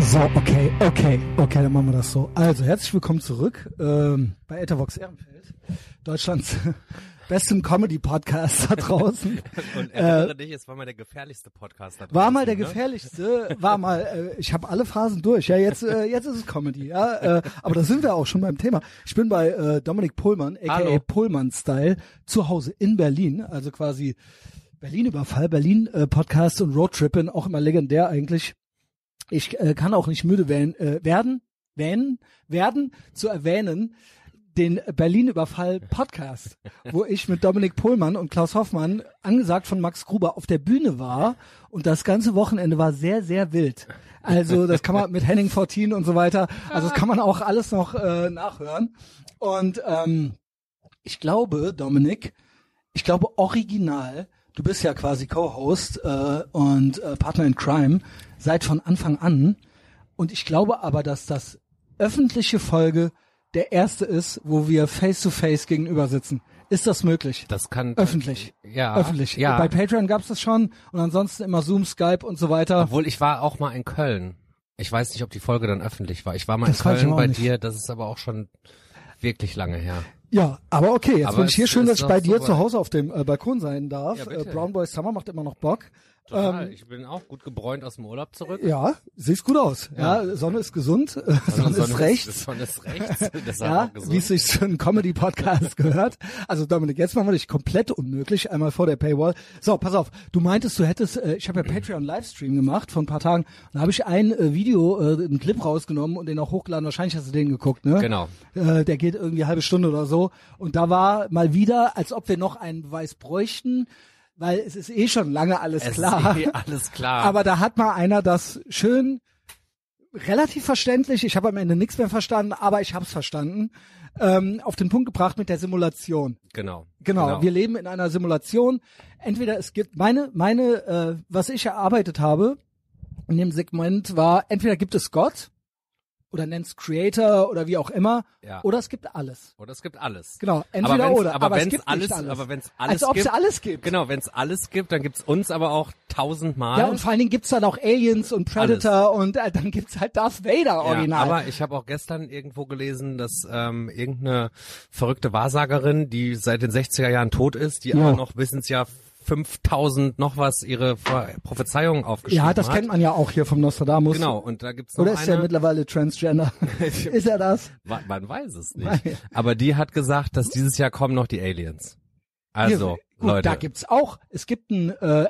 So, okay, okay, okay, dann machen wir das so. Also, herzlich willkommen zurück ähm, bei Ethervox Ehrenfeld, Deutschlands bestem Comedy-Podcast da draußen. Und erinnere äh, dich, es war mal der gefährlichste Podcast da draußen. War mal der ne? gefährlichste, war mal, äh, ich habe alle Phasen durch. Ja, jetzt, äh, jetzt ist es Comedy, ja. Äh, aber da sind wir auch schon beim Thema. Ich bin bei äh, Dominik Pohlmann, aka Pohlmann-Style, zu Hause in Berlin, also quasi Berlin-Überfall, Berlin-Podcast äh, und Roadtrippin, auch immer legendär eigentlich. Ich äh, kann auch nicht müde werden, äh, werden, werden, werden zu erwähnen, den Berlin-Überfall Podcast, wo ich mit Dominik Pohlmann und Klaus Hoffmann, angesagt von Max Gruber, auf der Bühne war und das ganze Wochenende war sehr, sehr wild. Also das kann man mit Henning 14 und so weiter, also das kann man auch alles noch äh, nachhören. Und ähm, ich glaube, Dominik, ich glaube original, du bist ja quasi Co-Host äh, und äh, Partner in Crime seit von Anfang an. Und ich glaube aber, dass das öffentliche Folge der erste ist, wo wir face to face gegenüber sitzen. Ist das möglich? Das kann öffentlich. Ja. Öffentlich. Ja. Bei Patreon gab's das schon und ansonsten immer Zoom, Skype und so weiter. Obwohl ich war auch mal in Köln. Ich weiß nicht, ob die Folge dann öffentlich war. Ich war mal das in Köln bei nicht. dir, das ist aber auch schon wirklich lange her. Ja, aber okay, jetzt aber bin ich hier schön, dass ich bei dir zu Hause auf dem äh, Balkon sein darf. Ja, äh, Brown Boy Summer macht immer noch Bock. Total. Ähm, ich bin auch gut gebräunt aus dem Urlaub zurück. Ja, siehst gut aus. Ja, ja Sonne ist gesund, Sonne, Sonne, Sonne ist rechts. Sonne ist rechts. ja, wie es sich für einen Comedy-Podcast gehört. Also Dominik, jetzt machen wir dich komplett unmöglich, einmal vor der Paywall. So, pass auf, du meintest, du hättest, äh, ich habe ja Patreon-Livestream gemacht vor ein paar Tagen, und da habe ich ein äh, Video, äh, einen Clip rausgenommen und den auch hochgeladen. Wahrscheinlich hast du den geguckt, ne? Genau. Äh, der geht irgendwie eine halbe Stunde oder so. Und da war mal wieder, als ob wir noch einen Beweis bräuchten, weil es ist eh schon lange alles es klar. Ist eh alles klar. Aber da hat mal einer das schön relativ verständlich, ich habe am Ende nichts mehr verstanden, aber ich habe es verstanden, ähm, auf den Punkt gebracht mit der Simulation. Genau, genau. Genau, wir leben in einer Simulation. Entweder es gibt meine, meine, äh, was ich erarbeitet habe in dem Segment war, entweder gibt es Gott, oder nenn's Creator oder wie auch immer. Ja. Oder es gibt alles. Oder es gibt alles. Genau, entweder aber oder. Aber, aber wenn's alles, alles, aber wenn's alles Als ob es alles gibt. Genau, wenn's alles gibt, dann gibt's uns aber auch tausendmal. Ja, und vor allen Dingen gibt's dann auch Aliens und Predator alles. und äh, dann gibt's halt Darth Vader original. Ja, aber ich habe auch gestern irgendwo gelesen, dass ähm, irgendeine verrückte Wahrsagerin, die seit den 60er Jahren tot ist, die ja. aber noch bis ins Jahr 5000 noch was ihre Prophezeiungen aufgeschrieben hat. Ja, das hat. kennt man ja auch hier vom Nostradamus. Genau, und da gibt's noch Oder ist eine, er mittlerweile Transgender? ist er das? Man weiß es nicht. Aber die hat gesagt, dass dieses Jahr kommen noch die Aliens. Also, hier, gut, Leute. Da gibt's auch, es gibt einen äh,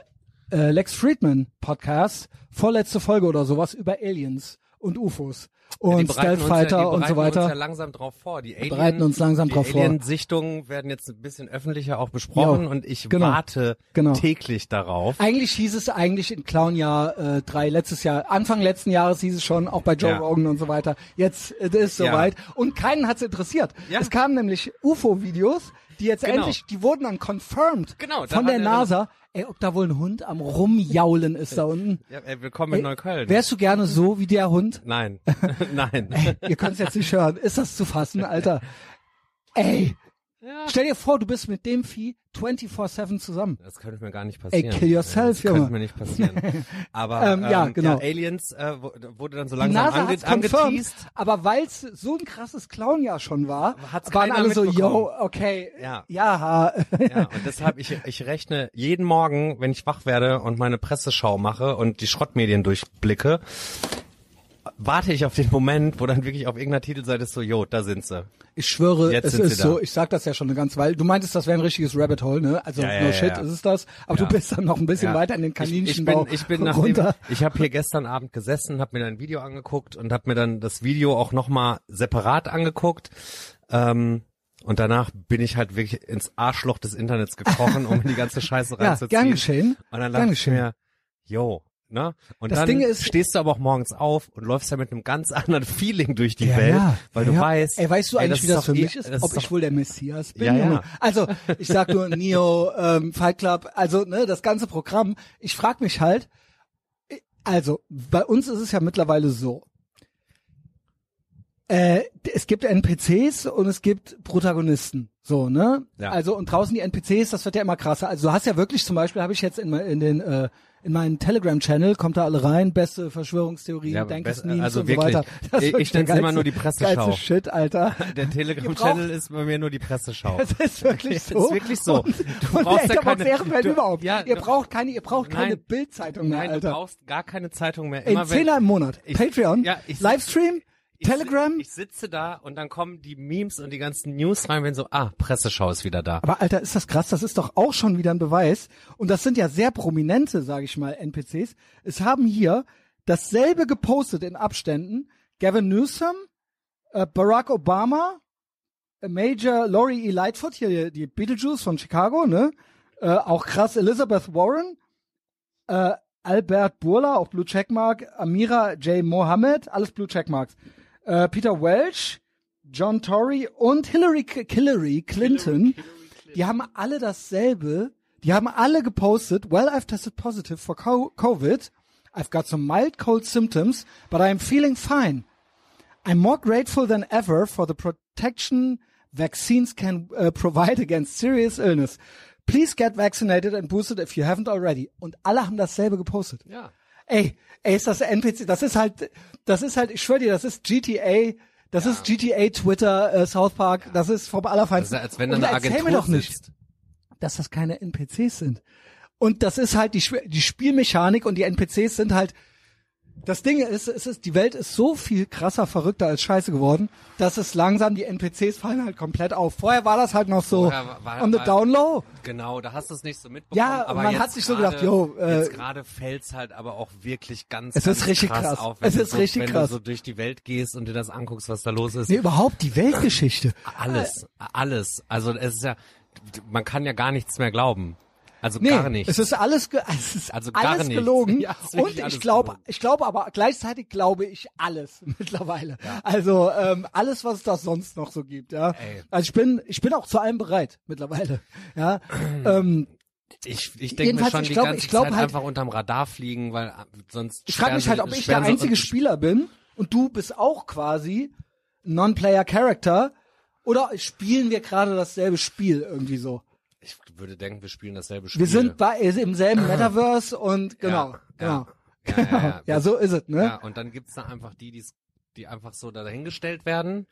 äh, Lex Friedman Podcast, vorletzte Folge oder sowas über Aliens und UFOs und ja, Stealth Fighter ja, und so weiter. Uns ja langsam drauf vor. Die Alien, bereiten uns langsam drauf vor. Die Alien-Sichtungen werden jetzt ein bisschen öffentlicher auch besprochen jo, und ich genau, warte genau. täglich darauf. Eigentlich hieß es eigentlich in Clown-Jahr äh, drei letztes Jahr, Anfang letzten Jahres hieß es schon, auch bei Joe ja. Rogan und so weiter. Jetzt äh, ist soweit und keinen hat's interessiert. Es kamen nämlich UFO-Videos, die jetzt genau. endlich, die wurden dann confirmed genau, von der NASA. Ey, ob da wohl ein Hund am Rumjaulen ist da unten. Ja, ey, willkommen in Neukölln. Wärst du gerne so wie der Hund? Nein, nein. Ey, ihr könnt es jetzt nicht hören. Ist das zu fassen, Alter? Ey, ja. Stell dir vor, du bist mit dem Vieh 24-7 zusammen. Das könnte mir gar nicht passieren. Ey, kill yourself, das Junge. könnte mir nicht passieren. Aber ähm, ja, ähm, genau. Ja, Aliens äh, wurde dann so langsam ange angeteased. Aber weil es so ein krasses Clownjahr schon war, Hat's waren alle so, yo, okay, ja. ja. ja, und deshalb, ich, ich rechne jeden Morgen, wenn ich wach werde und meine Presseschau mache und die Schrottmedien durchblicke, warte ich auf den Moment, wo dann wirklich auf irgendeiner Titelseite ist so, jo, da sind sie. Ich schwöre, Jetzt es ist so, ich sag das ja schon eine ganze Weile. Du meintest, das wäre ein richtiges Rabbit Hole, ne? Also ja, no ja, shit ja. ist es das. Aber du bist dann noch ein bisschen weiter in den Kaninchenbau Ich, ich bin, ich bin runter. Nachdem, ich habe hier gestern Abend gesessen, habe mir dann ein Video angeguckt und habe mir dann das Video auch nochmal separat angeguckt. Ähm, und danach bin ich halt wirklich ins Arschloch des Internets gekrochen, um in die ganze Scheiße reinzuziehen. ja, gern geschehen. Und dann dachte ich mir, yo, Ne? Und das dann Ding ist, stehst du aber auch morgens auf und läufst ja mit einem ganz anderen Feeling durch die ja, Welt, ja, weil ja. du weißt, ey, weißt du ey, eigentlich, wie das für eh- mich ist? Ob ist ich wohl der Messias bin? Also, ich sag nur Neo, ähm, Fight Club, also ne, das ganze Programm. Ich frag mich halt, also bei uns ist es ja mittlerweile so. Äh, es gibt NPCs und es gibt Protagonisten. So, ne? Ja. Also und draußen die NPCs, das wird ja immer krasser. Also du hast ja wirklich zum Beispiel, habe ich jetzt in, in den äh, in meinen Telegram-Channel, kommt da alle rein, beste Verschwörungstheorien, Ja, best- Memes also und wirklich. so weiter. Das Ich- ich nenn's der immer nur die Presseschau. Geilste Shit, Alter. Der Telegram-Channel ist bei mir nur die Presseschau. Das ist wirklich Das so. ist wirklich so. Und, Du und brauchst ja keine- du- überhaupt. ja, ihr braucht keine, ihr braucht keine Nein. Bildzeitung mehr, Nein, Alter. du brauchst gar keine Zeitung mehr. In Immer wenn, Zehner im Monat. Ich- Patreon, ja, ich- Livestream, Telegram. Ich sitze da und dann kommen die Memes und die ganzen News rein, wenn so, ah, Presseschau ist wieder da. Aber Alter, ist das krass? Das ist doch auch schon wieder ein Beweis. Und das sind ja sehr prominente, sage ich mal, NPCs. Es haben hier dasselbe gepostet in Abständen. Gavin Newsom, äh, Barack Obama, äh, Major Laurie E. Lightfoot, hier die, die Beetlejuice von Chicago, ne? Äh, auch krass Elizabeth Warren, äh, Albert Burla, auch Blue Checkmark, Amira J. Mohammed, alles Blue Checkmarks. Äh, Peter Welch, John Tory und Hillary, Hillary Clinton, die haben alle dasselbe, die haben alle gepostet, well, I've tested positive for co COVID, I've got some mild cold symptoms, but I'm feeling fine. I'm more grateful than ever for the protection vaccines can uh, provide against serious illness. Please get vaccinated and boosted if you haven't already. Und alle haben dasselbe gepostet. Ja. Ey, ey, ist das NPC, das ist halt, das ist halt, ich schwöre dir, das ist GTA, das ist GTA, Twitter, äh, South Park, das ist vom Das Allerfeinsten. ist, als wenn eine erzähl mir Agentur doch nicht, sitzt. dass das keine NPCs sind. Und das ist halt die, die Spielmechanik und die NPCs sind halt, das Ding ist, es ist, die Welt ist so viel krasser, verrückter als scheiße geworden, dass es langsam, die NPCs fallen halt komplett auf. Vorher war das halt noch so war- war- on the war- down low. Genau, da hast du es nicht so mitbekommen. Ja, aber man hat sich so gerade- gedacht, jo, äh, jetzt gerade fällt's halt aber auch wirklich ganz, Es ganz ist richtig krass, krass. auf, wenn Es du ist so, richtig wenn krass. du so durch die Welt gehst und dir das anguckst, was da los ist. Nee, überhaupt die Weltgeschichte. Alles, alles. Also es ist ja, man kann ja gar nichts mehr glauben. Also Nee, gar nichts. es ist alles, es ist Also gar alles nichts. gelogen. Ja, und ich glaube, ich glaube aber gleichzeitig glaube ich alles mittlerweile. Also ähm, alles, was es da sonst noch so gibt. Ja. Ey. Also ich bin, ich bin auch zu allem bereit mittlerweile. Ja. ähm, ich ich denke mir schon ich die glaub- ganze ich glaub Zeit halt- einfach unterm Radar fliegen, weil äh, sonst ich frage mich halt, ob ich der einzige Spieler bin und du bist auch quasi ein Non-Player Character. Oder spielen wir gerade dasselbe Spiel irgendwie so? Ich würde denken, wir spielen dasselbe Spiel. Wir sind bei, im selben Metaverse und genau, Ja, genau. ja, ja, ja, ja. So ist es, ne? Ja, und dann gibt's da einfach die, die's, die einfach so da dahingestellt werden.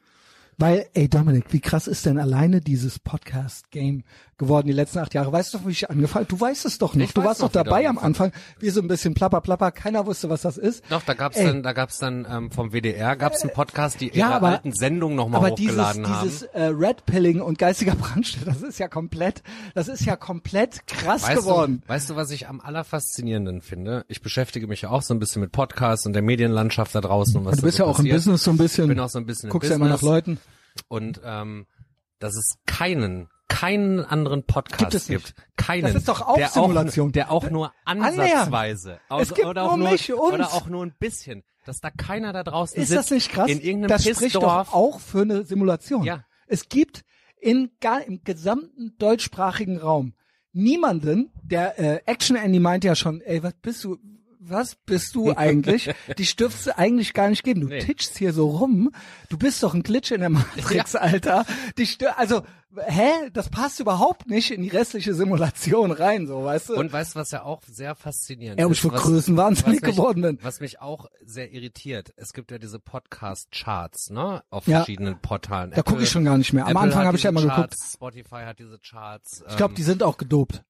Weil, ey Dominik, wie krass ist denn alleine dieses Podcast-Game geworden die letzten acht Jahre? Weißt du, wie ich angefangen Du weißt es doch. Ich du warst doch wie dabei am Anfang. Wir so ein bisschen plapper, plapper. Keiner wusste, was das ist. Doch, da gab's Ey. dann, da gab's dann ähm, vom WDR gab's einen Podcast, die ihre ja, aber- alten Sendungen nochmal Aber dieses, hochgeladen haben. dieses äh, Red Pilling und geistiger Brandstift, das ist ja komplett, das ist ja komplett krass Weißt geworden. du, weißt du, was ich am allerfaszinierenden finde? Ich beschäftige mich ja auch so ein bisschen mit Podcasts und der Medienlandschaft da draußen und was Du bist so ja auch passiert. im Business so ein bisschen. Ich bin auch so ein bisschen guckst im ja immer nach Business Leuten. und ähm, dass es keinen keinen anderen Podcast Gibt es nicht. Keinen. Das ist doch auch der Simulation. Auch, der auch nur Annähernd. ansatzweise. Es gibt oder auch nur mich, uns. Oder auch nur ein bisschen. Dass da keiner da draußen Ist sitzt. das nicht krass? In irgendeinem das spricht doch auch für eine Simulation. Ja. Es gibt in gar, im gesamten deutschsprachigen Raum niemanden, der äh, Action Andy meint ja schon, ey, was bist du, was bist du eigentlich? Die dürftest du eigentlich gar nicht geben. Du Nee. titschst hier so rum. Du bist doch ein Glitch in der Matrix, Alter. Die stö also, hä? Das passt überhaupt nicht in die restliche Simulation rein, so, weißt du? Und weißt du, was ja auch sehr faszinierend ob ist? ich vor was- Größen wahnsinnig was mich- geworden bin. Was mich auch sehr irritiert, es gibt ja diese Podcast-Charts, ne, auf Ja. verschiedenen Portalen. Da gucke ich schon gar nicht mehr. Am Apple Anfang habe ich ja immer Charts, geguckt. Spotify hat diese Charts. Ich glaube, ähm, die sind auch gedopt.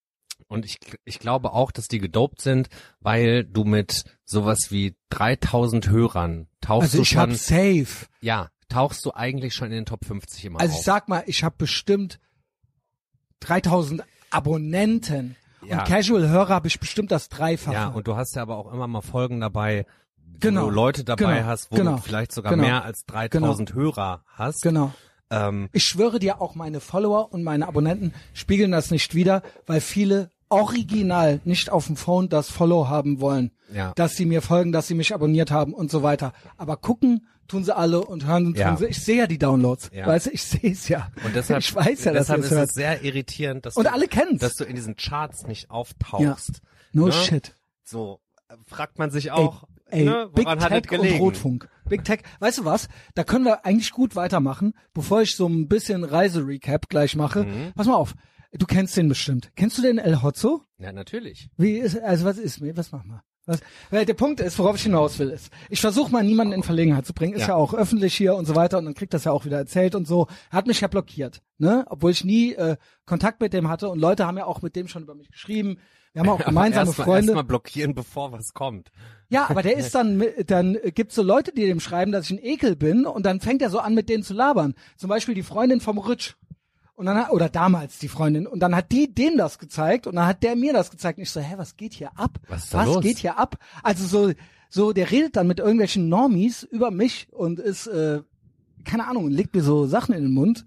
Und ich, ich glaube auch, dass die gedopt sind, weil du mit sowas wie 3000 Hörern tauchst Also du ich schon, habe safe. ja, tauchst du eigentlich schon in den Top 50 immer Also auf. ich sag mal, ich habe bestimmt 3000 Abonnenten. Ja. Und Casual-Hörer habe ich bestimmt das Dreifache. ja, und du hast ja aber auch immer mal Folgen dabei, Genau, wo du Leute dabei genau, hast, wo genau, du vielleicht sogar genau, mehr als 3000 Hörer hast. genau. Ähm, Ich schwöre dir, auch meine Follower und meine Abonnenten spiegeln das nicht wieder, weil viele original nicht auf dem Phone das Follow haben wollen. Ja. Dass sie mir folgen, dass sie mich abonniert haben und so weiter. Aber gucken tun sie alle und hören Ja. tun sie. Ich sehe ja die Downloads. Ja. Weißt du, ich sehe es ja. Und deshalb, ich weiß ja, dass deshalb es ist hört. es sehr irritierend, dass Und du, alle kennen's. dass du in diesen Charts nicht auftauchst. No ne? shit. So äh, fragt man sich auch, ey, ne, Big Tech und? Rotfunk. Big Tech. Weißt du was? Da können wir eigentlich gut weitermachen, bevor ich so ein bisschen Reiserecap gleich mache. Mhm. Pass mal auf. Du kennst den bestimmt. Kennst du den El Hotzo? Ja, natürlich. Wie ist, also was ist mir? Was machen wir? Was, weil der Punkt ist, worauf ich hinaus will, ist, ich versuche mal niemanden in Verlegenheit zu bringen, ist ja. Ja. auch öffentlich hier und so weiter und dann kriegt das ja auch wieder erzählt und so. Er hat mich ja blockiert, ne? Obwohl ich nie äh, Kontakt mit dem hatte und Leute haben ja auch mit dem schon über mich geschrieben. Wir haben auch gemeinsame erst mal, Freunde. Erst mal blockieren, bevor was kommt. Ja, aber der ist dann, dann gibt's so Leute, die dem schreiben, dass ich ein Ekel bin und dann fängt er so an, mit denen zu labern. Zum Beispiel die Freundin vom Rutsch. Und dann, oder damals die Freundin. Und dann hat die dem das gezeigt und dann hat der mir das gezeigt. Und ich so, hä, was geht hier ab? Was ist da los? geht hier ab? Also so, so, der redet dann mit irgendwelchen Normies über mich und ist, äh, keine Ahnung, legt mir so Sachen in den Mund.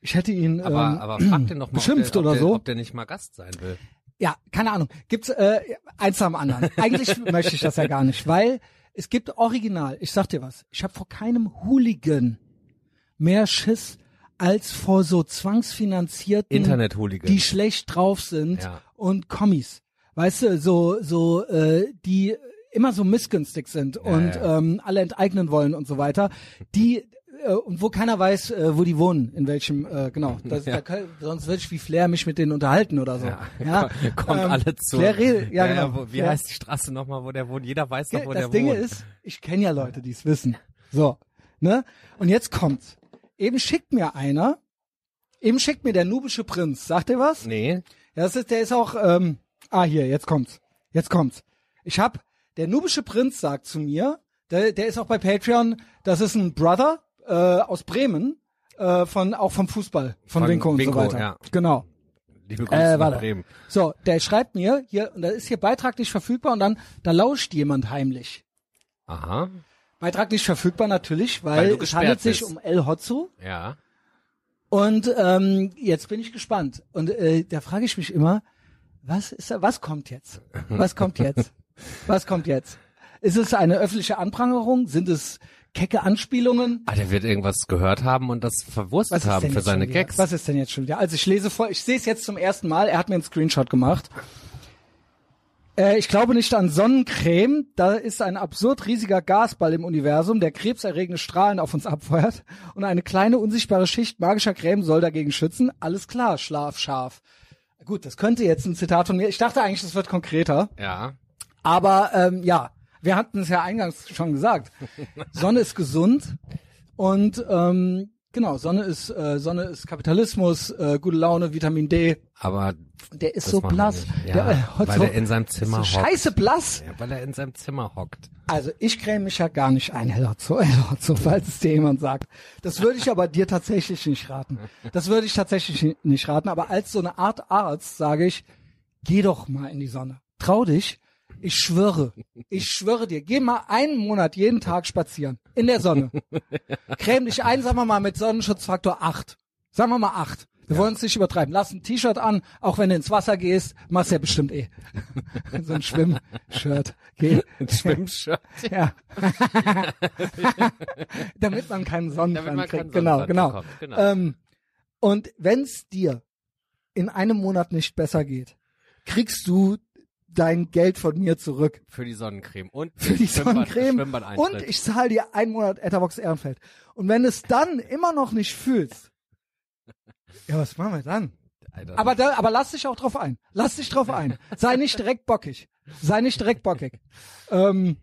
Ich hätte ihn Aber, ähm, aber frag den doch mal, beschimpft ob der, oder ob der, so. ob der nicht mal Gast sein will. Ja, keine Ahnung. Gibt's äh, eins am anderen. Eigentlich möchte ich das ja gar nicht, weil es gibt original, ich sag dir was, ich habe vor keinem Hooligan mehr Schiss als vor so zwangsfinanzierten Internet-Hooligan. die schlecht drauf sind Ja. und Kommis. Weißt du, so so äh, die immer so missgünstig sind und ja. Ähm, alle enteignen wollen und so weiter. Die äh, und wo keiner weiß, äh, wo die wohnen, in welchem äh, genau. Das, Ja. da, kann- sonst würde ich wie Flair mich mit denen unterhalten oder so. Ja, kommt ähm, alle zu. Flair redet, ja, genau. wo, wie Flair- heißt die Straße nochmal, wo der wohnt? Jeder weiß doch, wo das der Ding wohnt. ist, ich kenne ja Leute, die es wissen. So, ne? Und jetzt kommt's. Eben schickt mir einer, eben schickt mir der nubische Prinz. Sagt ihr was? Nee, Ja, das ist, der ist auch, ähm, ah, hier, jetzt kommt's. Jetzt kommt's. Ich hab, der nubische Prinz sagt zu mir, der, der ist auch bei Patreon, das ist ein Brother, äh, aus Bremen, äh, von, auch vom Fußball, von, Von Winko und Winko, so weiter. ja. Genau. liebe Grüße Äh, nach. Bremen. So, der schreibt mir hier, und da ist hier Beitrag nicht verfügbar und dann, da lauscht jemand heimlich. Aha, Beitrag nicht verfügbar natürlich, Weil weil, es handelt sich bist. um El Hotzo. ja. Und ähm, jetzt bin ich gespannt. Und äh, da frage ich mich immer, was ist da, was kommt jetzt? Was kommt jetzt? Was kommt jetzt? Ist es eine öffentliche Anprangerung? Sind es kecke Anspielungen? Ah, der wird irgendwas gehört haben und das verwurstet haben für seine? Gags. Was ist denn jetzt schon wieder? Also ich lese vor, ich sehe es jetzt zum ersten Mal. Er hat mir einen Screenshot gemacht. Äh, ich glaube nicht an Sonnencreme. Da ist ein absurd riesiger Gasball im Universum, der krebserregende Strahlen auf uns abfeuert. Und eine kleine unsichtbare Schicht magischer Creme soll dagegen schützen. Alles klar, Schlaf, scharf. Gut, das könnte jetzt ein Zitat von mir. Ich dachte eigentlich, das wird konkreter. Ja, Aber ähm, ja, wir hatten es ja eingangs schon gesagt. Sonne ist gesund und ähm, genau, Sonne ist äh, Sonne ist Kapitalismus, äh, gute Laune, Vitamin D. aber Der ist so blass. nicht. der, Ja, äh, weil so, er in seinem Zimmer so hockt. scheiße blass. Ja, weil er in seinem Zimmer hockt. Also ich creme mich ja gar nicht ein, Herr Lotzo, Herr Lotzo, falls es dir jemand sagt. Das würde ich aber dir tatsächlich nicht raten. Das würde ich tatsächlich nicht raten. Aber als so eine Art Arzt sage ich, geh doch mal in die Sonne. Trau dich. Ich schwöre, ich schwöre dir, geh mal einen Monat jeden Tag spazieren. In der Sonne. Creme dich ein, sagen wir mal, mit Sonnenschutzfaktor 8. Sagen wir mal 8. Wir wollen es nicht übertreiben. Lass ein T-Shirt an, auch wenn du ins Wasser gehst, machst ja bestimmt eh. so ein Schwimmshirt. Geh. Schwimmshirt. Ja. Damit man keinen Sonnenbrand man kriegt. keinen Genau, genau. bekommt, genau. Ähm, und wenn's dir in einem Monat nicht besser geht, kriegst du dein Geld von mir zurück Für die Sonnencreme und für die Schwimmbad- Sonnencreme und ich zahle dir einen Monat Etherbox Ehrenfeld. Und wenn es dann immer noch nicht fühlst, ja, was machen wir dann? Alter, Aber da, aber lass dich auch drauf ein. Lass dich drauf ein. Sei nicht direkt bockig. Sei nicht direkt bockig. Ähm,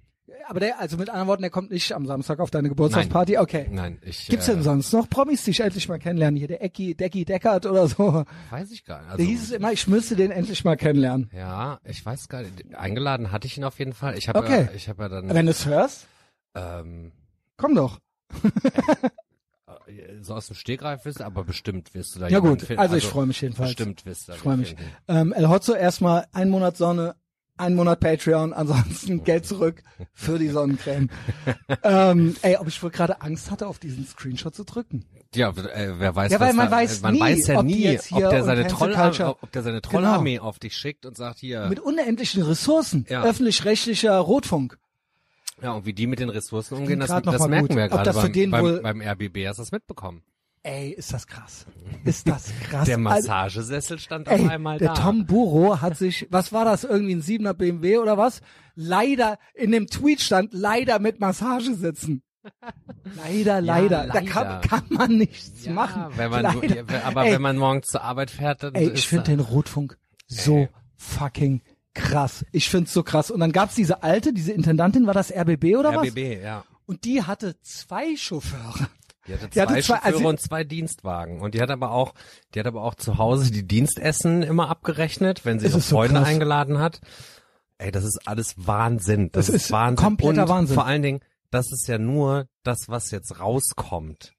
aber der, also mit anderen Worten, der kommt nicht am Samstag auf deine Geburtstagsparty. Okay. Nein, ich Gibt's äh, denn sonst noch Promis, die ich endlich mal kennenlernen? Hier der Ecki, Decki Deckert oder so. weiß ich gar nicht. Also, hieß es immer, ich müsste den endlich mal kennenlernen. ja, ich weiß gar nicht. Eingeladen hatte ich ihn auf jeden Fall. Ich habe Okay. ja, ich habe ja dann Wenn du es hörst, ähm, komm doch. so aus dem Stegreif wissen, aber bestimmt wirst du da Ja gut, also ich freue mich jedenfalls. Bestimmt wirst du da Ich freue mich. finden. Ähm, El Hotzo erstmal ein Monat Sonne, ein Monat Patreon, ansonsten Geld zurück für die Sonnencreme. ähm, ey, ob ich wohl gerade Angst hatte, auf diesen Screenshot zu drücken. Ja, äh, wer weiß, Ja, weil man da, weiß man nie, weiß ja ob nie, ob hier der seine Cancel Trollarmee, Culture- ob der seine Trollarmee auf dich schickt und sagt hier, Mit unendlichen Ressourcen. Ja. Öffentlich-rechtlicher Rotfunk. ja, und wie die mit den Ressourcen umgehen, das, das merken gut. wir Ob gerade beim, beim, beim RBB, hast du das mitbekommen. Ey, ist das krass. Ist das krass. Der Also, Massagesessel stand auf Ey, einmal der da. Tom Buro hat sich, was war das, irgendwie ein 7er BMW oder was? Leider, in dem Tweet stand, leider mit Massage sitzen. Leider, leider. Da kann, kann man nichts Ja, machen. wenn man, leider. aber Ey, wenn man morgens zur Arbeit fährt, dann Ey, ich finde den Rotfunk so Ey. fucking krass. Ich find's so krass. Und dann gab's diese alte, diese Intendantin, war das RBB oder was? RBB, ja. Und die hatte zwei Chauffeure. Die hatte Die zwei hatte zwei- Chauffeure also- und zwei Dienstwagen. Und die hat aber auch, die hat aber auch zu Hause die Dienstessen immer abgerechnet, wenn sie ihre so Freunde krass. eingeladen hat. Ey, das ist alles Wahnsinn. Das, Das ist, ist Wahnsinn. kompletter und Wahnsinn. Vor allen Dingen, das ist ja nur das, was jetzt rauskommt.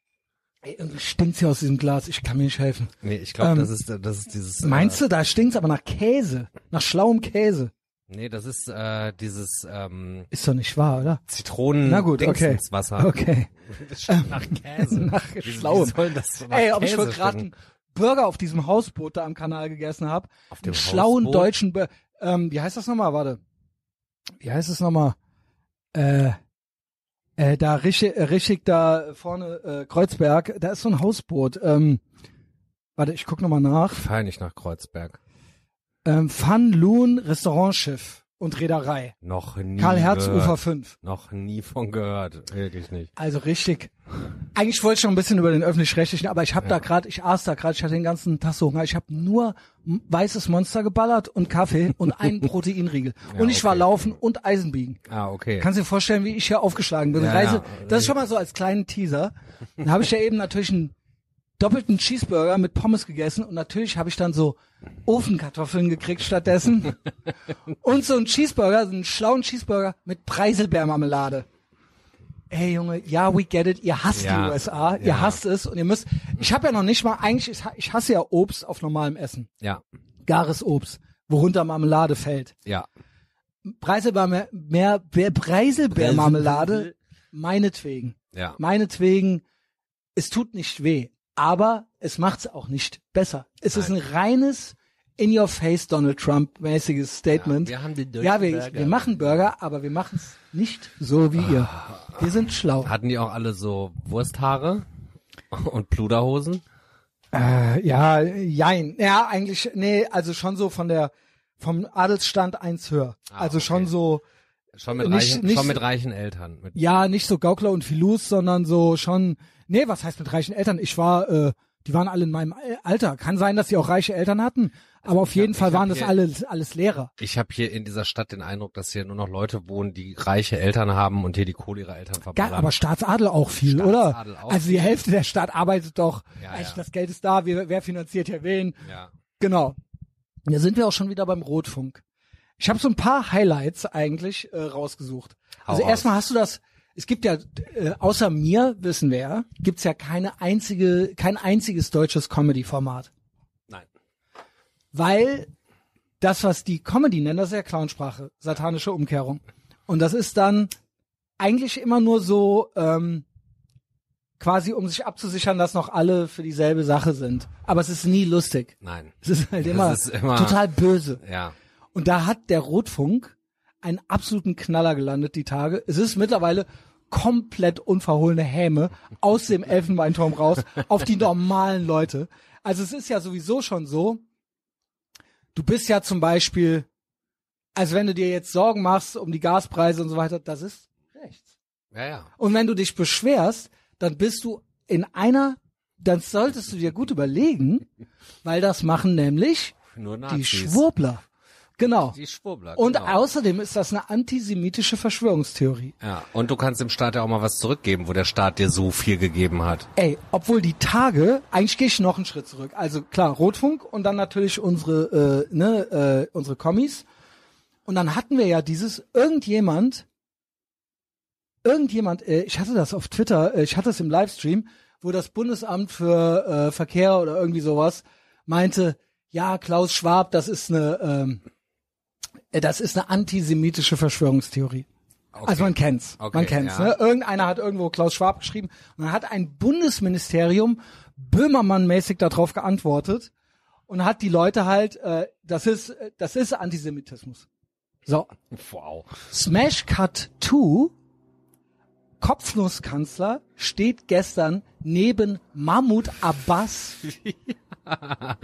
Stinkt's hier aus diesem Glas. Ich kann mir nicht helfen. Nee, ich glaube, Ähm, das ist, das ist dieses. Meinst äh, du, da stinkt's aber nach Käse. Nach schlauem Käse. Nee, das ist äh, dieses ähm, Ist doch nicht wahr, oder? Zitronen Na gut, okay. Dingsenswasser. Okay. Das stinkt nach Käse. Nach Wie- wie Schlauem. soll das so nach Ey, aber ich wollte gerade einen Burger auf diesem Hausboot da am Kanal gegessen hab. Auf Einen dem schlauen Hausboot? deutschen Bur ähm, wie heißt das nochmal? Warte. Wie heißt es nochmal? Äh, äh, da richtig, äh, richtig da vorne äh, Kreuzberg, da ist so ein Hausboot. Ähm, warte, ich guck nochmal nach. Fahr nicht nach Kreuzberg. Ähm, Fun Loon Restaurantschiff und Reederei. Noch nie. Karl Herz gehört. Ufer 5. Noch nie von gehört. Wirklich nicht. Also richtig. Eigentlich wollte ich noch ein bisschen über den öffentlich-rechtlichen, aber ich habe da gerade, ich aß da gerade, ich hatte den ganzen Tag so Hunger. Ich habe nur weißes Monster geballert und Kaffee und einen Proteinriegel. und ich war okay. laufen und Eisenbiegen. Ah, okay. Kannst du dir vorstellen, wie ich hier aufgeschlagen bin? Ja, Reise, ja. das ist schon mal so als kleinen Teaser. Dann habe ich ja eben natürlich einen doppelten Cheeseburger mit Pommes gegessen und natürlich habe ich dann so Ofenkartoffeln gekriegt stattdessen. und so einen Cheeseburger, so einen schlauen Cheeseburger mit Preiselbeermarmelade. Ey Junge, ja, we get it. Ihr hasst Ja, die USA, ihr ja. hasst es und ihr müsst. Ich habe ja noch nicht mal eigentlich, ich ha- ich hasse ja Obst auf normalem Essen, ja, gares Obst, worunter Marmelade fällt. ja. Preiselbeer, mehr, Be- Preiselbeermarmelade, meinetwegen. Ja. Meinetwegen, es tut nicht weh, aber es macht's auch nicht besser. Es ist ein reines in-your-face Donald Trump-mäßiges Statement. wir haben den ja, wir, Burger. wir machen Burger, aber wir machen's nicht so wie ihr. Wir sind schlau. Hatten die auch alle so Wursthaare und Pluderhosen? Äh, ja, jein. Ja, eigentlich, nee, also schon so von der, vom Adelsstand eins höher. Ah, also schon okay. so, Schon mit, Nicht- reichen, nicht- schon mit reichen Eltern. Mit, ja, nicht so Gaukler und Filus, sondern so schon, nee, was heißt mit reichen Eltern? Ich war, äh, die waren alle in meinem Alter. Kann sein, dass sie auch reiche Eltern hatten, aber auf jeden hab- Fall waren das hier- alles, alles Lehrer. Ich habe hier in dieser Stadt den Eindruck, dass hier nur noch Leute wohnen, die reiche Eltern haben und hier die Kohle ihrer Eltern verballern. aber Staatsadel auch viel, Staatsadel oder? auch also die Hälfte der Stadt arbeitet doch. Ja, ja. Das Geld ist da, wer, wer finanziert hier wen? ja. Genau. Da sind wir auch schon wieder beim Rotfunk. Ich habe so ein paar Highlights eigentlich äh, rausgesucht. Hau also raus. erstmal hast du das, es gibt ja, äh, außer mir, wissen wir ja, gibt's ja keine einzige, kein einziges deutsches Comedy-Format. Nein. Weil das, was die Comedy nennen, das ist ja Clownsprache, satanische Umkehrung. Und das ist dann eigentlich immer nur so, ähm, quasi um sich abzusichern, dass noch alle für dieselbe Sache sind. Aber es ist nie lustig. Nein. Es ist halt immer, ist immer- total böse. Ja. Und da hat der Rotfunk einen absoluten Knaller gelandet die Tage. Es ist mittlerweile komplett unverhohlene Häme aus dem Elfenbeinturm raus auf die normalen Leute. Also es ist ja sowieso schon so, du bist ja zum Beispiel, also wenn du dir jetzt Sorgen machst um die Gaspreise und so weiter, das ist rechts. Ja, ja. Und wenn du dich beschwerst, dann bist du in einer, dann solltest du dir gut überlegen, weil das machen nämlich Nur die. Schwurbler. Genau. Die Schwurbler. Und genau. außerdem ist das eine antisemitische Verschwörungstheorie. Ja, und du kannst dem Staat ja auch mal was zurückgeben, wo der Staat dir so viel gegeben hat. Ey, obwohl die Tage, eigentlich gehe ich noch einen Schritt zurück. Also klar, Rotfunk und dann natürlich unsere, äh, ne, äh, unsere Kommis. Und dann hatten wir ja dieses, irgendjemand, irgendjemand, äh, ich hatte das auf Twitter, äh, ich hatte es im Livestream, wo das Bundesamt für äh, Verkehr oder irgendwie sowas meinte, ja, Klaus Schwab, das ist eine, ähm, äh, das ist eine antisemitische Verschwörungstheorie. Okay. Also man kennt's, Okay, man kennt's. ja. Ne? Irgendeiner hat irgendwo Klaus Schwab geschrieben und dann hat ein Bundesministerium Böhmermann-mäßig darauf geantwortet und hat die Leute halt, äh, das ist, äh, das ist Antisemitismus. So, Wow. Smash Cut 2 Kopfnusskanzler steht gestern neben Mahmoud Abbas,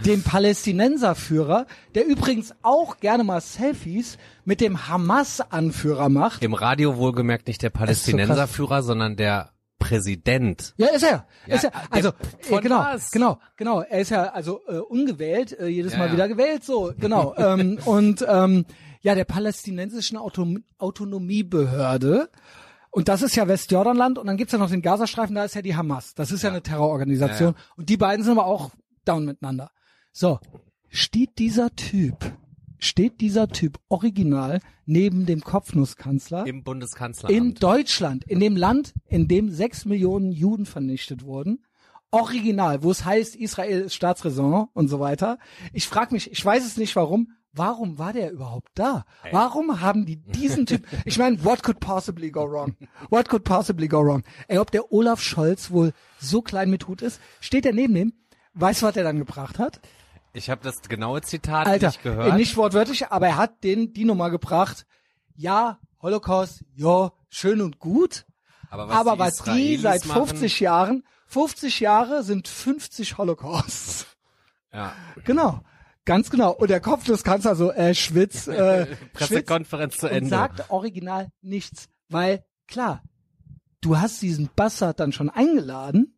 dem Palästinenserführer, der übrigens auch gerne mal Selfies mit dem Hamas-Anführer macht. Im Radio wohlgemerkt nicht der Palästinenserführer, sondern der Präsident. Ja, ist er. Ja, ist er. Also äh, genau, was? genau, genau. Er ist ja also äh, ungewählt, äh, jedes Ja, Mal ja. wieder gewählt, so genau. ähm, und ähm, ja, der palästinensischen Autom Autonomiebehörde. Und das ist ja Westjordanland und dann gibt's ja noch den Gazastreifen, da ist ja die Hamas. Das ist ja, eine Terrororganisation. Ja, Und die beiden sind aber auch down miteinander. So, steht dieser Typ, steht dieser Typ original neben dem Kopfnusskanzler Im Bundeskanzleramt. in Deutschland, in dem Land, in dem sechs Millionen Juden vernichtet wurden, original, wo es heißt, Israel ist Staatsräson und so weiter. Ich frage mich, ich weiß es nicht warum, warum war der überhaupt da? Warum haben die diesen Typ, ich meine, what could possibly go wrong? What could possibly go wrong? Ey, ob der Olaf Scholz wohl so klein mit Hut ist, steht er neben dem, weißt du, was er dann gebracht hat? ich habe das genaue Zitat Alter, nicht gehört. nicht wortwörtlich, aber er hat den die Nummer gebracht. Ja, Holocaust, ja, schön und gut. aber was aber die was die seit machen, 50 Jahren, 50 Jahre sind 50 Holocausts. Ja. Genau. Ganz genau. Und der Kopfnusskanzler so, äh, Schwitz, äh, Schwitz Pressekonferenz zu und Ende. sagt original nichts. Weil, klar, du hast diesen Bastard dann schon eingeladen.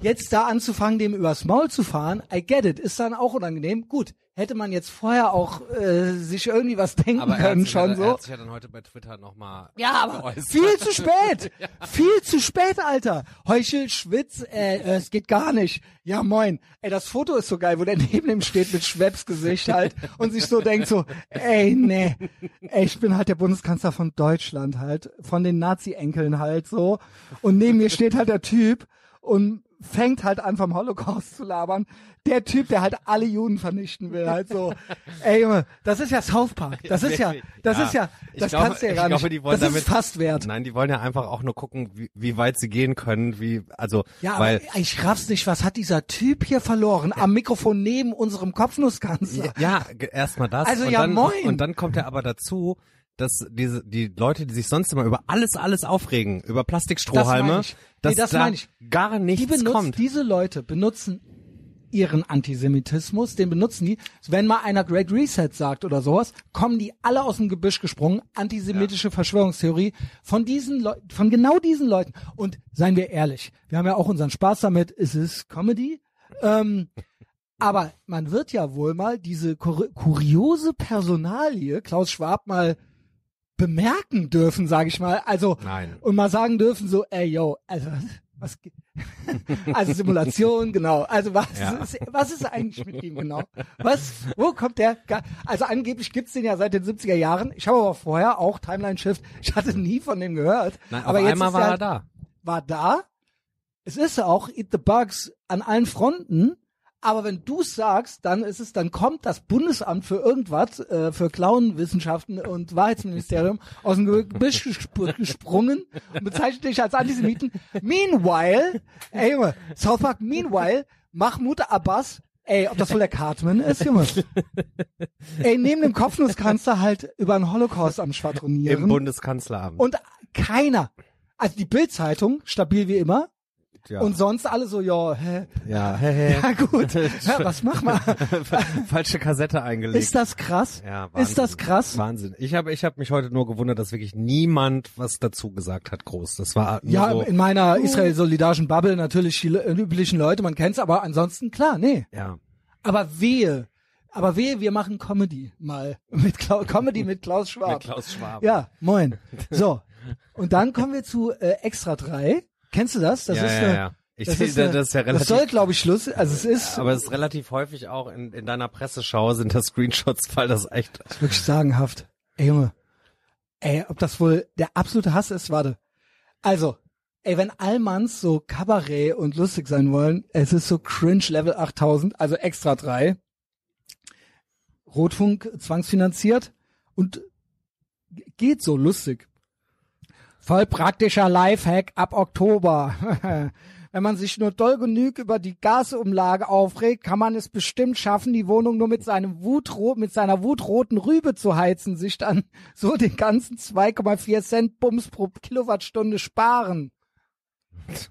Jetzt da anzufangen, dem übers Maul zu fahren, I get it, ist dann auch unangenehm. Gut, hätte man jetzt vorher auch äh, sich irgendwie was denken aber er können schon ja, so. er hat sich ja dann heute bei Twitter nochmal Ja, aber geäußert. viel zu spät. viel zu spät, Alter. Heuchel, Schwitz, äh, äh, es geht gar nicht. Ja, moin. Ey, das Foto ist so geil, wo der neben ihm steht mit Schweppes Gesicht halt und sich so denkt so, ey, nee. Ey, ich bin halt der Bundeskanzler von Deutschland halt, von den Nazi-Enkeln halt so. Und neben mir steht halt der Typ und fängt halt an vom Holocaust zu labern. Der Typ, der halt alle Juden vernichten will, halt so. Ey Junge, das ist ja South Park. Das ist ja, das Ja. ist ja, Ich das glaube- kannst du ja ich gar glaube, nicht. die wollen das damit- ist fast wert. Nein, die wollen ja einfach auch nur gucken, wie, wie weit sie gehen können, wie, also, Ja, weil, aber ich raff's nicht. Was hat dieser Typ hier verloren? Am Mikrofon neben unserem Kopfnusskanzler. ja, erstmal das. Also und ja, dann, moin. Und dann kommt ja aber dazu, dass diese, die Leute, die sich sonst immer über alles, alles aufregen, über Das Plastikstrohhalme, ich. dass Nee, das da gar Die nichts benutzen, kommt. diese Leute benutzen ihren Antisemitismus, den benutzen die. Wenn mal einer Great Reset sagt oder sowas, kommen die alle aus dem Gebüsch gesprungen. Antisemitische Verschwörungstheorie von diesen Leuten, von genau diesen Leuten. Und seien wir ehrlich, wir haben ja auch unseren Spaß damit. Es ist Comedy. Ähm, aber man wird ja wohl mal diese kur kuriose Personalie, Klaus Schwab, mal bemerken dürfen, sage ich mal. Also Nein. und mal sagen dürfen so, ey yo, also was also Simulation, genau. Also was Ja. ist was ist eigentlich mit ihm genau? Was wo kommt der also angeblich gibt's den ja seit den 70er Jahren. Ich habe aber vorher auch Timeline Shift, ich hatte nie von dem gehört, Nein, aber jetzt einmal war er halt, da. war da. Es ist auch Eat the Bugs an allen Fronten, aber wenn du sagst, dann ist es, dann kommt das Bundesamt für irgendwas, äh, für Clownwissenschaften und Wahrheitsministerium aus dem Gebüsch gesp- gesprungen und bezeichnet dich als Antisemiten. Meanwhile, ey Junge, South Park, meanwhile, Mahmoud Abbas, ey, ob das wohl der Cartman ist, Junge? ey, neben dem Kopfnusskanzler halt über den Holocaust am Schwadronieren. Im Bundeskanzleramt. Und keiner, also die Bildzeitung, stabil wie immer, ja. und sonst alle so, ja, hä, ja, hä, hä. ja gut, ja, was mach mal? Falsche Kassette eingelegt. Ist das krass? ja, Wahnsinn. Ist das krass? Wahnsinn. Ich habe ich hab mich heute nur gewundert, dass wirklich niemand was dazu gesagt hat, groß. Das war Ja, so, in meiner Israel-solidarischen Bubble natürlich die üblichen Leute, man kennt's, aber ansonsten klar, nee. ja. Aber wehe, aber wehe, wir machen Comedy mal mit Klau Comedy mit Klaus Schwab. Mit Klaus Schwab. Ja, moin. So. Und dann kommen wir zu äh, Extra 3. Kennst du das? Das ja, ist ja, eine, ja. Ich das sehe, ist eine, das ist ja das relativ soll, glaube ich, Schluss, also es ist Aber es ist relativ häufig auch in, in deiner Presseschau sind das Screenshots, weil das echt. wirklich sagenhaft. Ey, Junge. Ey, ob das wohl der absolute Hass ist, warte. Also, ey, wenn Allmanns so Kabarett und lustig sein wollen, es ist so cringe Level 8000, also extra drei. Rotfunk zwangsfinanziert und geht so lustig. Voll praktischer Lifehack ab Oktober. Wenn man sich nur doll genug über die Gasumlage aufregt, kann man es bestimmt schaffen, die Wohnung nur mit seinem Wutro mit seiner wutroten Rübe zu heizen, sich dann so den ganzen 2,4 Cent Bums pro Kilowattstunde sparen.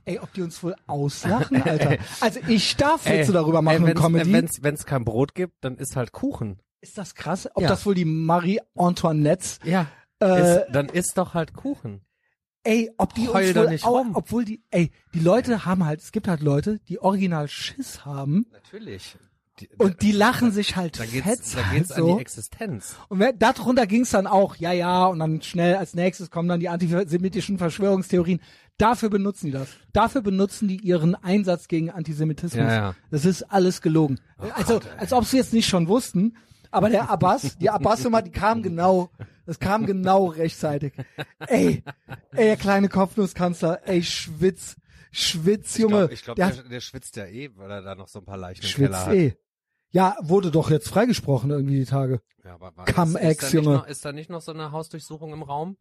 Ey, ob die uns wohl auslachen, Alter. Also ich darf Witze darüber machen ey, in Comedy. Wenn es kein Brot gibt, dann ist halt Kuchen. Ist das krass? Ob Ja. das wohl die Marie Antoinette, Ja. äh, ist, dann ist doch halt Kuchen. Ey, ob die Heul uns wohl, nicht au- rum. obwohl die, ey, die Leute haben halt, es gibt halt Leute, die original Schiss haben Natürlich. Die, und die lachen sich halt da geht's, fett da geht's halt an so. die Existenz. Und wer, darunter ging's dann auch, ja, ja, und dann schnell als nächstes kommen dann die antisemitischen Verschwörungstheorien. Dafür benutzen die das. Dafür benutzen die ihren Einsatz gegen Antisemitismus. Ja, ja. Das ist alles gelogen. also, als ob sie jetzt nicht schon wussten, aber der Abbas, die Abbas-Nummer, die kam genau, das kam genau rechtzeitig. Ey, ey, der kleine Kopfnusskanzler, ey, schwitz, schwitz, Junge. Ich glaube, der der, der schwitzt ja eh, weil er da noch so ein paar Leichen im Keller schwitzt hat. eh. Ja, wurde doch jetzt freigesprochen irgendwie die Tage. Ja, aber war, Come ist, ist, Ex, nicht Junge. noch, ist da nicht noch so eine Hausdurchsuchung im Raum?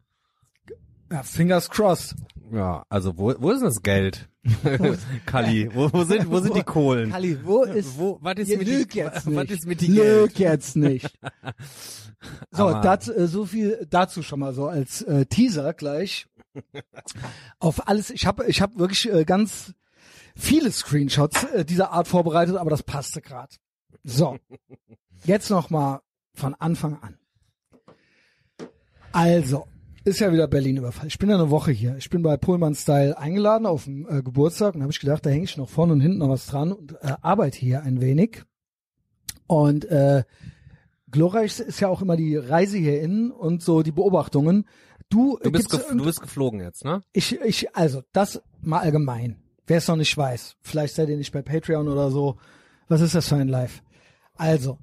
Ja, fingers crossed. Ja, also wo, wo ist denn das Geld? Kali, wo, wo sind, wo sind die Kohlen? Kali, wo ist, Wo, was ist mit die, jetzt was nicht. ist mit die Lüg Geld? jetzt nicht. So, das, äh, so viel dazu schon mal so als äh, Teaser gleich. Auf alles, ich habe ich hab wirklich äh, ganz viele Screenshots äh, dieser Art vorbereitet, aber das passte gerade. So, jetzt noch mal von Anfang an. Also, ist ja wieder Berlin-Überfall. Ich bin ja eine Woche hier. Ich bin bei Pullman Style eingeladen auf dem äh, Geburtstag und habe ich gedacht, da hänge ich noch vorne und hinten noch was dran und äh, arbeite hier ein wenig. Und äh, glorreich ist ja auch immer die Reise hier innen und so die Beobachtungen. Du, Du bist, gef du bist geflogen jetzt, ne? ich, ich, also das mal allgemein. Wer es noch nicht weiß, vielleicht seid ihr nicht bei Patreon oder so. Was ist das für ein Live? Also,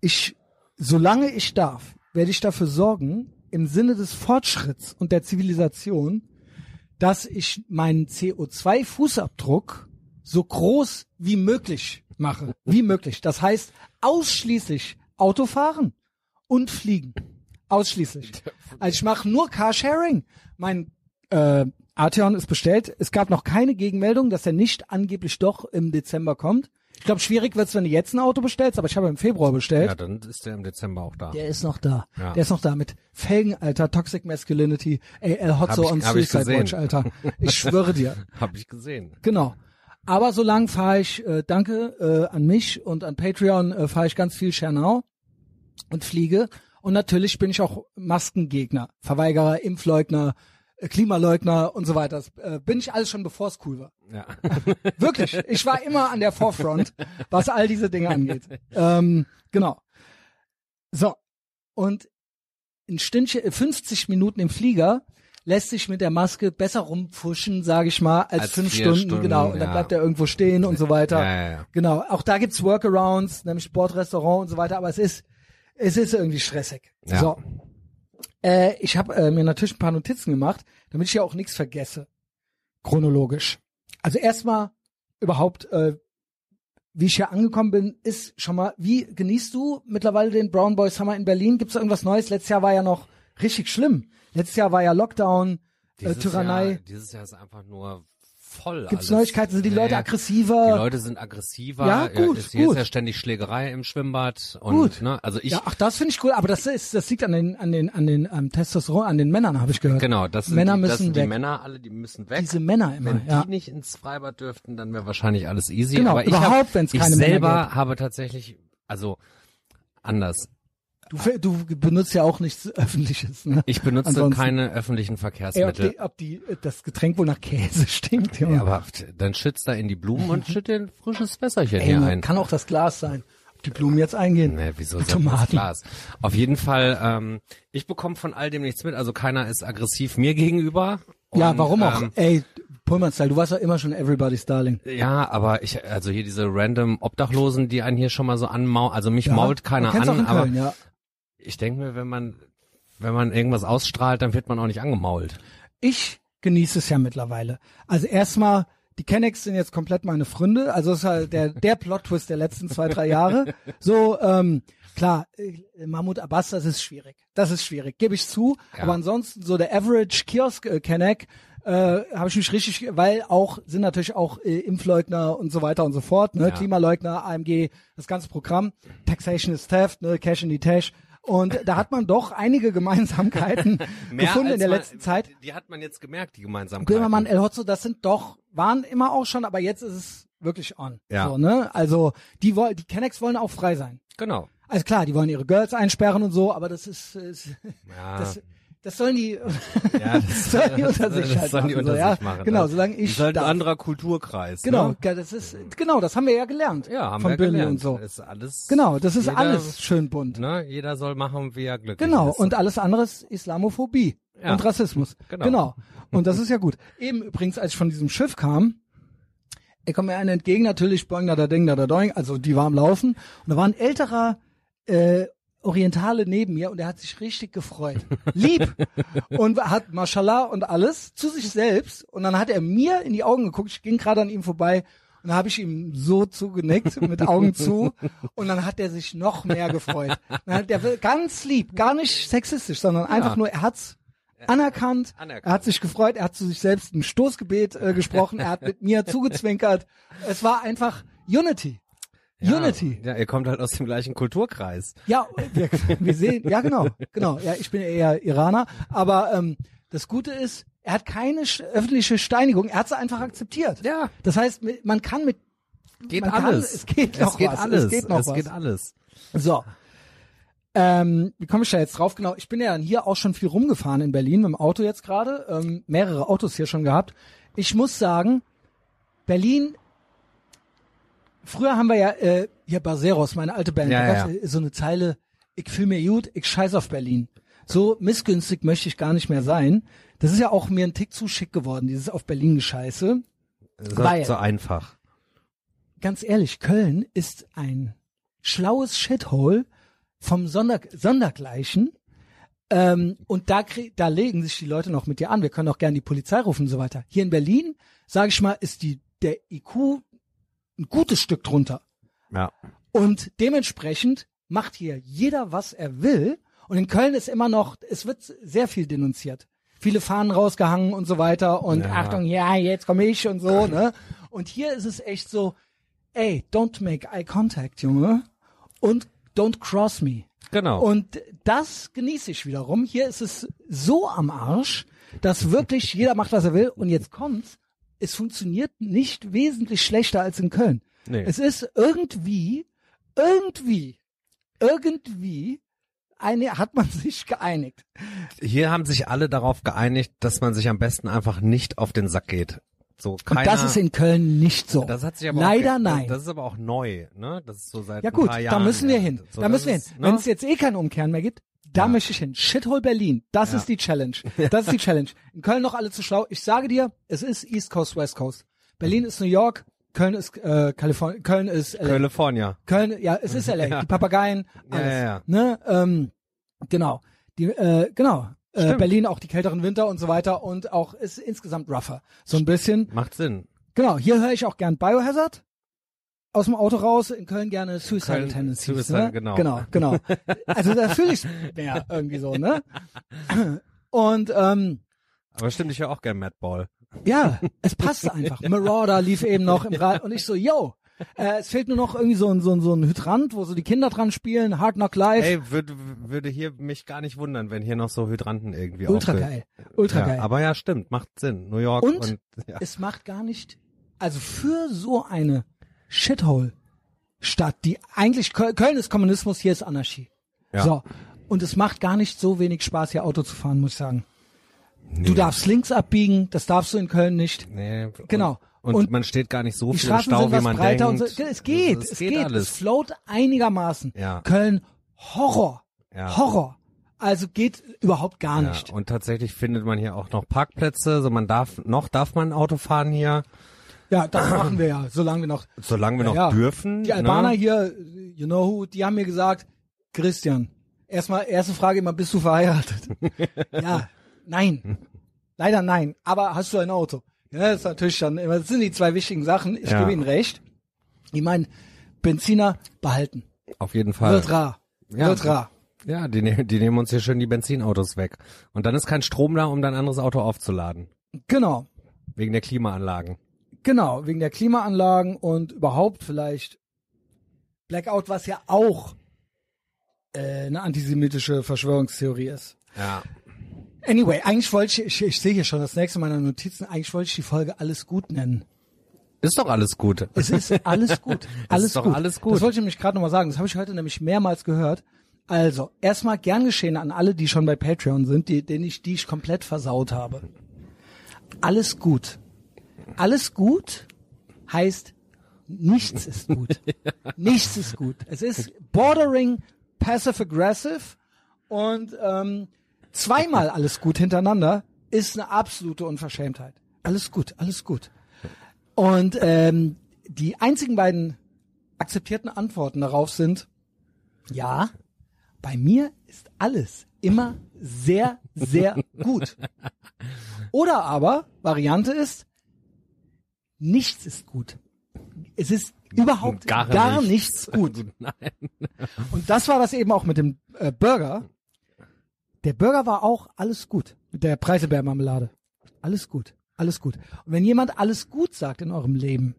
ich, solange ich darf, werde ich dafür sorgen, im Sinne des Fortschritts und der Zivilisation, dass ich meinen CO2-Fußabdruck so groß wie möglich mache. Wie möglich. Das heißt, ausschließlich Autofahren und Fliegen. Ausschließlich. Also ich mache nur Carsharing. Mein äh, Arteon ist bestellt. Es gab noch keine Gegenmeldung, dass er nicht angeblich doch im Dezember kommt. Ich glaube, schwierig wird's, wenn du jetzt ein Auto bestellst, aber ich habe im Februar bestellt. Ja, dann ist der im Dezember auch da. Der ist noch da. Ja. Der ist noch da mit Felgen, Alter, Toxic Masculinity, El Hotzo on ich Suicide. Watch, Alter. Ich schwöre dir. Hab ich gesehen. Genau. Aber solange fahre ich, äh, danke äh, an mich und an Patreon, äh, fahre ich ganz viel Schernau und fliege. Und natürlich bin ich auch Maskengegner, Verweigerer, Impfleugner, Klimaleugner und so weiter. Das, äh, bin ich alles schon, bevor es cool war. Ja. Wirklich. Ich war immer an der Forefront, was all diese Dinge angeht. Ähm, genau. So. Und ein Stündchen, äh, 50 Minuten im Flieger lässt sich mit der Maske besser rumpfuschen, sage ich mal, als, Als fünf Stunden, Stunden, genau. Und dann ja. bleibt er irgendwo stehen und so weiter. Ja, ja. Genau. Auch da gibt's Workarounds, nämlich Sportrestaurant und so weiter, aber es ist, es ist irgendwie stressig. So. Äh, ich habe äh, mir natürlich ein paar Notizen gemacht, damit ich ja auch nichts vergesse. Chronologisch. Also erstmal überhaupt, äh, wie ich hier angekommen bin, ist schon mal, wie genießt du mittlerweile den Brown Boy Summer in Berlin? Gibt's da irgendwas Neues? Letztes Jahr war ja noch richtig schlimm. Letztes Jahr war ja Lockdown, äh, Dieses Tyrannei. Jahr, dieses Jahr ist einfach nur voll. Gibt's alles. Neuigkeiten? Sind die Leute aggressiver? Die Leute sind aggressiver. Ja, gut, es, hier gut. ist ja ständig Schlägerei im Schwimmbad. Und, Gut. Ne, also ich, ja, ach, das finde ich cool, aber das ist, das liegt an den, an den, an den ähm, Testosteron, an den Männern, habe ich gehört. genau, das sind, Männer die, das müssen sind die. Männer alle, die müssen weg. Diese Männer immer, Wenn ja. die nicht ins Freibad dürften, dann wäre wahrscheinlich alles easy. Genau, Aber ich überhaupt, wenn's ich keine Männer selber gäbe. habe tatsächlich, also anders. Du, du benutzt ja auch nichts Öffentliches, ne? Ich benutze Ansonsten- keine öffentlichen Ey, ob, Verkehrsmittel. die, ob die, das Getränk wohl nach Käse stinkt, Junge. ja, aber dann schützt da in die Blumen und schüttet ein frisches Wässerchen Ey, hier ein. kann auch das Glas sein. Ob die Blumen jetzt eingehen. Nee, wieso ist das Tomaten. Glas? Auf jeden Fall, ähm, ich bekomme von all dem nichts mit. Also keiner ist aggressiv mir gegenüber. ja, Und, warum auch? Ähm, Ey, Pullman-Style, du warst ja immer schon Everybody's Darling. ja, aber ich, also hier diese random Obdachlosen, die einen hier schon mal so anmauen, also mich Ja, mault keiner an, in aber Köln, ja. Ich denke mir, wenn man, wenn man irgendwas ausstrahlt, dann wird man auch nicht angemault. Ich genieße es ja mittlerweile. Also erstmal die Kennex sind jetzt komplett meine Freunde. Also das ist halt der, der Plot-Twist der letzten zwei, drei Jahre. So, ähm, klar, äh, Mahmoud Abbas, das ist schwierig. Das ist schwierig, gebe ich zu. Ja. Aber ansonsten so der Average Kiosk äh, äh, habe ich mich richtig, weil auch sind natürlich auch äh, Impfleugner und so weiter und so fort, ne, Ja. Klimaleugner, AMG, das ganze Programm, Taxation is Theft, ne, Cash in the Tash. Und da hat man doch einige Gemeinsamkeiten gefunden in der man- letzten Zeit. Die hat man jetzt gemerkt, die Gemeinsamkeit. Böhmermann, El Hotzo, das sind doch, waren immer auch schon, aber jetzt ist es wirklich on. Ja. So, ne? Also die wollen, die Kennex wollen auch frei sein. Genau. Also klar, die wollen ihre Girls einsperren und so, aber das ist, ist Ja. das, das sollen die, Ja, das, sollen die unter sich das halt sollen die machen, unter so, ja? machen. Genau, solange ich Das ist halt ein anderer Kulturkreis. Genau, Ne? ja, das ist, genau, das haben wir ja gelernt. Ja, haben von wir Böhmi gelernt. und so. Ist alles, Genau, das ist jeder, alles schön bunt. Ne, jeder soll machen, wie er glücklich Genau, ist. und alles andere ist Islamophobie Ja. und Rassismus. Genau. genau. Und das ist ja gut. Eben übrigens, als ich von diesem Schiff kam, er kommt mir einer entgegen, natürlich, boing, da, da, ding, da, da, doing, also die war am Laufen. Und da war ein älterer äh, Orientale neben mir und er hat sich richtig gefreut. Lieb. Und hat Mashallah und alles zu sich selbst. Und dann hat er mir in die Augen geguckt, ich ging gerade an ihm vorbei und dann habe ich ihm so zugenickt, mit Augen zu. Und dann hat er sich noch mehr gefreut. Dann hat er ganz lieb, gar nicht sexistisch, sondern einfach nur, er hat's anerkannt, Anerkannt. er hat sich gefreut, er hat zu sich selbst ein Stoßgebet äh, gesprochen, er hat mit mir zugezwinkert. Es war einfach Unity. Ja, Unity. Ja, ihr kommt halt aus dem gleichen Kulturkreis. Ja, wir, wir sehen, ja genau, genau. Ja, ich bin eher Iraner, aber ähm, das Gute ist, er hat keine öffentliche Steinigung, er hat sie einfach akzeptiert. Ja. Das heißt, man kann mit Geht Man kann- alles. es geht noch es geht was, alles. es geht noch es was. geht alles. so. Ähm, wie komme ich da jetzt drauf? Genau, ich bin ja dann hier auch schon viel rumgefahren in Berlin mit dem Auto jetzt gerade, ähm, mehrere Autos hier schon gehabt. Ich muss sagen, Berlin. Früher haben wir ja äh, hier Baseros, meine alte Band, Ja, ja. so eine Zeile: Ich fühle mir gut, ich scheiß auf Berlin. So missgünstig möchte ich gar nicht mehr sein. Das ist ja auch mir ein Tick zu schick geworden, dieses auf Berlin gescheiße. So, Weil- so einfach. ganz ehrlich, Köln ist ein schlaues Shithole vom Sonder Sondergleichen. Ähm, und da, da legen sich die Leute noch mit dir an. Wir können auch gerne die Polizei rufen und so weiter. Hier in Berlin, sage ich mal, ist die, der IQ ein gutes Stück drunter. Ja. Und dementsprechend macht hier jeder, was er will. Und in Köln ist immer noch, es wird sehr viel denunziert. Viele Fahnen rausgehangen und so weiter. Und Ja. Achtung, ja, jetzt komme ich und so, ne? Und hier ist es echt so, ey, don't make eye contact, Junge. Und don't cross me. Genau. Und das genieße ich wiederum. Hier ist es so am Arsch, dass wirklich jeder macht, was er will. Und jetzt kommt's. Es funktioniert nicht wesentlich schlechter als in Köln. Nee. Es ist irgendwie, irgendwie, irgendwie eine, hat man sich geeinigt. Hier haben sich alle darauf geeinigt, dass man sich am besten einfach nicht auf den Sack geht. So Und keiner, das ist in Köln nicht so. das hat sich aber Leider auch, nein. Das ist aber auch neu, ne? Das ist so seit ja gut, da müssen wir hin. So, da müssen wir hin. ne? Wenn es jetzt eh kein Umkehren mehr gibt, da Ja. möchte ich hin. Shithole Berlin. Das Ja. ist die Challenge. Das ist die Challenge. In Köln noch alle zu schlau. Ich sage dir, es ist East Coast, West Coast. Berlin ist New York, Köln ist äh, Kalifornien, Köln ist LA. California. Köln, ja, es ist LA. Ja. Die Papageien, alles. ja, ja. Ne? Ähm, genau. Die, äh, genau. Äh. Berlin auch die kälteren Winter und so weiter und auch ist insgesamt rougher. So ein bisschen. Macht Sinn. Genau, hier höre ich auch gern Biohazard. Aus dem Auto raus, in Köln gerne Suicidal Köln, Tendencies. Suicide, ne? genau. Genau, genau. Also da fühle ich mehr irgendwie so, ne? Und ähm, Aber stimmt, ich höre auch gern Madball. ja, es passte einfach. Marauder lief eben noch im Rad und ich so, yo, äh, es fehlt nur noch irgendwie so ein, so ein, so ein Hydrant, wo so die Kinder dran spielen, Hard Knock Live. Ey, würde, würde hier mich gar nicht wundern, wenn hier noch so Hydranten irgendwie Ultra geil. Ultra ja, geil. Aber ja, stimmt, macht Sinn. New York Und und, ja. es macht gar nicht, also für so eine Shithole-Stadt, die eigentlich, Köl- Köln ist Kommunismus, hier ist Anarchie. Ja. So. Und es macht gar nicht so wenig Spaß, hier Auto zu fahren, muss ich sagen. Du darfst links abbiegen, das darfst du in Köln nicht. Nee, Genau. Und, Und man steht gar nicht so viel im Stau, sind wie was man breiter denkt. und so. Es geht, es, es geht geht, es alles. float einigermaßen. Ja. Köln, Horror. Ja. Horror. Also geht überhaupt gar Ja, nicht. und tatsächlich findet man hier auch noch Parkplätze. So man darf noch darf man Auto fahren hier, Ja, das machen wir ja, solange wir noch solange wir noch Ja, dürfen. Die Albaner ne? hier, you know who, die haben mir gesagt, Christian, erstmal, erste Frage immer, bist du verheiratet? ja, nein. Leider nein. Aber hast du ein Auto? Ja, das ist natürlich dann immer, das sind die zwei wichtigen Sachen. Ich Ja. gebe Ihnen recht. Ich meine, Benziner behalten. Auf jeden Fall. Wird rar. Ja. Wird rar. Ja, die, ne die nehmen uns hier schön die Benzinautos weg. Und dann ist kein Strom da, um dein anderes Auto aufzuladen. Genau. Wegen der Klimaanlagen. Genau, wegen der Klimaanlagen und überhaupt vielleicht Blackout, was ja auch äh, eine antisemitische Verschwörungstheorie ist. Ja. Anyway, eigentlich wollte ich, ich, ich sehe hier schon das nächste meiner Notizen, eigentlich wollte ich die Folge Alles gut nennen. Ist doch alles gut. Es ist alles gut. Alles doch gut. alles gut. Das wollte ich nämlich gerade nochmal sagen. Das habe ich heute nämlich mehrmals gehört. Also, erstmal gern geschehen an alle, die schon bei Patreon sind, die, denen ich, die ich komplett versaut habe. Alles gut. Alles gut heißt, nichts ist gut. Nichts ist gut. Es ist bordering passive aggressive und ähm, zweimal alles gut hintereinander ist eine absolute Unverschämtheit. Alles gut, alles gut. Und ähm, die einzigen beiden akzeptierten Antworten darauf sind, ja, bei mir ist alles immer sehr, sehr gut. Oder aber, Variante ist, nichts ist gut. Es ist überhaupt gar, Gar nichts. nichts. gut. Nein. Und das war das eben auch mit dem äh, Burger. Der Burger war auch alles gut. Mit der Preiselbeermarmelade. Alles gut. Alles gut. Und wenn jemand alles gut sagt in eurem Leben,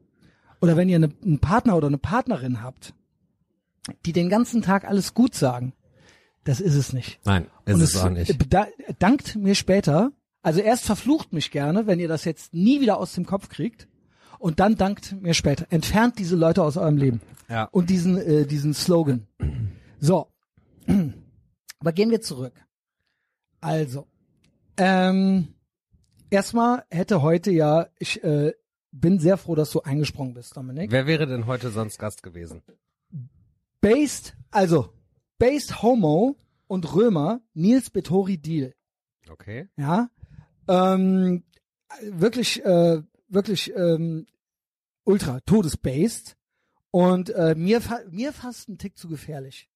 oder wenn ihr eine, einen Partner oder eine Partnerin habt, die den ganzen Tag alles gut sagen, das ist es nicht. Nein, ist Und es auch nicht. beda- dankt mir später, also erst verflucht mich gerne, wenn ihr das jetzt nie wieder aus dem Kopf kriegt, und dann dankt mir später. Entfernt diese Leute aus eurem Leben. Ja. Und diesen, äh, diesen Slogan. So. Aber gehen wir zurück. Also, ähm, erstmal hätte heute ja, ich äh, bin sehr froh, dass du eingesprungen bist, Dominik. Wer wäre denn heute sonst Gast gewesen? Based, also, Based Homo und Römer, Nils Betori Deal. Okay. Ja. Ähm, wirklich, äh, wirklich ähm, ultra todesbased und äh, mir fa mir fast ein Tick zu gefährlich.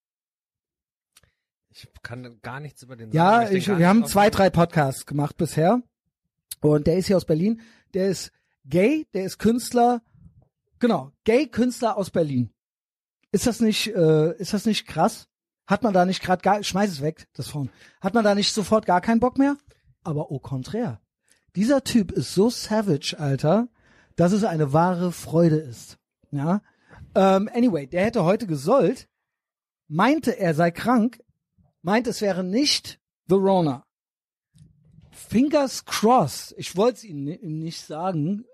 Ich kann gar nichts über den Ja, sagen. ich, gar wir haben zwei, drei Podcasts gemacht bisher und der ist hier aus Berlin. Der ist gay, der ist Künstler, genau, gay Künstler aus Berlin. Ist das nicht, äh, ist das nicht krass? Hat man da nicht gerade gar, schmeiß es weg, das Phone. Hat man da nicht sofort gar keinen Bock mehr? Aber au contraire. Dieser Typ ist so savage, Alter, dass es eine wahre Freude ist. Ja. Ähm, anyway, der hätte heute gesollt, meinte er sei krank, meint es wäre nicht The Rona. Fingers crossed. Ich wollte es ihm ni- ihm nicht sagen,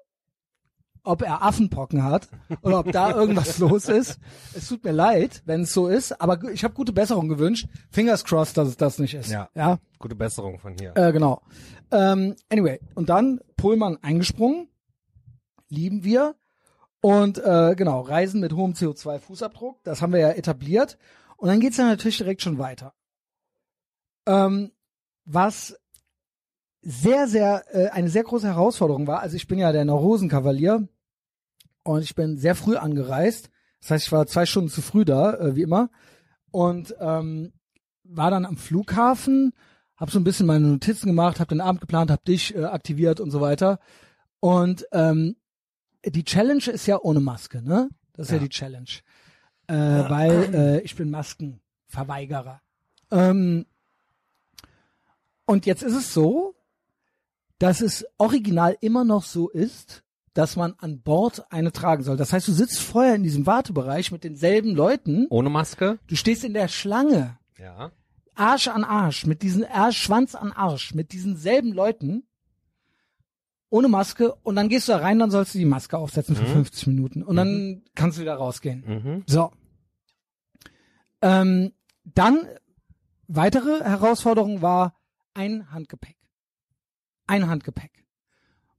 ob er Affenpocken hat oder ob da irgendwas los ist. Es tut mir leid, wenn es so ist, aber ich habe gute Besserung gewünscht. Fingers crossed, dass es das nicht ist. Ja. ja? Gute Besserung von hier. Äh, genau. Ähm, anyway, und dann Pullman eingesprungen. Lieben wir. Und äh, genau, Reisen mit hohem CO2-Fußabdruck, das haben wir ja etabliert. Und dann geht's ja natürlich direkt schon weiter. Ähm, was sehr, sehr, äh, eine sehr große Herausforderung war, also ich bin ja der Neurosenkavalier und ich bin sehr früh angereist. Das heißt, ich war zwei Stunden zu früh da, äh, wie immer. Und ähm, war dann am Flughafen, habe so ein bisschen meine Notizen gemacht, habe den Abend geplant, habe dich äh, aktiviert und so weiter. Und ähm, die Challenge ist ja ohne Maske, ne? Das ist ja, Ja. die Challenge. Äh, weil äh, ich bin Maskenverweigerer. Ähm, und jetzt ist es so, dass es original immer noch so ist, dass man an Bord eine tragen soll. Das heißt, du sitzt vorher in diesem Wartebereich mit denselben Leuten, Ohne Maske? du stehst in der Schlange Ja. Arsch an Arsch, mit diesen Arsch, Schwanz an Arsch, mit diesen selben Leuten, ohne Maske, und dann gehst du da rein, dann sollst du die Maske aufsetzen für 50 Minuten. Und dann kannst du wieder rausgehen. Mhm. So. Ähm, dann, weitere Herausforderung war ein Handgepäck. Ein Handgepäck.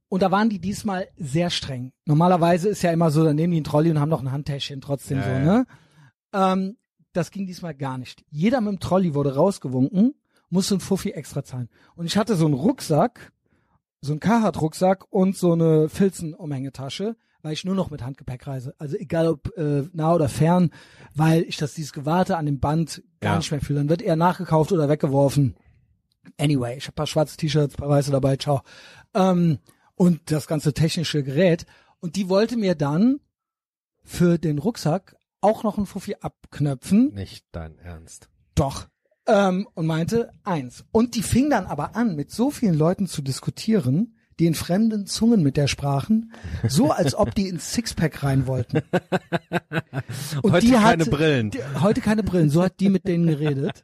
Und da waren die diesmal sehr streng. Normalerweise ist ja immer so, dann nehmen die einen Trolley und haben noch ein Handtäschchen trotzdem Ja, so, ja. ne? Ähm, das ging diesmal gar nicht. Jeder mit dem Trolley wurde rausgewunken, musste ein Fuffi extra zahlen. Und ich hatte so einen Rucksack, so einen Carhartt-Rucksack und so eine Filzen-Umhängetasche, weil ich nur noch mit Handgepäck reise. Also egal ob äh, nah oder fern, weil ich das dieses Gewarte an dem Band gar Ja. nicht mehr fühle. Dann wird eher nachgekauft oder weggeworfen. Anyway, ich habe paar schwarze T-Shirts, paar weiße dabei, ciao. Ähm, und das ganze technische Gerät. Und die wollte mir dann für den Rucksack auch noch ein Fuffi abknöpfen. Nicht dein Ernst. Doch. Ähm, und meinte eins. Und die fing dann aber an, mit so vielen Leuten zu diskutieren, die in fremden Zungen mit der sprachen, so als ob die ins Sixpack rein wollten. Und heute die keine hat, Brillen. Die, heute keine Brillen, so hat die mit denen geredet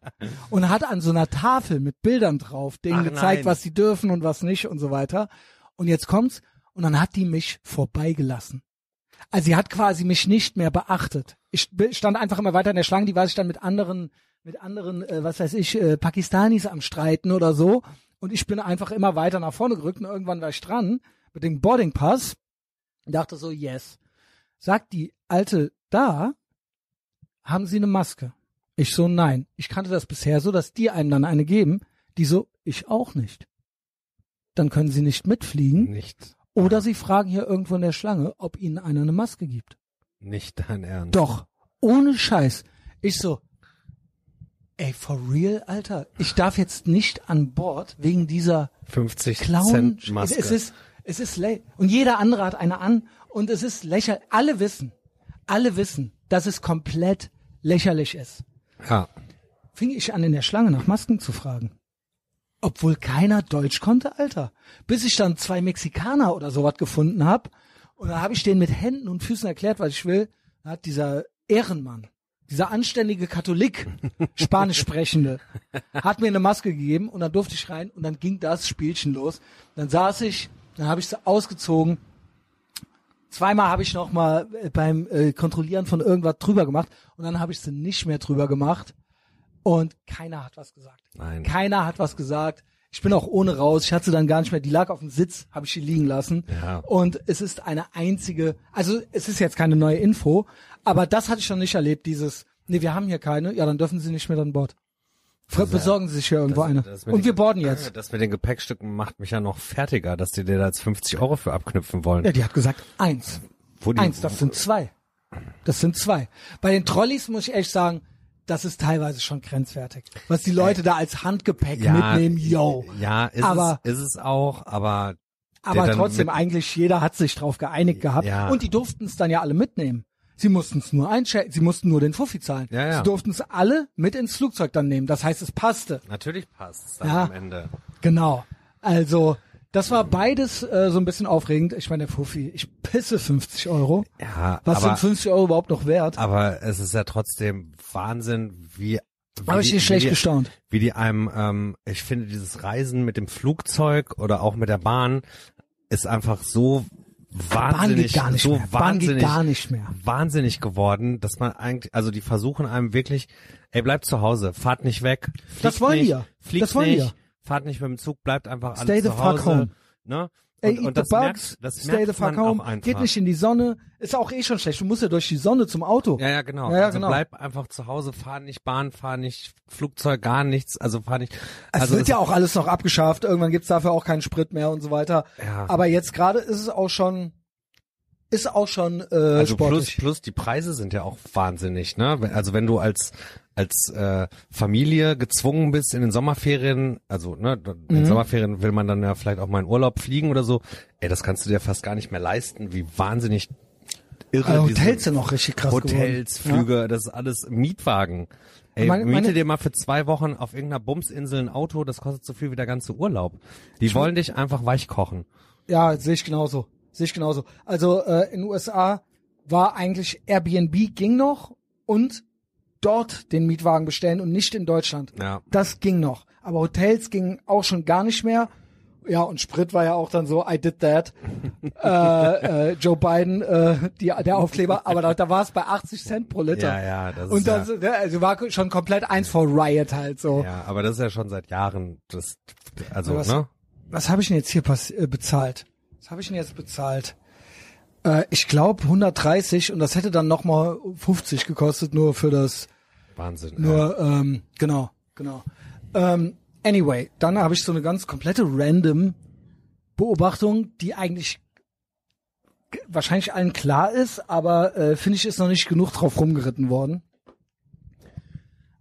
und hat an so einer Tafel mit Bildern drauf denen Ach, gezeigt, nein. was sie dürfen und was nicht und so weiter. Und jetzt kommt's und dann hat die mich vorbeigelassen. Also sie hat quasi mich nicht mehr beachtet. Ich stand einfach immer weiter in der Schlange, die war sich dann mit anderen mit anderen, äh, was weiß ich, äh, Pakistanis am Streiten oder so. Und ich bin einfach immer weiter nach vorne gerückt und irgendwann war ich dran mit dem Boarding Pass. Dachte so, yes. Sagt die Alte da, haben Sie eine Maske? Ich so, nein. Ich kannte das bisher so, dass die einem dann eine geben. Die so, ich auch nicht. Dann können Sie nicht mitfliegen. Nicht. Oder Sie fragen hier irgendwo in der Schlange, ob Ihnen einer eine Maske gibt. Nicht dein Ernst. Doch. Ohne Scheiß. Ich so, Ey, for real, Alter. Ich darf jetzt nicht an Bord wegen dieser 50 Clown Cent Maske. Es ist, es ist und jeder andere hat eine an und es ist lächerlich. Alle wissen, alle wissen, dass es komplett lächerlich ist. Ja. Fing ich an in der Schlange nach Masken zu fragen. Obwohl keiner Deutsch konnte, Alter. Bis ich dann zwei Mexikaner oder sowas gefunden hab und dann habe ich denen mit Händen und Füßen erklärt, was ich will. Da hat dieser Ehrenmann dieser anständige Katholik, Spanisch sprechende, hat mir eine Maske gegeben und dann durfte ich rein und dann ging das Spielchen los. Dann saß ich, dann habe ich sie ausgezogen. Zweimal habe ich noch mal äh, beim äh, Kontrollieren von irgendwas drüber gemacht und dann habe ich sie nicht mehr drüber gemacht und keiner hat was gesagt. Nein. Keiner hat was gesagt. Ich bin auch ohne raus. Ich hatte sie dann gar nicht mehr. Die lag auf dem Sitz, habe ich sie liegen lassen. Ja. Und es ist eine einzige, also es ist jetzt keine neue Info, aber das hatte ich schon nicht erlebt, dieses, nee, wir haben hier keine, ja, dann dürfen Sie nicht mehr an Bord. Das Besorgen Sie sich hier irgendwo das, eine. Das Und wir boarden jetzt. Das mit den Gepäckstücken macht mich ja noch fertiger, dass die dir da jetzt 50 Euro für abknüpfen wollen. Ja, die hat gesagt, eins. Wo die, eins, das sind zwei. Das sind zwei. Bei den Trolleys muss ich echt sagen, das ist teilweise schon grenzwertig. Was die Leute äh, da als Handgepäck ja, mitnehmen, yo. Ja, ist, aber, es, ist es auch, aber aber trotzdem, eigentlich jeder hat sich drauf geeinigt gehabt. Ja. Und die durften es dann ja alle mitnehmen. Sie mussten es nur einchecken, sie mussten nur den Fuffi zahlen. Ja, ja. Sie durften es alle mit ins Flugzeug dann nehmen. Das heißt, es passte. Natürlich passt es dann ja, am Ende. Genau. Also, das war beides äh, so ein bisschen aufregend. Ich meine, der Fuffi, ich pisse 50 Euro. Ja, Was aber, sind 50 Euro überhaupt noch wert? Aber es ist ja trotzdem Wahnsinn, wie habe ich nicht schlecht wie die, gestaunt. Wie die einem, ähm, ich finde dieses Reisen mit dem Flugzeug oder auch mit der Bahn ist einfach so wahnsinnig, Bahn so mehr. wahnsinnig, gar nicht mehr. wahnsinnig geworden, dass man eigentlich, also die versuchen einem wirklich, ey, bleibt zu Hause, fahrt nicht weg, fliegt das wollen nicht, ja. fliegt das wollen nicht, ja. fahrt nicht mit dem Zug, bleibt einfach Stay alles the zu Hause, fuck home. ne? Ey, und, und the das bugs, merkt, das stay the fuck home, geht nicht in die Sonne, ist auch eh schon schlecht. Du musst ja durch die Sonne zum Auto. Ja, ja, genau. Ja, ja, also genau. bleib einfach zu Hause, fahr nicht Bahn, fahr nicht Flugzeug, gar nichts, also fahr nicht. Es Also wird ja auch alles noch abgeschafft. Irgendwann gibt's dafür auch keinen Sprit mehr und so weiter. Ja. Aber jetzt gerade ist es auch schon, ist auch schon äh, also plus sportlich. plus die Preise sind ja auch wahnsinnig, ne? Also wenn du als als äh, Familie gezwungen bist in den Sommerferien, also ne, in den Mhm. Sommerferien will man dann ja vielleicht auch mal in Urlaub fliegen oder so. Ey, das kannst du dir fast gar nicht mehr leisten, wie wahnsinnig irre Also Hotels sind noch richtig krass Hotels, geworden. Flüge, das ist alles Mietwagen. Ey, Meine- miete meine- dir mal für zwei Wochen auf irgendeiner Bumsinsel ein Auto, das kostet so viel wie der ganze Urlaub. Die wollen dich einfach weich kochen. Ja, sehe ich genauso. Sehe ich genauso. Also äh, in USA war eigentlich Airbnb ging noch und dort den Mietwagen bestellen und nicht in Deutschland. Ja. Das ging noch. Aber Hotels gingen auch schon gar nicht mehr. Ja, und Sprit war ja auch dann so, I did that. äh, äh, Joe Biden, äh, die, der Aufkleber, aber da, da war es bei 80 Cent pro Liter. Ja, ja, das ist Und dann, ja, so, also war schon komplett eins vor Riot halt so. ja, aber das ist ja schon seit Jahren das also, Was- ne? Was habe ich denn jetzt hier äh, bezahlt? Was habe ich denn jetzt bezahlt? Äh, ich glaube 130 und das hätte dann nochmal 50 gekostet, nur für das, Wahnsinn. ja. nur, ähm, genau, genau. Ähm, anyway, dann habe ich so eine ganz komplette random Beobachtung, die eigentlich wahrscheinlich allen klar ist, aber äh, finde ich ist noch nicht genug drauf rumgeritten worden.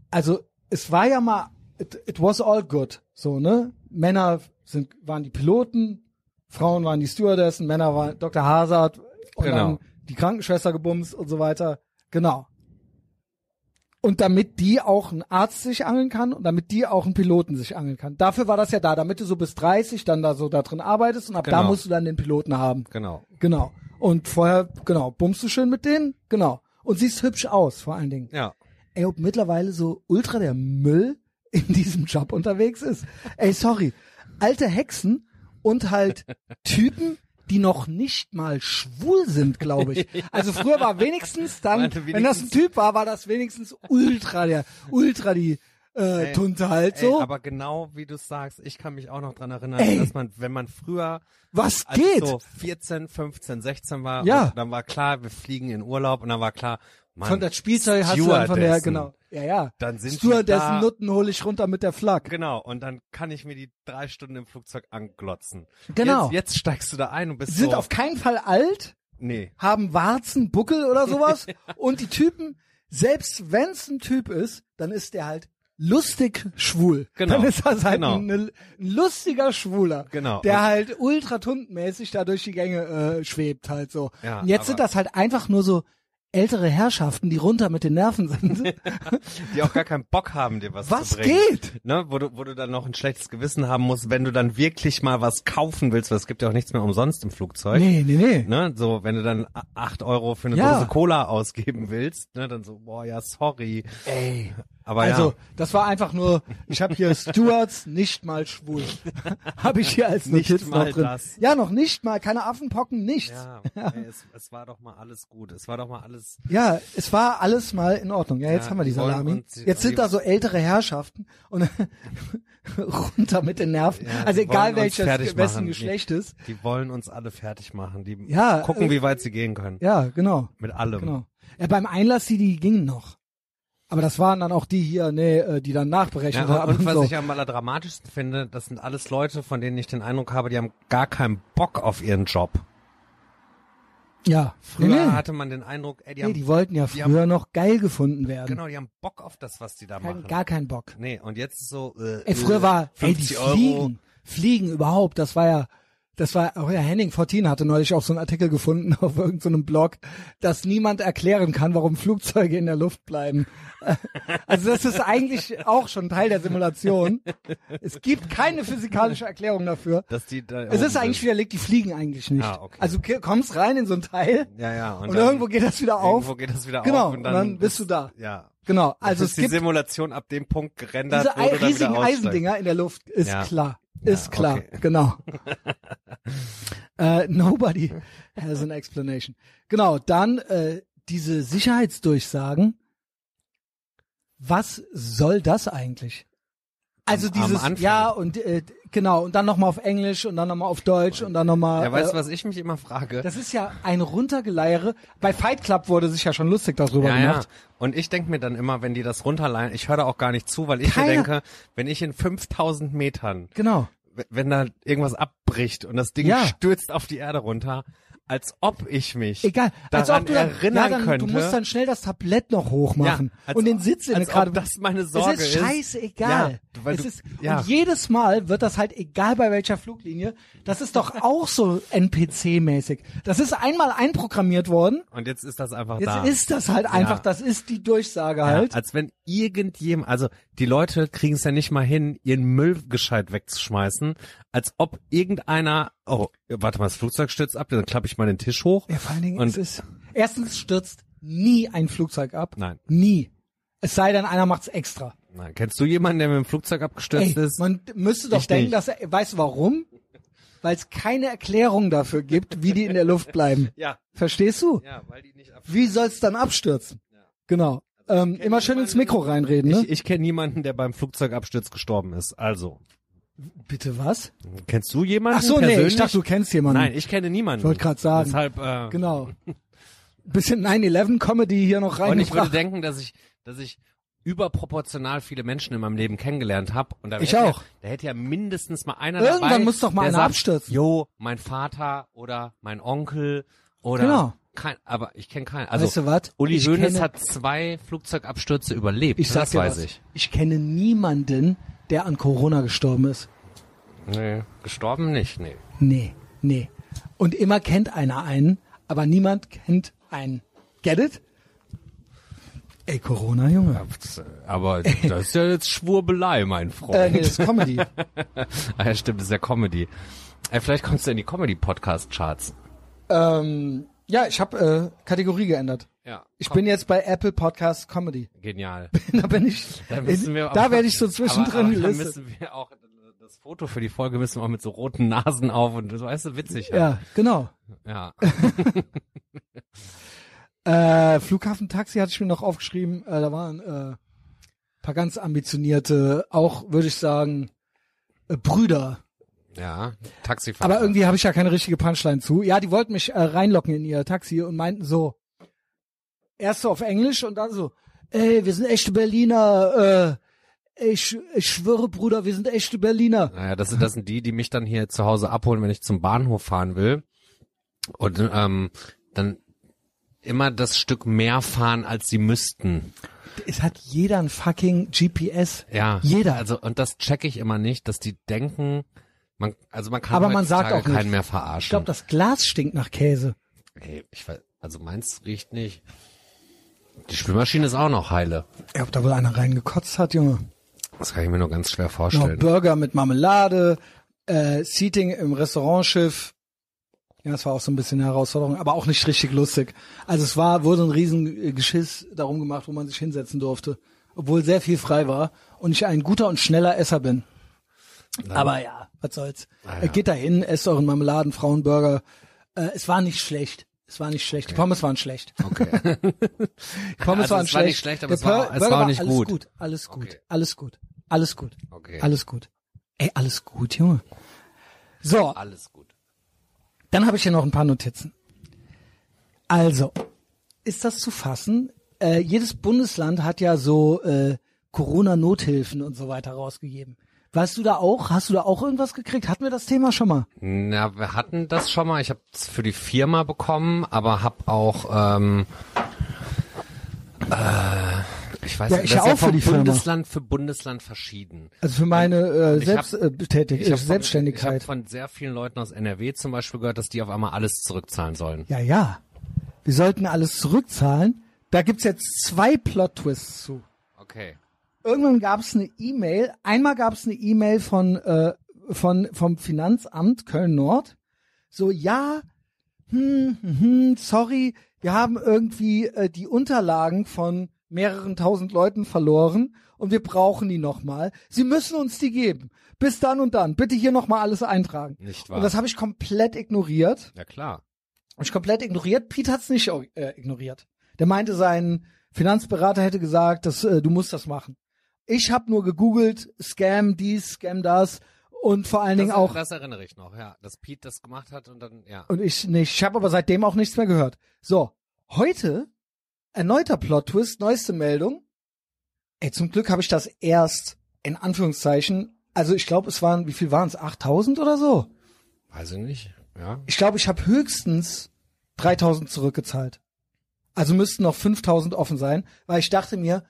Also es war ja mal, it, it was all good, so ne. Männer sind waren die Piloten, Frauen waren die Stewardessen, Männer waren Dr. Hazard und Genau. dann die Krankenschwester gebumst und so weiter. Genau. Und damit die auch ein Arzt sich angeln kann und damit die auch ein Piloten sich angeln kann. Dafür war das ja da, damit du so bis 30 dann da so da drin arbeitest und ab da Genau. musst du dann den Piloten haben. Genau. Genau. Und vorher, genau, bummst du schön mit denen? Genau. Und siehst hübsch aus, vor allen Dingen. Ja. Ey, ob mittlerweile so ultra der Müll in diesem Job unterwegs ist. Ey, sorry. Alte Hexen und halt Typen, die noch nicht mal schwul sind, glaube ich. Also früher war wenigstens dann, Warte, wenn das ein wenigstens- Typ war, war das wenigstens ultra der, ultra die äh, Ey, Tunte halt Ey, so. aber genau wie du sagst, ich kann mich auch noch dran erinnern, Ey. dass man, wenn man früher Was geht? so 14, 15, 16 war, Ja. dann war klar, wir fliegen in Urlaub und dann war klar, Mann, von das Spielzeug hast du dann von der, genau. Ja, ja. Dann sind die Stewardessen da- Nutten hole ich runter mit der Flak. Genau, und dann kann ich mir die drei Stunden im Flugzeug anglotzen. Genau. Jetzt, jetzt steigst du da ein und bist Sind so, auf keinen Fall alt, nee, haben Warzen, Buckel oder sowas. und die Typen, selbst wenn's ein Typ ist, dann ist der halt lustig schwul. Genau, Dann ist das halt genau. ein, ein lustiger Schwuler. Genau. Der Und- halt ultra tuntenmäßig da durch die Gänge äh, schwebt halt so. Ja, und jetzt sind das halt einfach nur so ältere Herrschaften, die runter mit den Nerven sind. die auch gar keinen Bock haben, dir was, Was zu bringen. geht? Ne, wo du, wo du dann noch ein schlechtes Gewissen haben musst, wenn du dann wirklich mal was kaufen willst, weil es gibt ja auch nichts mehr umsonst im Flugzeug. nee, nee, nee. Ne, so, wenn du dann acht Euro für eine Ja. Dose Cola ausgeben willst, ne, dann so, boah, ja, sorry. Ey. Aber Also, ja, das war einfach nur, ich habe hier Stewards nicht mal schwul. habe ich hier als Nicht Notiz mal noch drin. das. Ja, noch nicht mal, keine Affenpocken, nichts. ja, ey, es, es war doch mal alles gut. Es war doch mal alles, Ja, es war alles mal in Ordnung. Ja, jetzt Ja, haben wir die die Salami. uns- Jetzt sind die- da so ältere Herrschaften und runter mit den Nerven. Ja, also die egal welches, wessen. Geschlecht ist. die wollen uns alle fertig machen. Die Ja, gucken, äh, wie weit sie gehen können. Ja, genau, Mit allem. genau. Ja, beim Einlass, die, die gingen noch. Aber das waren dann auch die hier, nee, äh, die dann nachberechnet Ja, haben. und was so. ich am allerdramatischsten finde, das sind alles Leute, von denen ich den Eindruck habe, die haben gar keinen Bock auf ihren Job. ja, Früher nee, hatte man den Eindruck, ey, die Nee, haben, die wollten ja die früher noch geil gefunden werden. genau, die haben Bock auf das, was die da Kein, machen. gar keinen Bock. Nee, und jetzt ist so, äh, Ey, früher war, ey, die 50 Euro. Fliegen, Fliegen überhaupt, das war ja, das war, auch ja, Henning Fortin hatte neulich auch so einen Artikel gefunden auf irgendeinem so Blog, dass niemand erklären kann, warum Flugzeuge in der Luft bleiben. Also das ist eigentlich auch schon Teil der Simulation. Es gibt keine physikalische Erklärung dafür. dass die da Es ist eigentlich widerlegt, die fliegen eigentlich nicht. Ah, okay. Also du kommst rein in so ein Teil ja, ja, und, und, dann, irgendwo geht das wieder auf. irgendwo geht das wieder Genau, auf und dann bist du da. Ja. Genau, Also es ist die gibt Simulation ab dem Punkt gerendert, diese wo du dann riesigen. Eisendinger in der Luft, ist Ja. klar. Ist Ja, klar, okay. genau. äh, nobody has an explanation. Genau, dann äh, diese Sicherheitsdurchsagen. Was soll das eigentlich? Also Am- am dieses, Anfang. ja, und äh, genau, und dann nochmal auf Englisch und dann nochmal auf Deutsch und dann nochmal. Ja, weißt äh, du, was ich mich immer frage? das ist ja ein Runtergeleiere. Bei Fight Club wurde sich ja schon lustig darüber ja, ja. gemacht. Und ich denk mir dann immer, wenn die das runterleihen, ich höre da auch gar nicht zu, weil ich mir Keiner- denke, wenn ich in 5000 Metern, Genau. wenn da irgendwas abbricht und das Ding Ja. stürzt auf die Erde runter, als ob ich mich Egal. Als daran ob du dann, erinnern ja, dann, könnte. Du musst dann schnell das Tablett noch hochmachen Ja, und den Sitz in gerade. das meine Sorge es ist. scheißegal. Ja, weil es du- ist, ja. Und jedes Mal wird das halt egal bei welcher Fluglinie. Das ist doch auch so NPC-mäßig. Das ist einmal einprogrammiert worden. und jetzt ist das einfach Jetzt da. ist das halt einfach. Das ist die Durchsage halt. als wenn irgendjemand, also die Leute kriegen es ja nicht mal hin, ihren Müll gescheit wegzuschmeißen, als ob irgendeiner, oh, warte mal, das Flugzeug stürzt ab, dann klappe ich mal den Tisch hoch. Ja, vor allen Dingen es ist erstens stürzt nie ein Flugzeug ab. Nein. Nie. Es sei denn, einer macht's extra. Nein, kennst du jemanden, der mit dem Flugzeug abgestürzt Ey, ist? man müsste doch Ich denken, nicht. dass er, weißt du warum? Weil es keine Erklärung dafür gibt, wie die in der Luft bleiben. ja, Verstehst du? ja, weil die nicht ab. Wie soll's dann abstürzen? Genau. Ähm, kenn immer schön ins Mikro reinreden, ne? Ich, ich kenne niemanden, der beim Flugzeugabsturz gestorben ist. Also, Bitte was? kennst du jemanden Ach so, nee, persönlich? ich dachte, du kennst jemanden. Nein, ich kenne niemanden. Ich wollte gerade sagen. Deshalb, äh, Genau. Bisschen 9-11-Comedy hier noch Und ich würde denken, dass ich, dass ich überproportional viele Menschen in meinem Leben kennengelernt habe. Und da Ich hätte auch. Ja, da hätte ja mindestens mal einer Irgendwann dabei, muss doch mal einer sagt, abstürzen. Jo, mein Vater oder mein Onkel oder Genau. Kein, aber ich kenne keinen. Also weißt du was? Uli ich Hoeneß kenne, hat zwei Flugzeugabstürze überlebt. ich sag das weiß was. ich. Ich kenne niemanden, der an Corona gestorben ist. Nee, gestorben nicht, nee. Nee. Nee. Und immer kennt einer einen, aber niemand kennt einen. Get it? Ey, Corona, Junge. Aber das ist ja jetzt Schwurbelei, mein Freund. Äh, nee, das ist Comedy. ah, ja, stimmt, das ist ja Comedy. Ey, vielleicht kommst du in die Comedy-Podcast-Charts. ähm, ja, ich habe äh, Kategorie geändert. Ja. Ich bin jetzt bei Apple Podcast Comedy. Genial. da bin ich. Da, müssen wir da werde ich so zwischendrin aber, aber da müssen wir auch das Foto für die Folge müssen wir auch mit so roten Nasen auf und das weißt du witzig. Ja, genau. ja. Äh, Flughafentaxi hatte ich mir noch aufgeschrieben. Äh, da waren äh, paar ganz ambitionierte, auch würde ich sagen, äh, Brüder. Ja, Taxifahrer. Aber irgendwie habe ich ja keine richtige Punchline zu. Ja, die wollten mich äh, reinlocken in ihr Taxi und meinten so, erst so auf Englisch und dann so, ey, wir sind echte Berliner. Äh, ich, ich schwöre, Bruder, wir sind echte Berliner. Naja, das sind, das sind die, die mich dann hier zu Hause abholen, wenn ich zum Bahnhof fahren will. Und ähm, dann immer das Stück mehr fahren, als sie müssten. Es hat jeder ein fucking GPS. Ja. Jeder. Also, und das checke ich immer nicht, dass die denken, man, also man kann Aber man sagt auch nicht. keinen mehr verarschen. Ich glaube, das Glas stinkt nach Käse. Ey, ich weiß, also meins riecht nicht. Die Spülmaschine ist auch noch heile. Ja, ob da wohl einer reingekotzt hat, Junge. Das kann ich mir nur ganz schwer Noch vorstellen. Burger mit Marmelade, äh, Seating im Restaurantschiff. Ja, das war auch so ein bisschen eine Herausforderung, aber auch nicht richtig lustig. Also es war, wurde ein riesen äh, Geschiss darum gemacht, wo man sich hinsetzen durfte. Obwohl sehr viel frei war und ich ein guter und schneller Esser bin. Aber ja, was soll's. Ah, Äh, ja. Geht dahin, esst euren Marmeladen, Frauenburger. Äh, es war nicht schlecht. Es war nicht schlecht. Die Pommes waren schlecht. Okay. Die Pommes Also waren es war schlecht. nicht schlecht, aber Der es war- es war nicht alles gut. gut. Alles gut. Okay. Alles gut. Alles gut. Okay. Alles gut. Ey, alles gut, Junge. So, Alles gut. dann habe ich hier noch ein paar Notizen. Also, ist das zu fassen? Äh, jedes Bundesland hat ja so äh, Corona-Nothilfen und so weiter rausgegeben. Weißt du da auch? Hast du da auch irgendwas gekriegt? Hatten wir das Thema schon mal? Na, wir hatten das schon mal. Ich habe es für die Firma bekommen, aber habe auch, ähm, äh, ich weiß Ja, nicht, ich das ist ja auch für die Firma. Bundesland für Bundesland verschieden. Also für meine äh, hab- Selbst, äh, Ich hab von- Ich Selbstständigkeit. habe von sehr vielen Leuten aus NRW zum Beispiel gehört, dass die auf einmal alles zurückzahlen sollen. Ja, ja. Wir sollten alles zurückzahlen. Da gibt's jetzt zwei Plot-Twists zu. Okay. Irgendwann gab's eine E-Mail. Einmal gab's eine E-Mail von, äh, von vom Finanzamt Köln Nord. So, ja, hm, hm, hm, sorry, wir haben irgendwie äh, die Unterlagen von mehreren tausend Leuten verloren und wir brauchen die nochmal. Sie müssen uns die geben. Bis dann und dann. Bitte hier nochmal alles eintragen. Nicht wahr? Und das habe ich komplett ignoriert. Ja klar. Hab ich komplett ignoriert. Pete hat's nicht äh, ignoriert. Der meinte, sein Finanzberater hätte gesagt, dass äh, du musst das machen. Ich habe nur gegoogelt, Scam dies, Scam das und vor allen Dingen Das, auch das erinnere ich noch, ja, dass Pete das gemacht hat und dann, ja. und ich nicht. Ich habe aber seitdem auch nichts mehr gehört. So, heute erneuter Plot-Twist, neueste Meldung. Ey, zum Glück habe ich das erst in Anführungszeichen, also ich glaube, es waren, wie viel waren es? 8000 oder so? Weiß ich nicht, ja. Ich glaube, ich habe höchstens 3000 zurückgezahlt. Also müssten noch 5000 offen sein, weil ich dachte mir,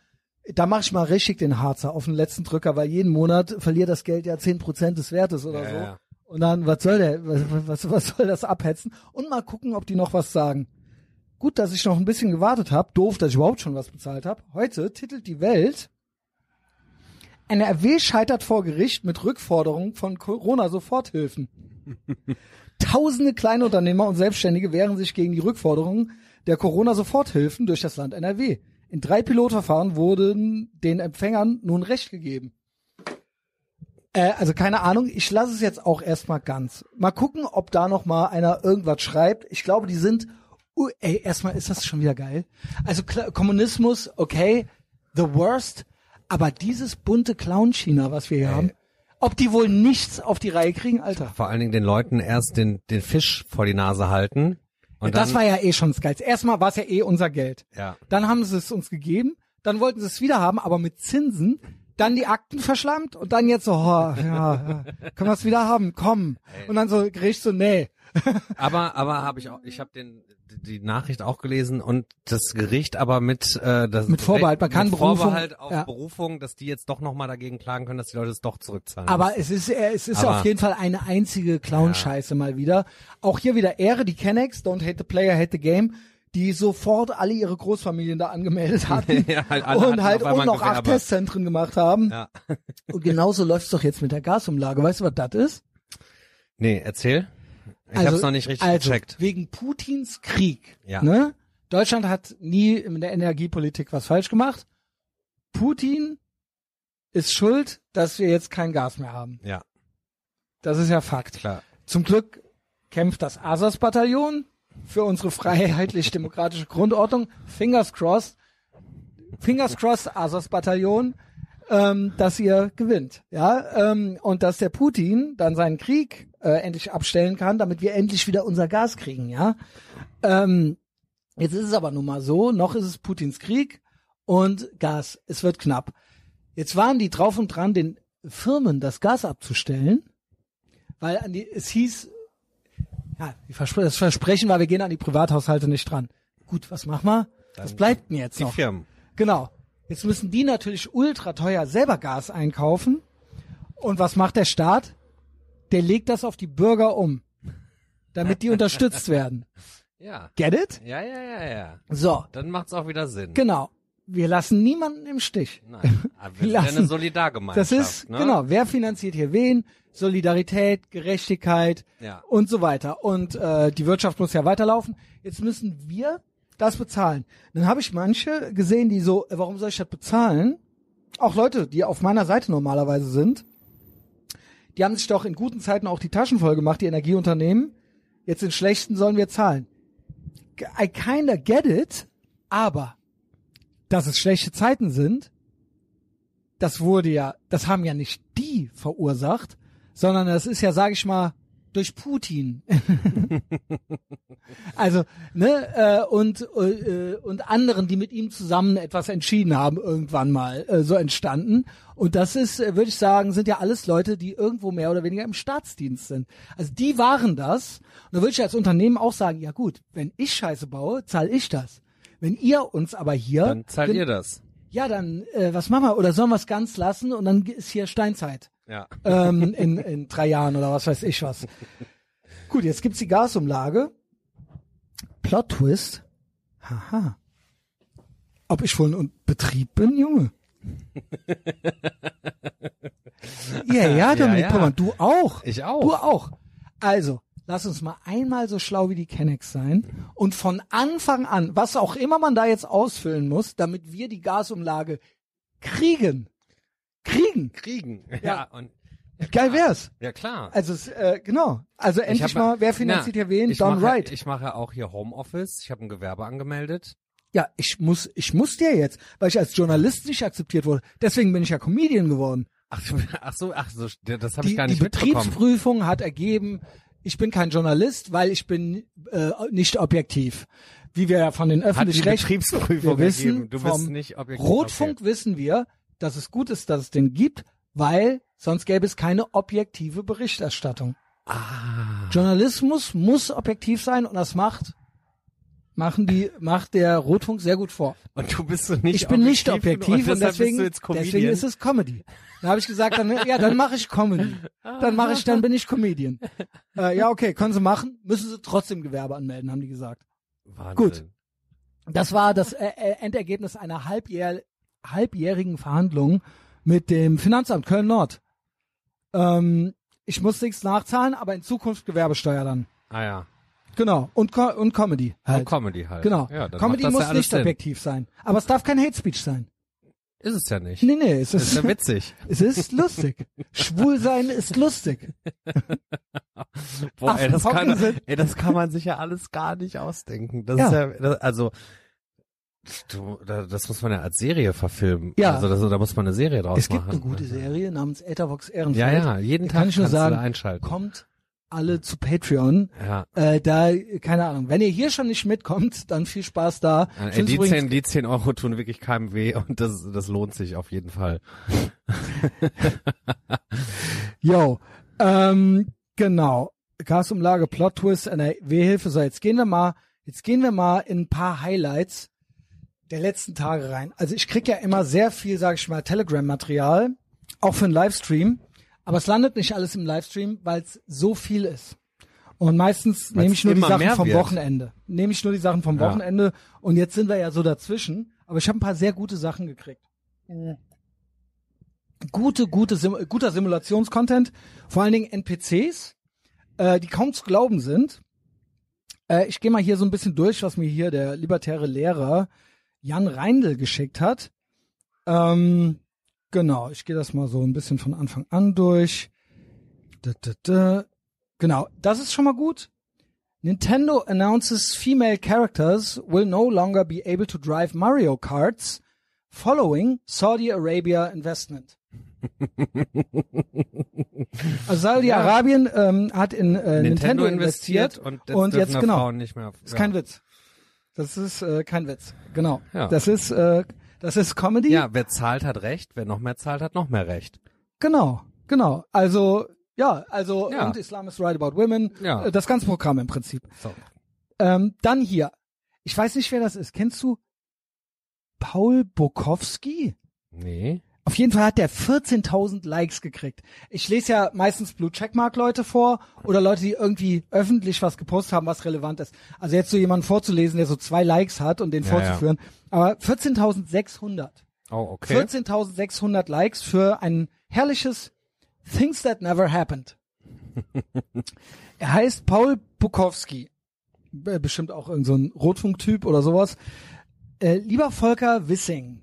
da mache ich mal richtig den Harzer auf den letzten Drücker, weil jeden Monat verliert das Geld ja 10% des Wertes oder Ja, so. ja. Und dann, was soll der, was, was, was soll das abhetzen? Und mal gucken, ob die noch was sagen. Gut, dass ich noch ein bisschen gewartet habe. Doof, dass ich überhaupt schon was bezahlt habe. Heute titelt die Welt, NRW scheitert vor Gericht mit Rückforderung von Corona-Soforthilfen. Tausende Kleinunternehmer und Selbstständige wehren sich gegen die Rückforderung der Corona-Soforthilfen durch das Land NRW. In drei Pilotverfahren wurden den Empfängern nun Recht gegeben. Äh, also keine Ahnung, ich lasse es jetzt auch erstmal ganz. Mal gucken, ob da noch mal einer irgendwas schreibt. Ich glaube, die sind uh, ey, erstmal ist das schon wieder geil. Also Kla Kommunismus, okay, the worst, aber dieses bunte Clown-China, was wir hier haben, ob die wohl nichts auf die Reihe kriegen, Alter. Vor allen Dingen den Leuten erst den, den Fisch vor die Nase halten. Und das dann, war ja eh schon das Geilste. Erstmal war es ja eh unser Geld. ja. Dann haben sie es uns gegeben, dann wollten sie es wieder haben, aber mit Zinsen. dann die Akten verschlammt und dann jetzt so, oh, ja, können wir es wieder haben, komm. Und dann so Gericht so, nee. aber aber habe ich auch, ich habe den die Nachricht auch gelesen und das Gericht aber mit äh, das mit Vorbehalt, man kann mit Berufung, Vorbehalt auf ja. Berufung, dass die jetzt doch noch mal dagegen klagen können, dass die Leute es doch zurückzahlen. Aber müssen. es ist äh, es ist Aber- auf jeden Fall eine einzige Clown-Scheiße mal wieder. Auch hier wieder Ehre, die Kennex, Don't Hate the Player, Hate the Game, die sofort alle ihre Großfamilien da angemeldet hatten Ja, halt und halt und noch acht. Testzentren gemacht haben. ja. Und genauso läuft's doch jetzt mit der Gasumlage. Weißt du, was das ist? Nee, erzähl. Ich hab's noch nicht richtig also, gecheckt. Wegen Putins Krieg. Ja. Ne? Deutschland hat nie in der Energiepolitik was falsch gemacht. Putin ist schuld, dass wir jetzt kein Gas mehr haben. Ja, Das ist ja Fakt. klar. Zum Glück kämpft das Asas-Bataillon für unsere freiheitlich-demokratische Grundordnung. Fingers crossed. Fingers crossed, Asas-Bataillon, ähm, dass ihr gewinnt. Ja, ähm, und dass der Putin dann seinen Krieg äh, endlich abstellen kann, damit wir endlich wieder unser Gas kriegen. Ja, ähm, jetzt ist es aber nun mal so, noch ist es Putins Krieg und Gas, es wird knapp. Jetzt waren die drauf und dran, den Firmen das Gas abzustellen weil an die, es hieß, ja, die Verspre das Versprechen war, wir gehen an die Privathaushalte nicht dran. Gut, was machen wir? Was Dann bleibt denn jetzt Die noch? Firmen. Genau. Jetzt müssen die natürlich ultra teuer selber Gas einkaufen. Und was macht der Staat? Der legt das auf die Bürger um, damit die unterstützt werden. Ja. Get it? Ja, ja, ja, ja. So, Dann macht's auch wieder Sinn. genau. Wir lassen niemanden im Stich. Nein. Aber wir Lassen. eine Solidargemeinschaft. Das ist, ne? genau, wer finanziert hier wen? Solidarität, Gerechtigkeit Ja. und so weiter. Und äh, die Wirtschaft muss ja weiterlaufen. Jetzt müssen wir das bezahlen. Dann habe ich manche gesehen, die so, äh, warum soll ich das bezahlen? Auch Leute, die auf meiner Seite normalerweise sind, die haben sich doch in guten Zeiten auch die Taschen voll gemacht, die Energieunternehmen. Jetzt in schlechten sollen wir zahlen. I kinda get it, aber dass es schlechte Zeiten sind, das wurde ja, das haben ja nicht die verursacht, sondern das ist ja, sage ich mal, durch Putin. also, ne, äh, und, äh, und anderen, die mit ihm zusammen etwas entschieden haben, irgendwann mal äh, so entstanden. Und das ist, äh, würde ich sagen, sind ja alles Leute, die irgendwo mehr oder weniger im Staatsdienst sind. Also die waren das. Und da würde ich als Unternehmen auch sagen, ja gut, wenn ich Scheiße baue, zahle ich das. Wenn ihr uns aber hier Dann zahlt wenn- ihr das. ja, dann, äh, was machen wir? Oder sollen wir es ganz lassen und dann ist hier Steinzeit Ja. ähm, in, in drei Jahren oder was weiß ich was. Gut, jetzt gibt's die Gasumlage. Plot Twist. Haha. Ob ich wohl ein Betrieb bin, Junge? ja, ja, Dominik ja. Pollmann, du auch. Ich auch. Du auch. Also, lass uns mal einmal so schlau wie die Kennex sein und von Anfang an, was auch immer man da jetzt ausfüllen muss, damit wir die Gasumlage kriegen. Kriegen. Kriegen. Ja. Ja. und, Geil wär's. ja klar. Also, es, äh, genau. Also endlich hab- mal, wer finanziert Na, hier wen? ich Don mache, Wright. Ich mache auch hier Homeoffice. Ich habe ein Gewerbe angemeldet. ja, ich muss, ich muss dir jetzt, weil ich als Journalist nicht akzeptiert wurde. Deswegen bin ich ja Comedian geworden. Ach, du- ach so, ach so, das habe Die, ich gar die nicht mitbekommen. Betriebsprüfung hat ergeben, ich bin kein Journalist, weil ich bin äh, nicht objektiv. Wie wir ja von den die öffentlich-rechtlichen wissen ergeben. Du bist vom nicht objektiv. Rotfunk wissen wir, dass es gut ist, dass es den gibt, weil sonst gäbe es keine objektive Berichterstattung. Ah. Journalismus muss objektiv sein und das macht machen die macht der Rotfunk sehr gut vor. Und du bist so nicht Ich bin nicht objektiv und, und, deswegen deswegen ist es Comedy. Dann habe ich gesagt, dann ja, dann mache ich Comedy. Dann mache ich, dann bin ich Comedian. Äh, ja, okay, können Sie machen, müssen Sie trotzdem Gewerbe anmelden, haben die gesagt. Wahnsinn. Gut. Das war das äh, äh, Endergebnis einer halbjähr halbjährigen Verhandlung mit dem Finanzamt Köln Nord. Ähm, ich muss nichts nachzahlen, aber in Zukunft Gewerbesteuer dann. Ah ja. Genau. Und, Co und Comedy halt. Und Comedy halt. Genau. Ja, Comedy muss ja nicht objektiv sein. Aber es darf kein Hate Speech sein. Ist es ja nicht. Nee, nee, es ist, ist ja witzig. es ist lustig. Schwul sein ist lustig. Boah, ey, das kann, ey, das kann man sich ja alles gar nicht ausdenken. Das Ja. ist ja, das, also, du, da- das muss man ja als Serie verfilmen. Ja. Also, das, da muss man eine Serie draus Es gibt machen. eine gute Serie namens Ethervox Ehrenfeld. Ja, ja, jeden Da Tag kann ich nur sagen, einschalten. Kommt, alle zu Patreon. Ja. Äh, da, keine Ahnung, wenn ihr hier schon nicht mitkommt, dann viel Spaß da. Äh, die, übrigens- 10, die 10 Euro tun wirklich keinem weh und das, das lohnt sich auf jeden Fall. Yo, ähm, genau. Gasumlage, Plot Twist, NRW-Hilfe. So, jetzt gehen wir mal, jetzt gehen wir mal in ein paar Highlights der letzten Tage rein. Also ich krieg ja immer sehr viel, sage ich mal, Telegram-Material, auch für einen Livestream. Aber es landet nicht alles im Livestream, weil es so viel ist. Und meistens nehme ich nur die Sachen vom wird. Wochenende. Nehme ich nur die Sachen vom Ja. Wochenende. Und jetzt sind wir ja so dazwischen. Aber ich habe ein paar sehr gute Sachen gekriegt. Gute, gute, Sim guter Simulationscontent. Vor allen Dingen NPCs, äh, die kaum zu glauben sind. Äh, ich gehe mal hier so ein bisschen durch, was mir hier der libertäre Lehrer Jan Reindl geschickt hat. Ähm, genau, ich gehe das mal so ein bisschen von Anfang an durch. Da, da, da. Genau, das ist schon mal gut. Nintendo announces female characters will no longer be able to drive Mario Karts following Saudi Arabia investment. Also Saudi-Arabien ähm, hat in äh, Nintendo, investiert, und jetzt, und dürfen jetzt genau. Frauen nicht mehr. Das ist kein Witz. Das ist äh, kein Witz. Genau. Ja. Das ist äh, das ist Comedy. Ja, wer zahlt, hat recht. Wer noch mehr zahlt, hat noch mehr recht. Genau. Genau. Also ja, also Ja. und Islam is right about women. Ja. Äh, Das ganze Programm im Prinzip. So. Ähm, dann hier. Ich weiß nicht, wer das ist. Kennst du Paul Bukowski? Nee. Auf jeden Fall hat der 14.000 Likes gekriegt. Ich lese ja meistens Blue Checkmark Leute vor oder Leute, die irgendwie öffentlich was gepostet haben, was relevant ist. Also jetzt so jemanden vorzulesen, der so zwei Likes hat und den Ja, vorzuführen. Aber 14.600. Oh, okay. 14.600 Likes für ein herrliches Things That Never Happened. er heißt Paul Bukowski. Äh, Bestimmt auch irgendein so Rotfunktyp oder sowas. Äh, lieber Volker Wissing.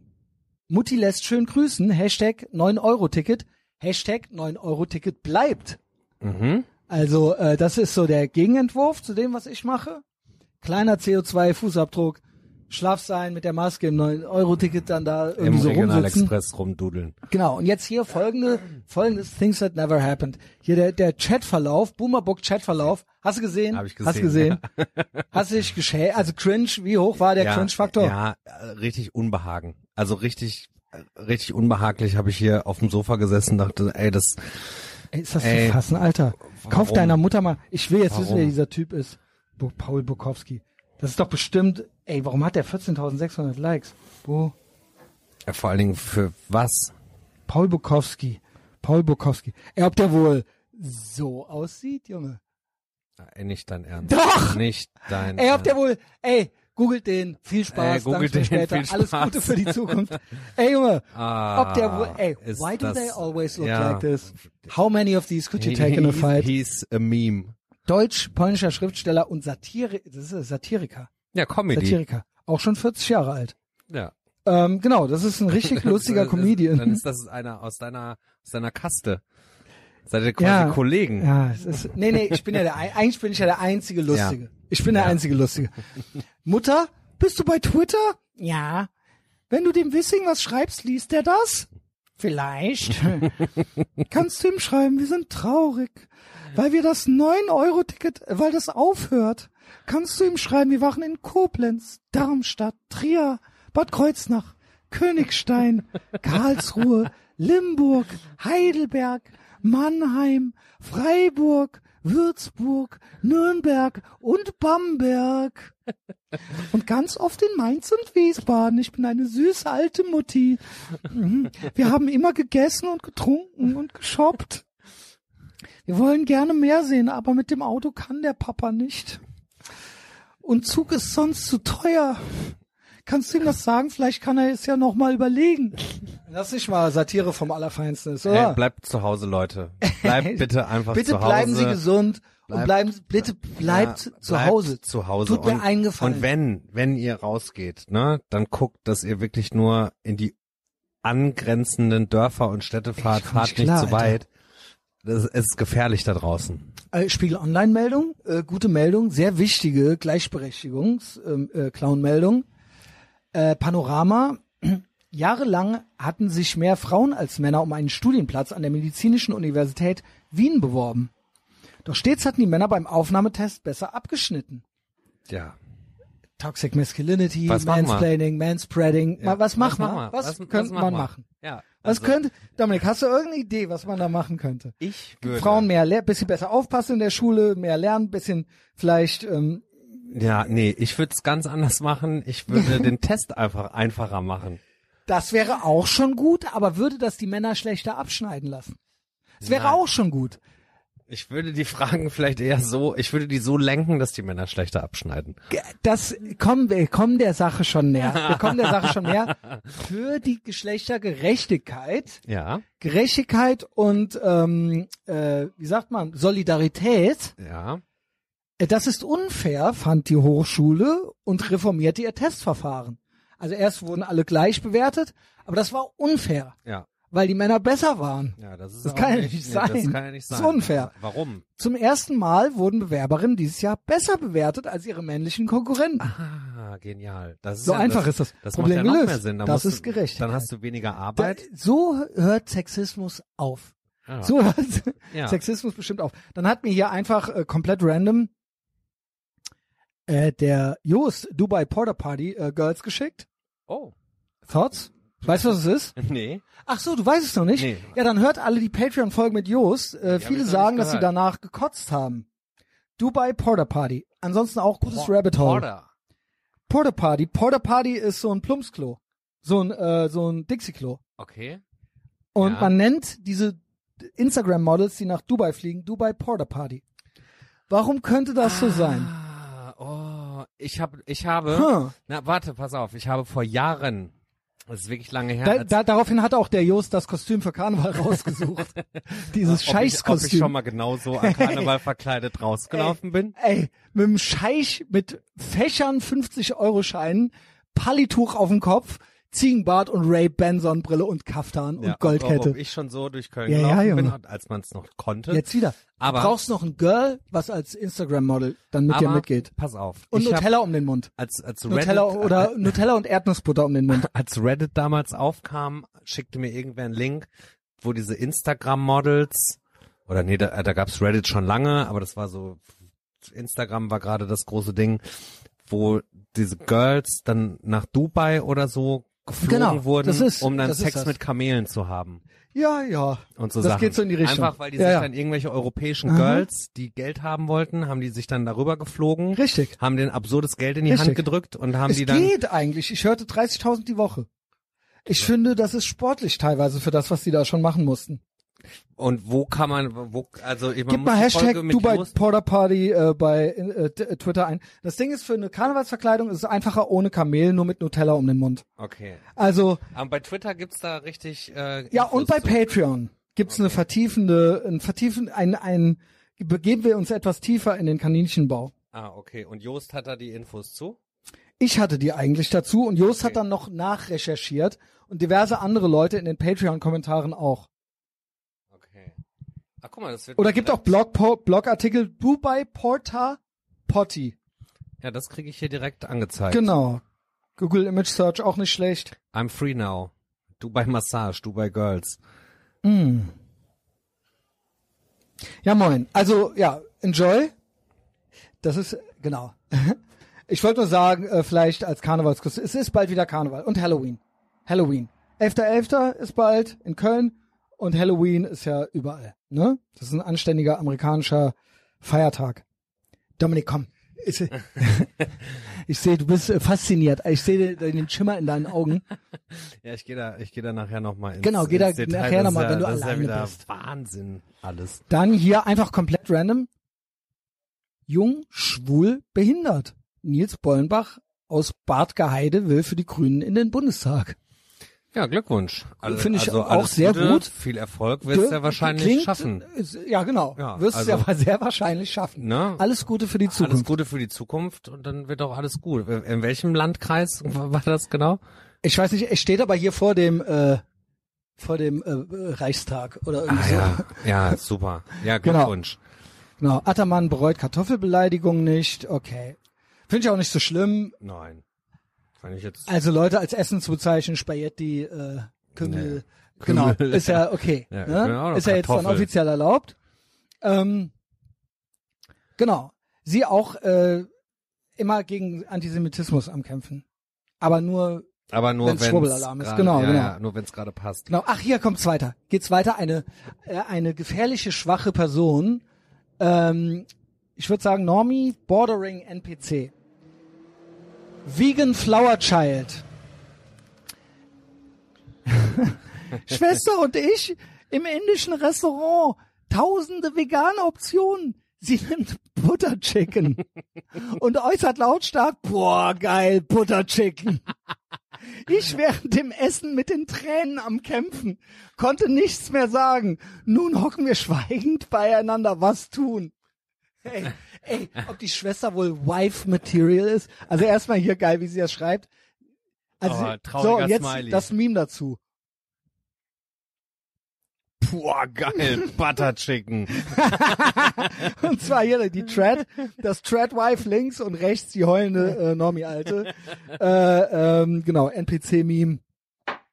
Mutti lässt schön grüßen. Hashtag 9-Euro-Ticket. Hashtag 9-Euro-Ticket bleibt. Mhm. Also äh, das ist so der Gegenentwurf zu dem, was ich mache. Kleiner CO2-Fußabdruck. Schlaf sein mit der Maske im 9-Euro-Ticket dann da irgendwie Im so rumsitzen. Regionalexpress rumdudeln. Genau, und jetzt hier folgende, folgendes Things that never happened. Hier der, der Chatverlauf, Boomerbook Chatverlauf. Hast du gesehen? Hab ich Hast du gesehen, gesehen? Hast du dich geschä Also cringe, wie hoch war der ja, Cringe-Faktor? Ja, äh, richtig Unbehagen. Also richtig, richtig unbehaglich habe ich hier auf dem Sofa gesessen und dachte, ey, das, Ey, ist das Ey, zu fassen, Alter? Kauf warum? deiner Mutter mal. Ich will jetzt wissen, Warum? wer dieser Typ ist. Paul Bukowski. Das ist doch bestimmt, ey, warum hat der 14.600 Likes? Wo? äh, vor allen Dingen für was? Paul Bukowski. Paul Bukowski. Ey, ob der wohl so aussieht, Junge? Ey, nicht dein Ernst. Doch! Nicht dein Ey, ob der wohl, ey, googelt den, viel Spaß, Ey, googelt den, später, viel alles Spaß. Gute für die Zukunft. Ey, Junge, Ah, ob der ey, why do das- they always look ja. like this? How many of these could you take in a fight? He's a meme. Deutsch-polnischer Schriftsteller und Satire, das ist Satiriker. Ja, Comedy. Satiriker. Auch schon 40 Jahre alt. Ja. Ähm, genau, das ist ein richtig lustiger Comedian. Dann ist das einer aus deiner, aus deiner Kaste. Seid ihr quasi Ja. Kollegen? Ja, es ist, nee, nee, ich bin ja der, eigentlich bin ich ja der einzige Lustige. Ja. Ich bin der Ja. einzige Lustige. Mutter, bist du bei Twitter? Ja. Wenn du dem Wissing was schreibst, liest er das? Vielleicht. Kannst du ihm schreiben, wir sind traurig, weil wir das 9-Euro-Ticket, äh, weil das aufhört. Kannst du ihm schreiben, wir waren in Koblenz, Darmstadt, Trier, Bad Kreuznach, Königstein, Karlsruhe, Limburg, Heidelberg, Mannheim, Freiburg, Würzburg, Nürnberg und Bamberg. Und ganz oft in Mainz und Wiesbaden. Ich bin eine süße alte Mutti. Mhm. Wir haben immer gegessen und getrunken und geshoppt. Wir wollen gerne mehr sehen, aber mit dem Auto kann der Papa nicht. Und Zug ist sonst zu teuer. Kannst du ihm das sagen? Vielleicht kann er es ja noch mal überlegen. Das ist nicht mal Satire vom Allerfeinsten ist, oder? Hey, bleibt zu Hause, Leute. Bleibt bitte einfach Bitte zu Hause. bleiben Sie gesund und Bleibt- bleiben, bitte bleibt Ja, zu bleibt Hause. Zu Hause. Tut mir und, einen Gefallen. Und wenn, wenn ihr rausgeht, ne, dann guckt, dass ihr wirklich nur in die angrenzenden Dörfer und Städte fahrt, fahrt nicht klar, zu Alter. weit. Das es ist gefährlich da draußen. Äh, Spiegel Online-Meldung, äh, gute Meldung, sehr wichtige Gleichberechtigungs ähm, äh. Äh, Panorama. Jahrelang hatten sich mehr Frauen als Männer um einen Studienplatz an der Medizinischen Universität Wien beworben. Doch stets hatten die Männer beim Aufnahmetest besser abgeschnitten. Ja. Toxic Masculinity, Was? Mansplaining, Manspreading. ja. Was machen machen wir? wir? Was, was könnte man machen? Ja. Was also, könnte, Dominik, hast du irgendeine Idee, was man da machen könnte? ich würde, Frauen mehr, bisschen besser aufpassen in der Schule, mehr lernen, bisschen vielleicht, ähm, Ja, nee, ich würde es ganz anders machen. Ich würde den Test einfach einfacher machen. das wäre auch schon gut, aber würde das die Männer schlechter abschneiden lassen? Es wäre Nein. auch schon gut. Ich würde die Fragen vielleicht eher so, ich würde die so lenken, dass die Männer schlechter abschneiden. Das kommen wir kommen der Sache schon näher. Wir kommen der Sache schon näher. Für die Geschlechtergerechtigkeit, Ja, Gerechtigkeit und ähm, äh, wie sagt man Solidarität. ja. Äh, Das ist unfair, fand die Hochschule und reformierte ihr Testverfahren. Also erst wurden alle gleich bewertet, aber das war unfair, Ja, weil die Männer besser waren. ja, das ist Das kann ja nicht, nicht nee, sein. Das kann ja nicht Das sein. ist unfair. Warum? Zum ersten Mal wurden Bewerberinnen dieses Jahr besser bewertet als ihre männlichen Konkurrenten. Ah, genial. Das ist So ja, einfach das, ist das Das Problem macht ja noch gelöst. mehr Sinn. Da Das ist Gerechtigkeit. Dann hast du weniger Da, Arbeit. so hört Sexismus auf. Ja. So hört Ja. Sexismus bestimmt auf. Dann hat mir hier einfach äh, komplett random äh, der Jost Dubai Porter Party äh, Girls geschickt. Oh, Thoughts? Weißt du, was es ist? nee. Ach so, du weißt es noch nicht? Nee. Ja, dann hört alle die Patreon-Folge mit Jost. Äh, viele sagen, dass sie danach gekotzt haben. Dubai Porter Party. Ansonsten auch gutes Rabbit Hole. Porter. Porter Party. Porter Party ist so ein Plumpsklo. So ein, äh, so ein Dixie-Klo. Okay. Und Ja. man nennt diese Instagram-Models, die nach Dubai fliegen, Dubai Porter Party. Warum könnte das so sein? Ich habe, ich habe, Huh. na warte, pass auf, ich habe vor Jahren, das ist wirklich lange her, Da, da, daraufhin hat auch der Jost das Kostüm für Karneval rausgesucht. Dieses ob ich, ob ich Scheichskostüm. schon mal genauso an Karneval verkleidet rausgelaufen bin. Ey, mit dem Scheich mit Fächern 50 Euro Scheinen, Pallituch auf dem Kopf, Ziegenbart und Ray Ban Sonnenbrille und Kaftan und Ja, ob, Goldkette. ob ich schon so durch Köln Ja, ja, gelaufen Junge. bin, als man es noch konnte. Jetzt wieder. Aber- du brauchst noch ein Girl, was als Instagram-Model dann mit dir mitgeht. Pass auf. Und ich hab, Nutella um den Mund. als, als Reddit, Nutella oder Nutella und Erdnussbutter um den Mund. als Reddit damals aufkam, schickte mir irgendwer einen Link, wo diese Instagram-Models, oder nee, da, da gab's Reddit schon lange, aber das war so, Instagram war gerade das große Ding, wo diese Girls dann nach Dubai oder so geflogen Genau, wurden, ist- um dann Sex mit Kamelen zu haben. Ja, ja. Und so Das Sachen. geht so in die Richtung. Einfach weil die Ja, sich ja. dann irgendwelche europäischen Aha. Girls, die Geld haben wollten, haben die sich dann darüber geflogen, Richtig. haben den absurdes Geld in die Richtig. Hand gedrückt und haben Es die dann geht eigentlich. Ich hörte 30.000 die Woche. Ich finde, das ist sportlich teilweise für das, was die da schon machen mussten. Und wo kann man, wo, also ich Gib mal Hashtag Dubai Porter Party äh, bei äh, t- Twitter ein. Das Ding ist, für eine Karnevalsverkleidung ist es einfacher ohne Kamel, nur mit Nutella um den Mund. Okay. Also, Aber bei Twitter gibt's da richtig. Äh, ja, Infos und bei zu. Patreon gibt's eine vertiefende, ein vertiefen, ein, ein, begeben wir uns etwas tiefer in den Kaninchenbau. Ah, okay. Und Jost hat da die Infos zu? Ich hatte die eigentlich dazu und Jost hat Okay. dann noch nachrecherchiert und diverse andere Leute in den Patreon-Kommentaren auch. Ach, guck mal, das wird. Oder gibt auch Blog, Blogartikel Dubai Porter Potty. Ja, das kriege ich hier direkt angezeigt. Genau. Google Image Search auch nicht schlecht. I'm free now. Dubai Massage, Dubai Girls. Mm. Ja, moin. Also, ja, enjoy. Das ist, genau. Ich wollte nur sagen, äh, vielleicht als Karnevalskostüm. Es ist bald wieder Karneval und Halloween. Halloween. 11.11. ist bald in Köln und Halloween ist ja überall. Ne? Das ist ein anständiger amerikanischer Feiertag. Dominik, komm. Ich, ich sehe, du bist äh, fasziniert. Ich sehe den, Schimmer in deinen Augen. Ja, ich gehe da, ich gehe da nachher nochmal ins Genau, geh da ins Detail. nachher Das noch mal, ist ja, wenn du das ist alleine ja wieder bist. Wahnsinn alles. Dann hier einfach komplett random. Jung, schwul, behindert. Nils Bollenbach aus Bad Geheide will für die Grünen in den Bundestag. Ja, Glückwunsch. Also, Finde ich also auch alles sehr Gute, gut. Viel Erfolg wirst du ja wahrscheinlich Klingt, schaffen. Ist, ja, genau. Ja, wirst also- es ja sehr wahrscheinlich schaffen. Ne? Alles Gute für die Alles Zukunft. Gute für die Zukunft und dann wird auch alles gut. In welchem Landkreis war das genau? Ich weiß nicht, es steht aber hier vor dem äh, vor dem äh, Reichstag oder irgendwie so. Ah, ja, ja, super. Ja, Genau. Glückwunsch. Genau. Attermann bereut Kartoffelbeleidigung nicht. Okay. Finde ich auch nicht so schlimm. Nein. Fand ich jetzt. Also Leute als Essen zu bezeichnen, Spaghetti, äh, Kümmel, Nee. genau, Kümmel, ist ja okay. Ja, ne? ist ja jetzt dann offiziell erlaubt. Ähm, Genau. Sie auch äh, immer gegen Antisemitismus am Kämpfen. Aber nur Aber nur wenn Schwurbelalarm ist, genau, ja, genau. Ja, nur wenn es gerade passt. Genau. Ach, hier kommt's weiter. Geht's weiter. Eine äh, eine gefährliche schwache Person. Ähm, ich würde sagen Normie bordering NPC. Vegan Flower Child. Schwester und ich im indischen Restaurant. Tausende vegane Optionen. Sie nimmt Butter Chicken und äußert lautstark, boah, geil, Butter Chicken. Ich während dem Essen mit den Tränen am Kämpfen, konnte nichts mehr sagen. Nun hocken wir schweigend beieinander, was tun? Ey, ey, ob die Schwester wohl Wife Material ist? Also erstmal hier geil, wie sie das schreibt. Also, Oh, so, jetzt Smiley. das Meme dazu. Boah, geil. Butter Chicken. Und zwar hier die Tread, das Tread-Wife links und rechts die heulende äh, Normie-Alte. Äh, ähm, genau, NPC-Meme.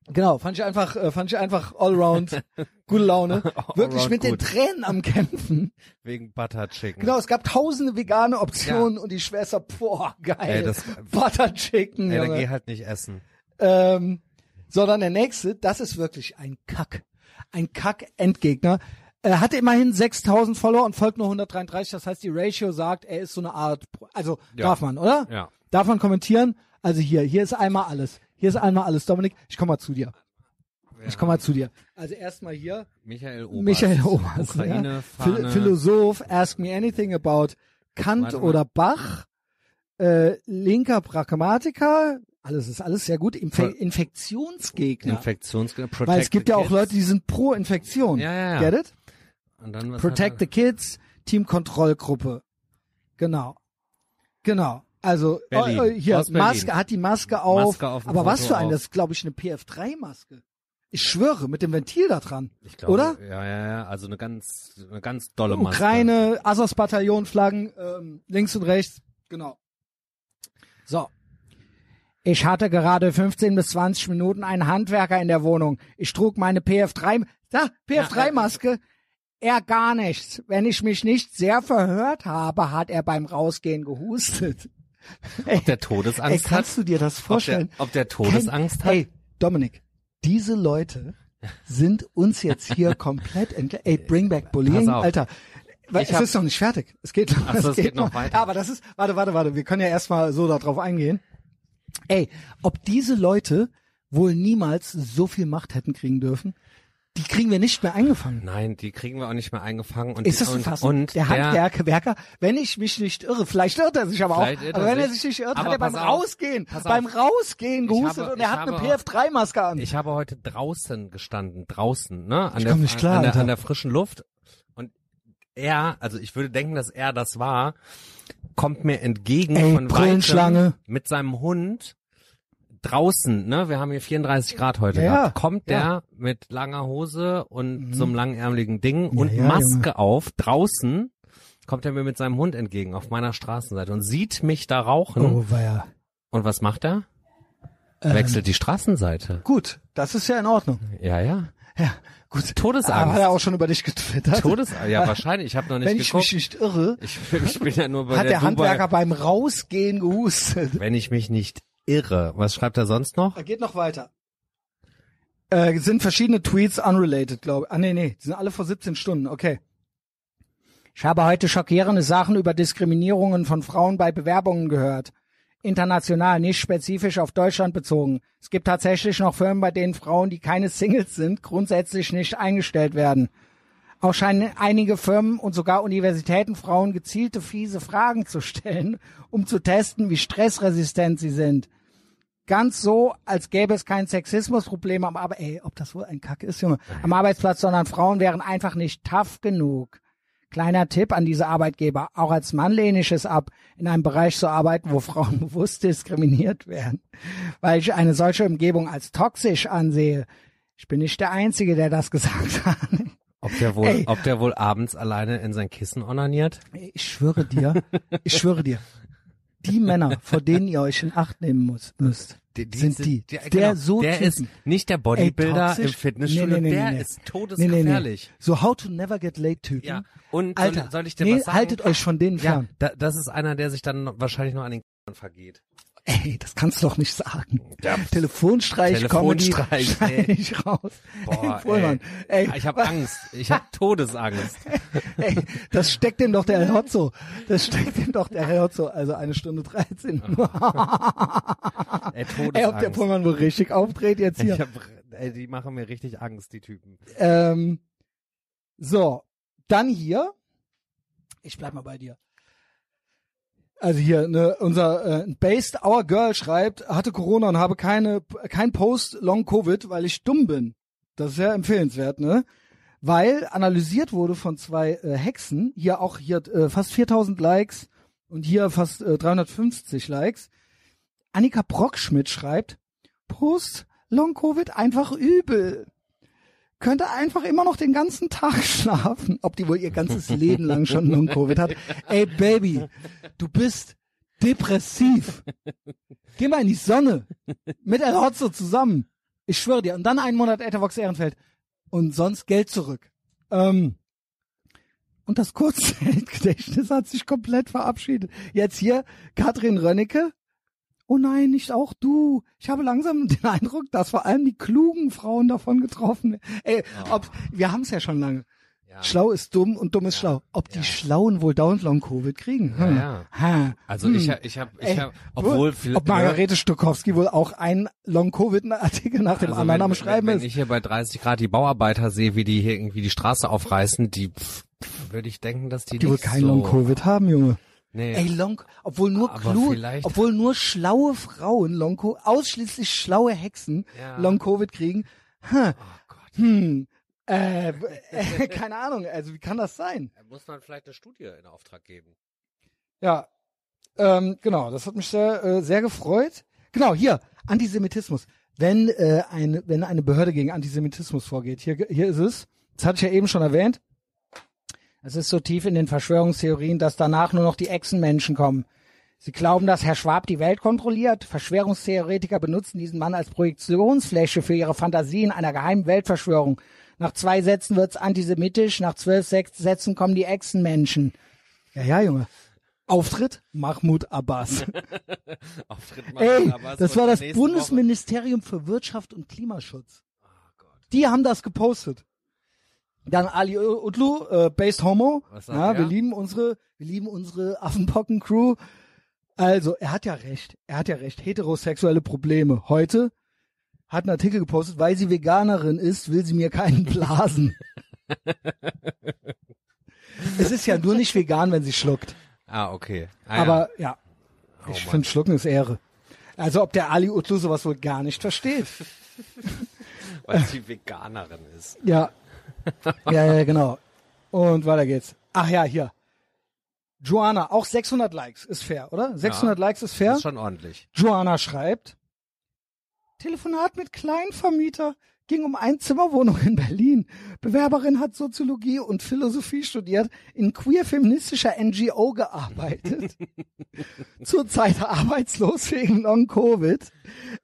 Genau, fand ich einfach, äh, fand ich einfach allround gute Laune. Wirklich Allround mit den gut. Tränen am Kämpfen. Wegen Butter Chicken. Genau, es gab tausende vegane Optionen und die Schwester, boah, geil. Ey, das- Butter Chicken, Ey, dann geh halt nicht essen. Ähm, sondern der nächste, das ist wirklich ein Kack. Ein Kack-Endgegner. Er hatte immerhin 6000 Follower und folgt nur 133. Das heißt, die Ratio sagt, er ist so eine Art, also Ja. darf man, oder? Ja. Darf man kommentieren? Also hier, hier ist einmal alles. Hier ist einmal alles. Dominik, ich komm mal zu dir. Ich komm mal zu dir. Also erstmal hier, Michael Oberst. Michael Oberst, Ukraine, ja. Philosoph, ask me anything about Kant Warte mal. oder Bach, äh, linker Pragmatiker, alles ist alles sehr gut. Infe. Infektionsgegner. Infektionsgegner. Protect Weil es gibt ja auch kids. Leute, die sind pro Infektion. Ja, ja, ja. Get it? Und dann was Protect the Kids, Teamkontrollgruppe. Genau. Genau. Also Berlin. oh, oh, hier Berlin. Maske hat die Maske auf. Maske auf aber was Foto für ein, auf. das ist glaube ich eine PF3 Maske. Ich schwöre, mit dem Ventil da dran. Ich glaube, oder? Ja, ja, ja. Also eine ganz, eine ganz dolle Maske. Ukraine, Azov-Bataillon, Flaggen, ähm, links und rechts. Genau. So. Ich hatte gerade 15 bis 20 Minuten einen Handwerker in der Wohnung. Ich trug meine PF3, da, PF3-Maske. Er gar nichts. Wenn ich mich nicht sehr verhört habe, hat er beim Rausgehen gehustet. Ey, Ob der ey Todesangst kannst hat? du dir das vorstellen? Ob der, ob der Todesangst Kein, hat? Ey, Dominik, diese Leute sind uns jetzt hier komplett entgle Ey, bring back Bullying. Alter. Weil Ich es ist noch nicht fertig. Es geht noch, so, es geht noch weiter. Ja, aber das ist, warte, warte, warte. Wir können ja erstmal so darauf eingehen. Ey, ob diese Leute wohl niemals so viel Macht hätten kriegen dürfen, die kriegen wir nicht mehr eingefangen. Nein, die kriegen wir auch nicht mehr eingefangen. Und, Ist das zu und? Und der Handwerker, wenn ich mich nicht irre, vielleicht irrt er sich aber auch, aber er wenn er sich. nicht irrt, hat er beim auf, Rausgehen, beim Rausgehen gehustet habe- und er hat eine habe- PF3-Maske an. Ich habe heute draußen gestanden, draußen, ne? An Ich der, nicht klar, an, der, Alter. an der frischen Luft. Und er, also ich würde denken, dass er das war, kommt mir entgegen Ey, von weitem mit seinem Hund draußen, ne? Wir haben hier 34 Grad heute Ja, gehabt. Kommt ja. der mit langer Hose und so einem langärmeligen Ding Ja, und ja, Maske Junge. auf, draußen, kommt er mir mit seinem Hund entgegen auf meiner Straßenseite und sieht mich da rauchen. Oh, weia. Und was macht er? Ähm. Wechselt die Straßenseite. Gut, das ist ja in Ordnung. Ja, ja. Ja, gut. Todesangst. Aber hat er auch schon über dich getwittert. Todes, ja wahrscheinlich. Ich habe noch nicht Wenn ich geguckt. mich nicht irre, ich, ich bin ja nur bei hat der, der, Handwerker Dubai. beim Rausgehen gehustet. Wenn ich mich nicht irre. Was schreibt er sonst noch? Er geht noch weiter. Äh, sind verschiedene Tweets unrelated, glaube ich. Ah, nee, nee, die sind alle vor 17 Stunden, okay. Ich habe heute schockierende Sachen über Diskriminierungen von Frauen bei Bewerbungen gehört. International, nicht spezifisch auf Deutschland bezogen. Es gibt tatsächlich noch Firmen, bei denen Frauen, die keine Singles sind, grundsätzlich nicht eingestellt werden. Auch scheinen einige Firmen und sogar Universitäten Frauen gezielte fiese Fragen zu stellen, um zu testen, wie stressresistent sie sind ganz so, als gäbe es kein Sexismusproblem am Arbeit. Ey, ob das wohl ein Kack ist, Junge. Am Arbeitsplatz, sondern Frauen wären einfach nicht tough genug. Kleiner Tipp an diese Arbeitgeber. Auch als Mann lehne ich es ab, in einem Bereich zu arbeiten, wo Frauen bewusst diskriminiert werden. Weil ich eine solche Umgebung als toxisch ansehe. Ich bin nicht der Einzige, der das gesagt hat. Ob der wohl, Ey. ob der wohl abends alleine in sein Kissen onaniert? Ich schwöre dir, ich schwöre dir, die Männer, vor denen ihr euch in Acht nehmen muss, müsst, Die, die sind die. Der, der genau, so der ist nicht der Ey, Bodybuilder toxisch? im Fitnessstudio, Nee, nee, nee, der ist todesgefährlich. So How to Never Get Late Typen. Ja. Und Alter, soll, soll ich dir nee, was sagen? haltet euch von denen ja, fern. da, das ist einer, der sich dann wahrscheinlich noch an den vergeht. Ey, das kannst du doch nicht sagen. Ja. Telefonstreich, Telefonstreich, Comedy, ey. ich raus. Boah, ey, Pohlmann, ey. ey, Ich habe Angst. Ich habe Todesangst. ey, das steckt dem doch der Herr Hotzo. Das steckt dem doch der Herr Hotzo. Also eine Stunde 13. Ey, Todesangst. ey, ob der Pohlmann wohl richtig aufdreht jetzt ich hier. hab, ey, die machen mir richtig Angst, die Typen. Ähm, so, dann hier. Ich bleib mal bei dir. Also hier, ne, unser äh, Based Our Girl schreibt, hatte Corona und habe keine kein Post Long Covid, weil ich dumm bin. Das ist ja empfehlenswert, ne? Weil analysiert wurde von zwei äh, Hexen, hier auch hier äh, fast 4000 Likes und hier fast äh, 350 Likes. Annika Brockschmidt schreibt, Post Long Covid einfach übel könnte einfach immer noch den ganzen Tag schlafen, ob die wohl ihr ganzes Leben lang schon Long-Covid hat. Ey, Baby, du bist depressiv. Geh mal in die Sonne. Mit El Hotzo zusammen. Ich schwöre dir. Und dann einen Monat Ethervox Ehrenfeld. Und sonst Geld zurück. Ähm, und das Kurzzeitgedächtnis hat sich komplett verabschiedet. Jetzt hier Katrin Rönnecke. Oh nein, nicht auch du. Ich habe langsam den Eindruck, dass vor allem die klugen Frauen davon getroffen werden. Ey, ob, wir haben es ja schon lange. Ja. Schlau ist dumm und dumm ist schlau. Ob die Ja. Schlauen wohl dauernd Long-Covid kriegen? Hm. Ja, Ha. Also Hm. ich, hab- ich habe, ich hab, obwohl viel, ob Margarete Stokowski wohl auch ein Long-Covid-Artikel nach dem Also anderen am Schreiben wenn, ist. wenn ich hier bei 30 Grad die Bauarbeiter sehe, wie die hier irgendwie die Straße aufreißen, die würde ich denken, dass die, die wohl nicht kein so, Long-Covid haben, Junge. Nee. Ey, Long, obwohl nur vielleicht- obwohl nur schlaue Frauen Long ausschließlich schlaue Hexen Ja. Long Covid kriegen. Hm, oh Gott. hm, äh, äh, keine Ahnung, also wie kann das sein? Da muss man vielleicht eine Studie in Auftrag geben. Ja, ähm, genau, das hat mich sehr, äh, sehr gefreut. Genau, hier, Antisemitismus. Wenn, äh, eine, wenn eine Behörde gegen Antisemitismus vorgeht, hier, hier ist es, das hatte ich ja eben schon erwähnt, es ist so tief in den Verschwörungstheorien, dass danach nur noch die Echsenmenschen kommen. Sie glauben, dass Herr Schwab die Welt kontrolliert. Verschwörungstheoretiker benutzen diesen Mann als Projektionsfläche für ihre Fantasien einer geheimen Weltverschwörung. Nach zwei Sätzen wird's antisemitisch, nach zwölf Sätzen kommen die Echsenmenschen. Ja, ja, Junge. Auftritt Mahmoud Abbas. Auftritt Ey, aber das war das Bundesministerium für Wirtschaft und Klimaschutz. Woche. Oh Gott. Die haben das gepostet. Dann Ali Utlu, äh, Based Homo. Was sagt Ja, er? wir lieben unsere, wir lieben unsere Affenpocken-Crew. Also, er hat ja recht. Er hat ja recht. Heterosexuelle Probleme. Heute hat einen Artikel gepostet, weil sie Veganerin ist, will sie mir keinen blasen. es ist ja nur nicht vegan, wenn sie schluckt. Ah, okay. Ah, ja. Aber ja, Oh ich finde Schlucken ist Ehre. Also ob der Ali Utlu sowas wohl gar nicht versteht. Weil sie Veganerin ist. Ja. ja, ja, genau. Und weiter geht's. Ach ja, hier. Joanna, auch 600 Likes ist fair, oder? 600 Likes ist fair. Das ist schon ordentlich. Joanna schreibt, Telefonat mit Kleinvermieter ging um Einzimmerwohnung in Berlin. Bewerberin hat Soziologie und Philosophie studiert, in queer-feministischer NGO gearbeitet. Zurzeit arbeitslos wegen Long-Covid.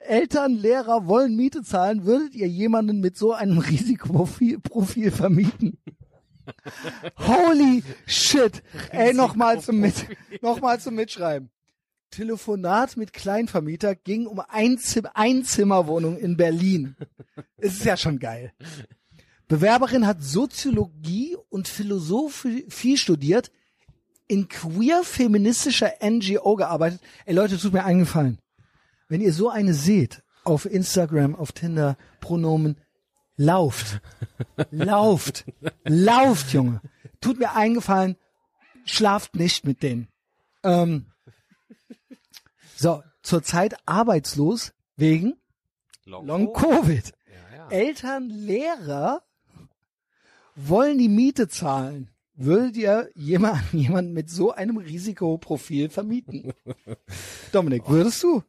Eltern, Lehrer wollen Miete zahlen. Würdet ihr jemanden mit so einem Risikoprofil Profil vermieten? Holy shit. Ey, nochmal zum, mit, noch zum Mitschreiben. Telefonat mit Kleinvermieter ging um Einzim Einzimmerwohnung in Berlin. Es ist ja schon geil. Bewerberin hat Soziologie und Philosophie studiert, in queer-feministischer NGO gearbeitet. Ey Leute, tut mir eingefallen. Wenn ihr so eine seht, auf Instagram, auf Tinder, Pronomen, lauft. lauft. lauft, Junge. Tut mir eingefallen, schlaft nicht mit denen. Ähm, so, zurzeit arbeitslos wegen Long Covid. Ja, ja. Eltern, Lehrer wollen die Miete zahlen. Würdet ihr jemanden, jemanden mit so einem Risikoprofil vermieten? Dominik, würdest du?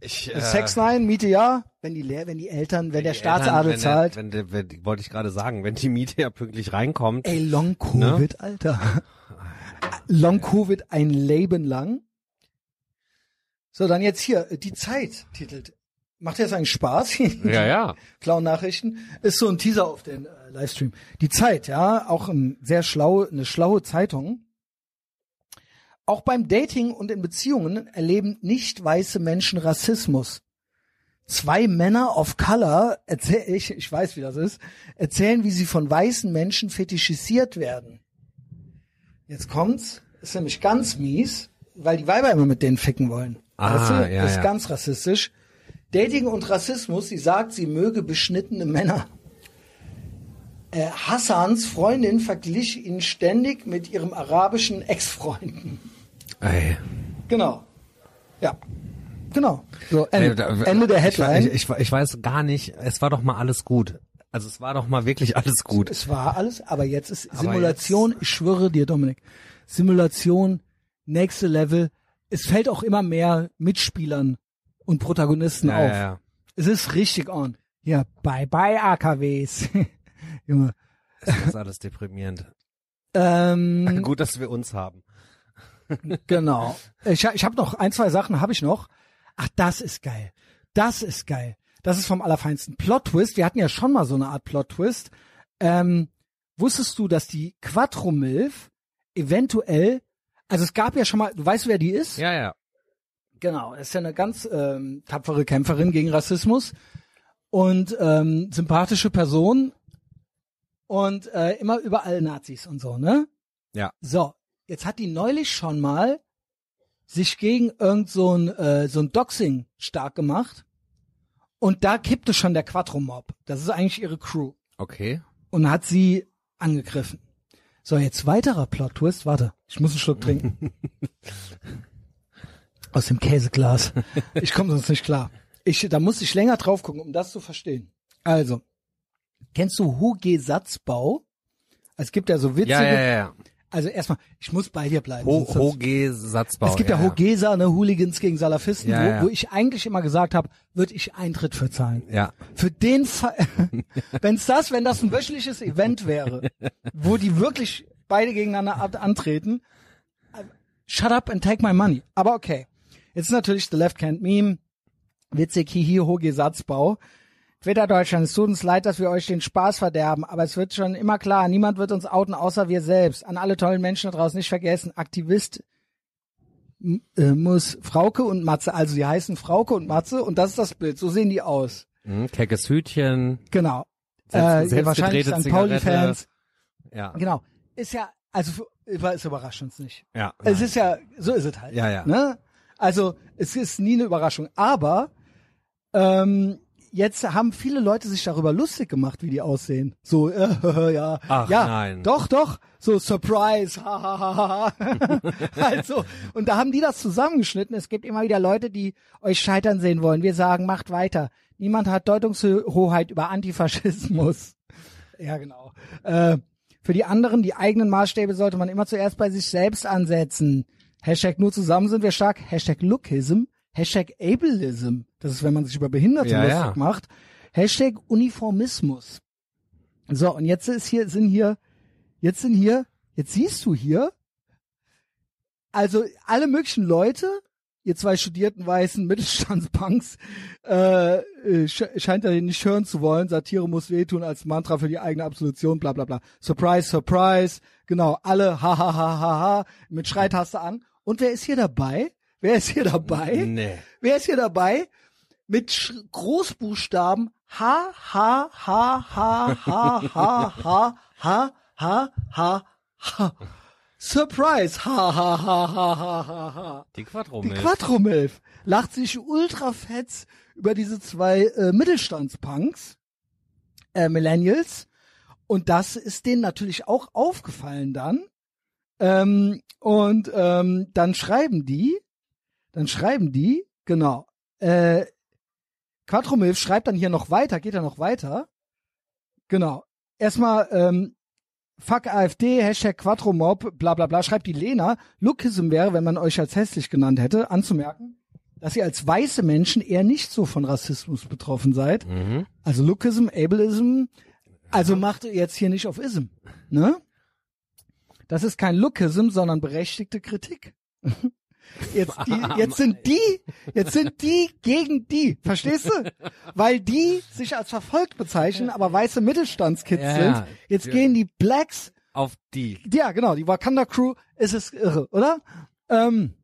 Ich, äh, Sex nein, Miete ja, wenn die Lehr wenn die Eltern, wenn, der die Staatsadel Eltern, zahlt. Wenn der, wenn, der- wenn, wollte ich gerade sagen, wenn die Miete ja pünktlich reinkommt. Ey, Long Covid, Alter. Long Covid ein Leben lang. So, dann jetzt hier, die Zeit titelt. Macht jetzt eigentlich Spaß? Ja, ja. Clown Nachrichten ist so ein Teaser auf den äh, Livestream. Die Zeit, ja, auch ein sehr schlaue, eine schlaue Zeitung. Auch beim Dating und in Beziehungen erleben nicht weiße Menschen Rassismus. Zwei Männer of Color, erzähl, ich, ich weiß, wie das ist, erzählen, wie sie von weißen Menschen fetischisiert werden. Jetzt kommt's, ist nämlich ganz mies, weil die Weiber immer mit denen ficken wollen. Ah, weißt du? ja, das ist ja. ganz rassistisch. Dating und Rassismus, sie sagt, sie möge beschnittene Männer. Äh, Hassans Freundin verglich ihn ständig mit ihrem arabischen Ex-Freunden. Ey. Genau. Ja. Genau. So, Ende, da- Ende der Headline. Ich, ich, ich, weiß gar nicht, es war doch mal alles gut. Also es war doch mal wirklich alles gut. Es war alles, aber jetzt ist Aber Simulation, ich schwöre dir, Dominik, Simulation, nächste Level. Es fällt auch immer mehr Mitspielern und Protagonisten Ja, auf. ja, ja. Es ist richtig on. Ja, bye bye AKWs. Junge. Es ist alles deprimierend. Ähm, Gut, dass wir uns haben. genau. Ich, ich habe noch ein, zwei Sachen habe ich noch. Ach, das ist geil. Das ist geil. Das ist vom allerfeinsten Plot-Twist. Wir hatten ja schon mal so eine Art Plot-Twist. Ähm, wusstest du, dass die Quattro Milf eventuell, also es gab ja schon mal, du weißt, wer die ist? Ja, ja. Genau, ist ja eine ganz ähm, tapfere Kämpferin gegen Rassismus und ähm, sympathische Person und äh, immer überall Nazis und so, ne? Ja. So, jetzt hat die neulich schon mal sich gegen irgend so ein äh, so ein Doxing stark gemacht und da kippte schon der Quattro Mob. Das ist eigentlich ihre Crew Okay. und hat sie angegriffen. So, jetzt weiterer Plot-Twist. Warte, ich muss einen Schluck trinken. Aus dem Käseglas. Ich komme sonst nicht klar. Ich, da muss ich länger drauf gucken, um das zu verstehen. Also, kennst du Huge Satzbau? Es gibt ja so witzige. Ja, ja, ja. Also erstmal, ich muss bei dir bleiben. Ho Hoge Satzbau. es gibt ja, Hogesa, ne, Hooligans gegen Salafisten, Ja, wo, ja. wo ich eigentlich immer gesagt habe, würde ich Eintritt für zahlen. Ja. Für den Fall, wenn's das, wenn das ein wöchentliches Event wäre, wo die wirklich beide gegeneinander antreten, shut up and take my money. Aber okay. Jetzt ist natürlich The Left Hand Meme, witzig, hihi, hoge Satzbau. Twitter Deutschland, es tut uns leid, dass wir euch den Spaß verderben, aber es wird schon immer klar, niemand wird uns outen, außer wir selbst. An alle tollen Menschen da draußen nicht vergessen, Aktivist äh, muss Frauke und Matze, also die heißen Frauke und Matze und das ist das Bild, so sehen die aus. Hm, keckes Hütchen. Genau. Selbst- äh, wahrscheinlich selbstgedrehte St. Pauli-Fans. Ja. Genau. Ist ja, also es überrascht uns nicht. Ja. Es ist ja, so ist es halt. Ja, ja. Ne? Also es ist nie eine Überraschung. Aber ähm, jetzt haben viele Leute sich darüber lustig gemacht, wie die aussehen. So, äh, ja, Ach, ja, nein. doch, doch, so Surprise, also und da haben die das zusammengeschnitten. Es gibt immer wieder Leute, die euch scheitern sehen wollen. Wir sagen, macht weiter. Niemand hat Deutungshoheit über Antifaschismus. Ja, genau. Äh, für die anderen, die eigenen Maßstäbe sollte man immer zuerst bei sich selbst ansetzen. Hashtag nur zusammen sind wir stark. Hashtag Lookism. Hashtag Ableism. Das ist, wenn man sich über Behinderte Ja, lustig ja. macht. Hashtag Uniformismus. So, und jetzt ist hier, sind hier, jetzt sind hier, jetzt siehst du hier, also alle möglichen Leute, ihr zwei studierten weißen Mittelstandspunks, äh, äh, sch scheint er nicht hören zu wollen. Satire muss wehtun als Mantra für die eigene Absolution, bla bla bla. Surprise, surprise. Genau, alle ha ha ha ha ha mit Schreitaste an. Und wer ist hier dabei? Wer ist hier dabei? Nee. Wer ist hier dabei? Mit Sch Großbuchstaben ha ha ha ha ha ha ha ha ha ha ha. Surprise! Ha ha ha ha ha ha ha. Die Quattro Die Quattromilf lacht sich ultra fetz über diese zwei äh, Mittelstandspunks, äh, Millennials. Und das ist denen natürlich auch aufgefallen dann. Ähm, und ähm, dann schreiben die, dann schreiben die, genau, äh, Quattromilf schreibt dann hier noch weiter, geht er noch weiter. Genau. Erstmal, ähm, Fuck AfD, Hashtag Quattromob, bla bla bla, schreibt die Lena, Lookism wäre, wenn man euch als hässlich genannt hätte, anzumerken, dass ihr als weiße Menschen eher nicht so von Rassismus betroffen seid. Mhm. Also Lookism, Ableism, also macht ihr jetzt hier nicht auf Ism, ne? Das ist kein Lookism, sondern berechtigte Kritik. Jetzt, die, jetzt sind die, jetzt sind die gegen die. Verstehst du? Weil die sich als verfolgt bezeichnen, aber weiße Mittelstandskids Ja, sind. Jetzt Ja. gehen die Blacks, Auf die. ja genau, die Wakanda Crew, es ist irre, oder? Ähm,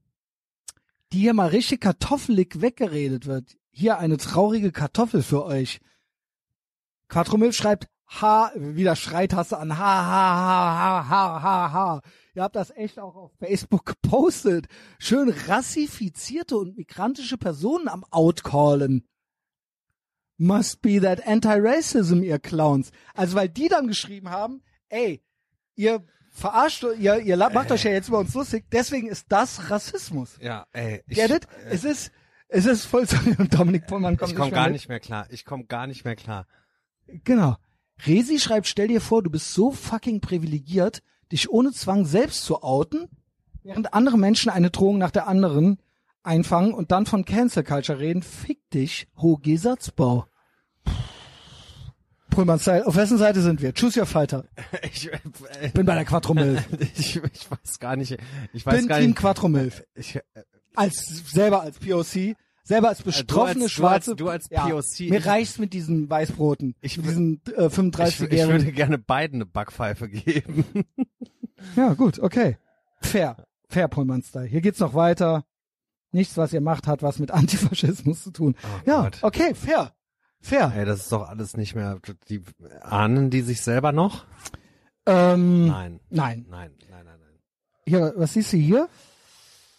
die hier mal richtig kartoffelig weggeredet wird. Hier eine traurige Kartoffel für euch. Quattromil schreibt ha, wieder Schreitaste an ha, ha, ha, ha, ha, ha, ha. Ihr habt das echt auch auf Facebook gepostet. Schön rassifizierte und migrantische Personen am Outcallen. Must be that anti-racism, ihr Clowns. Also, weil die dann geschrieben haben, ey, ihr verarscht, ihr, ihr macht euch ja jetzt über uns lustig, deswegen ist das Rassismus. Ja, ey. Ich, Get it? Es ist, es ist voll so, Dominik Pollmann kommt ich komme gar mit. nicht mehr klar. Ich komme gar nicht mehr klar. Genau. Resi schreibt, stell dir vor, du bist so fucking privilegiert, dich ohne Zwang selbst zu outen, während andere Menschen eine Drohung nach der anderen einfangen und dann von Cancel Culture reden. Fick dich, Hoge Satzbau. Pullman Style. Auf wessen Seite sind wir? Choose your fighter. Ich, äh, Bin bei der Quattromilf. ich, ich weiß gar nicht. Ich weiß Bin gar Team nicht. Quattromilf. Ich, äh, Als, selber als POC. Selber als betroffene du als- Schwarze. du als ja, POC. Mir reicht's mit diesen Weißbroten. Ich mit diesen äh, ich, ich 35-jährigen. würde gerne beiden eine Backpfeife geben. Ja, gut, okay. Fair. Fair Pullman-Style. Hier geht's noch weiter. Nichts, was ihr macht, hat was mit Antifaschismus zu tun. Oh ja, Gott. okay, fair. Fair. Ey, das ist doch alles nicht mehr. Die ahnen die sich selber noch? Ähm, Nein. nein. Nein, nein, nein, nein. Hier, was siehst du hier?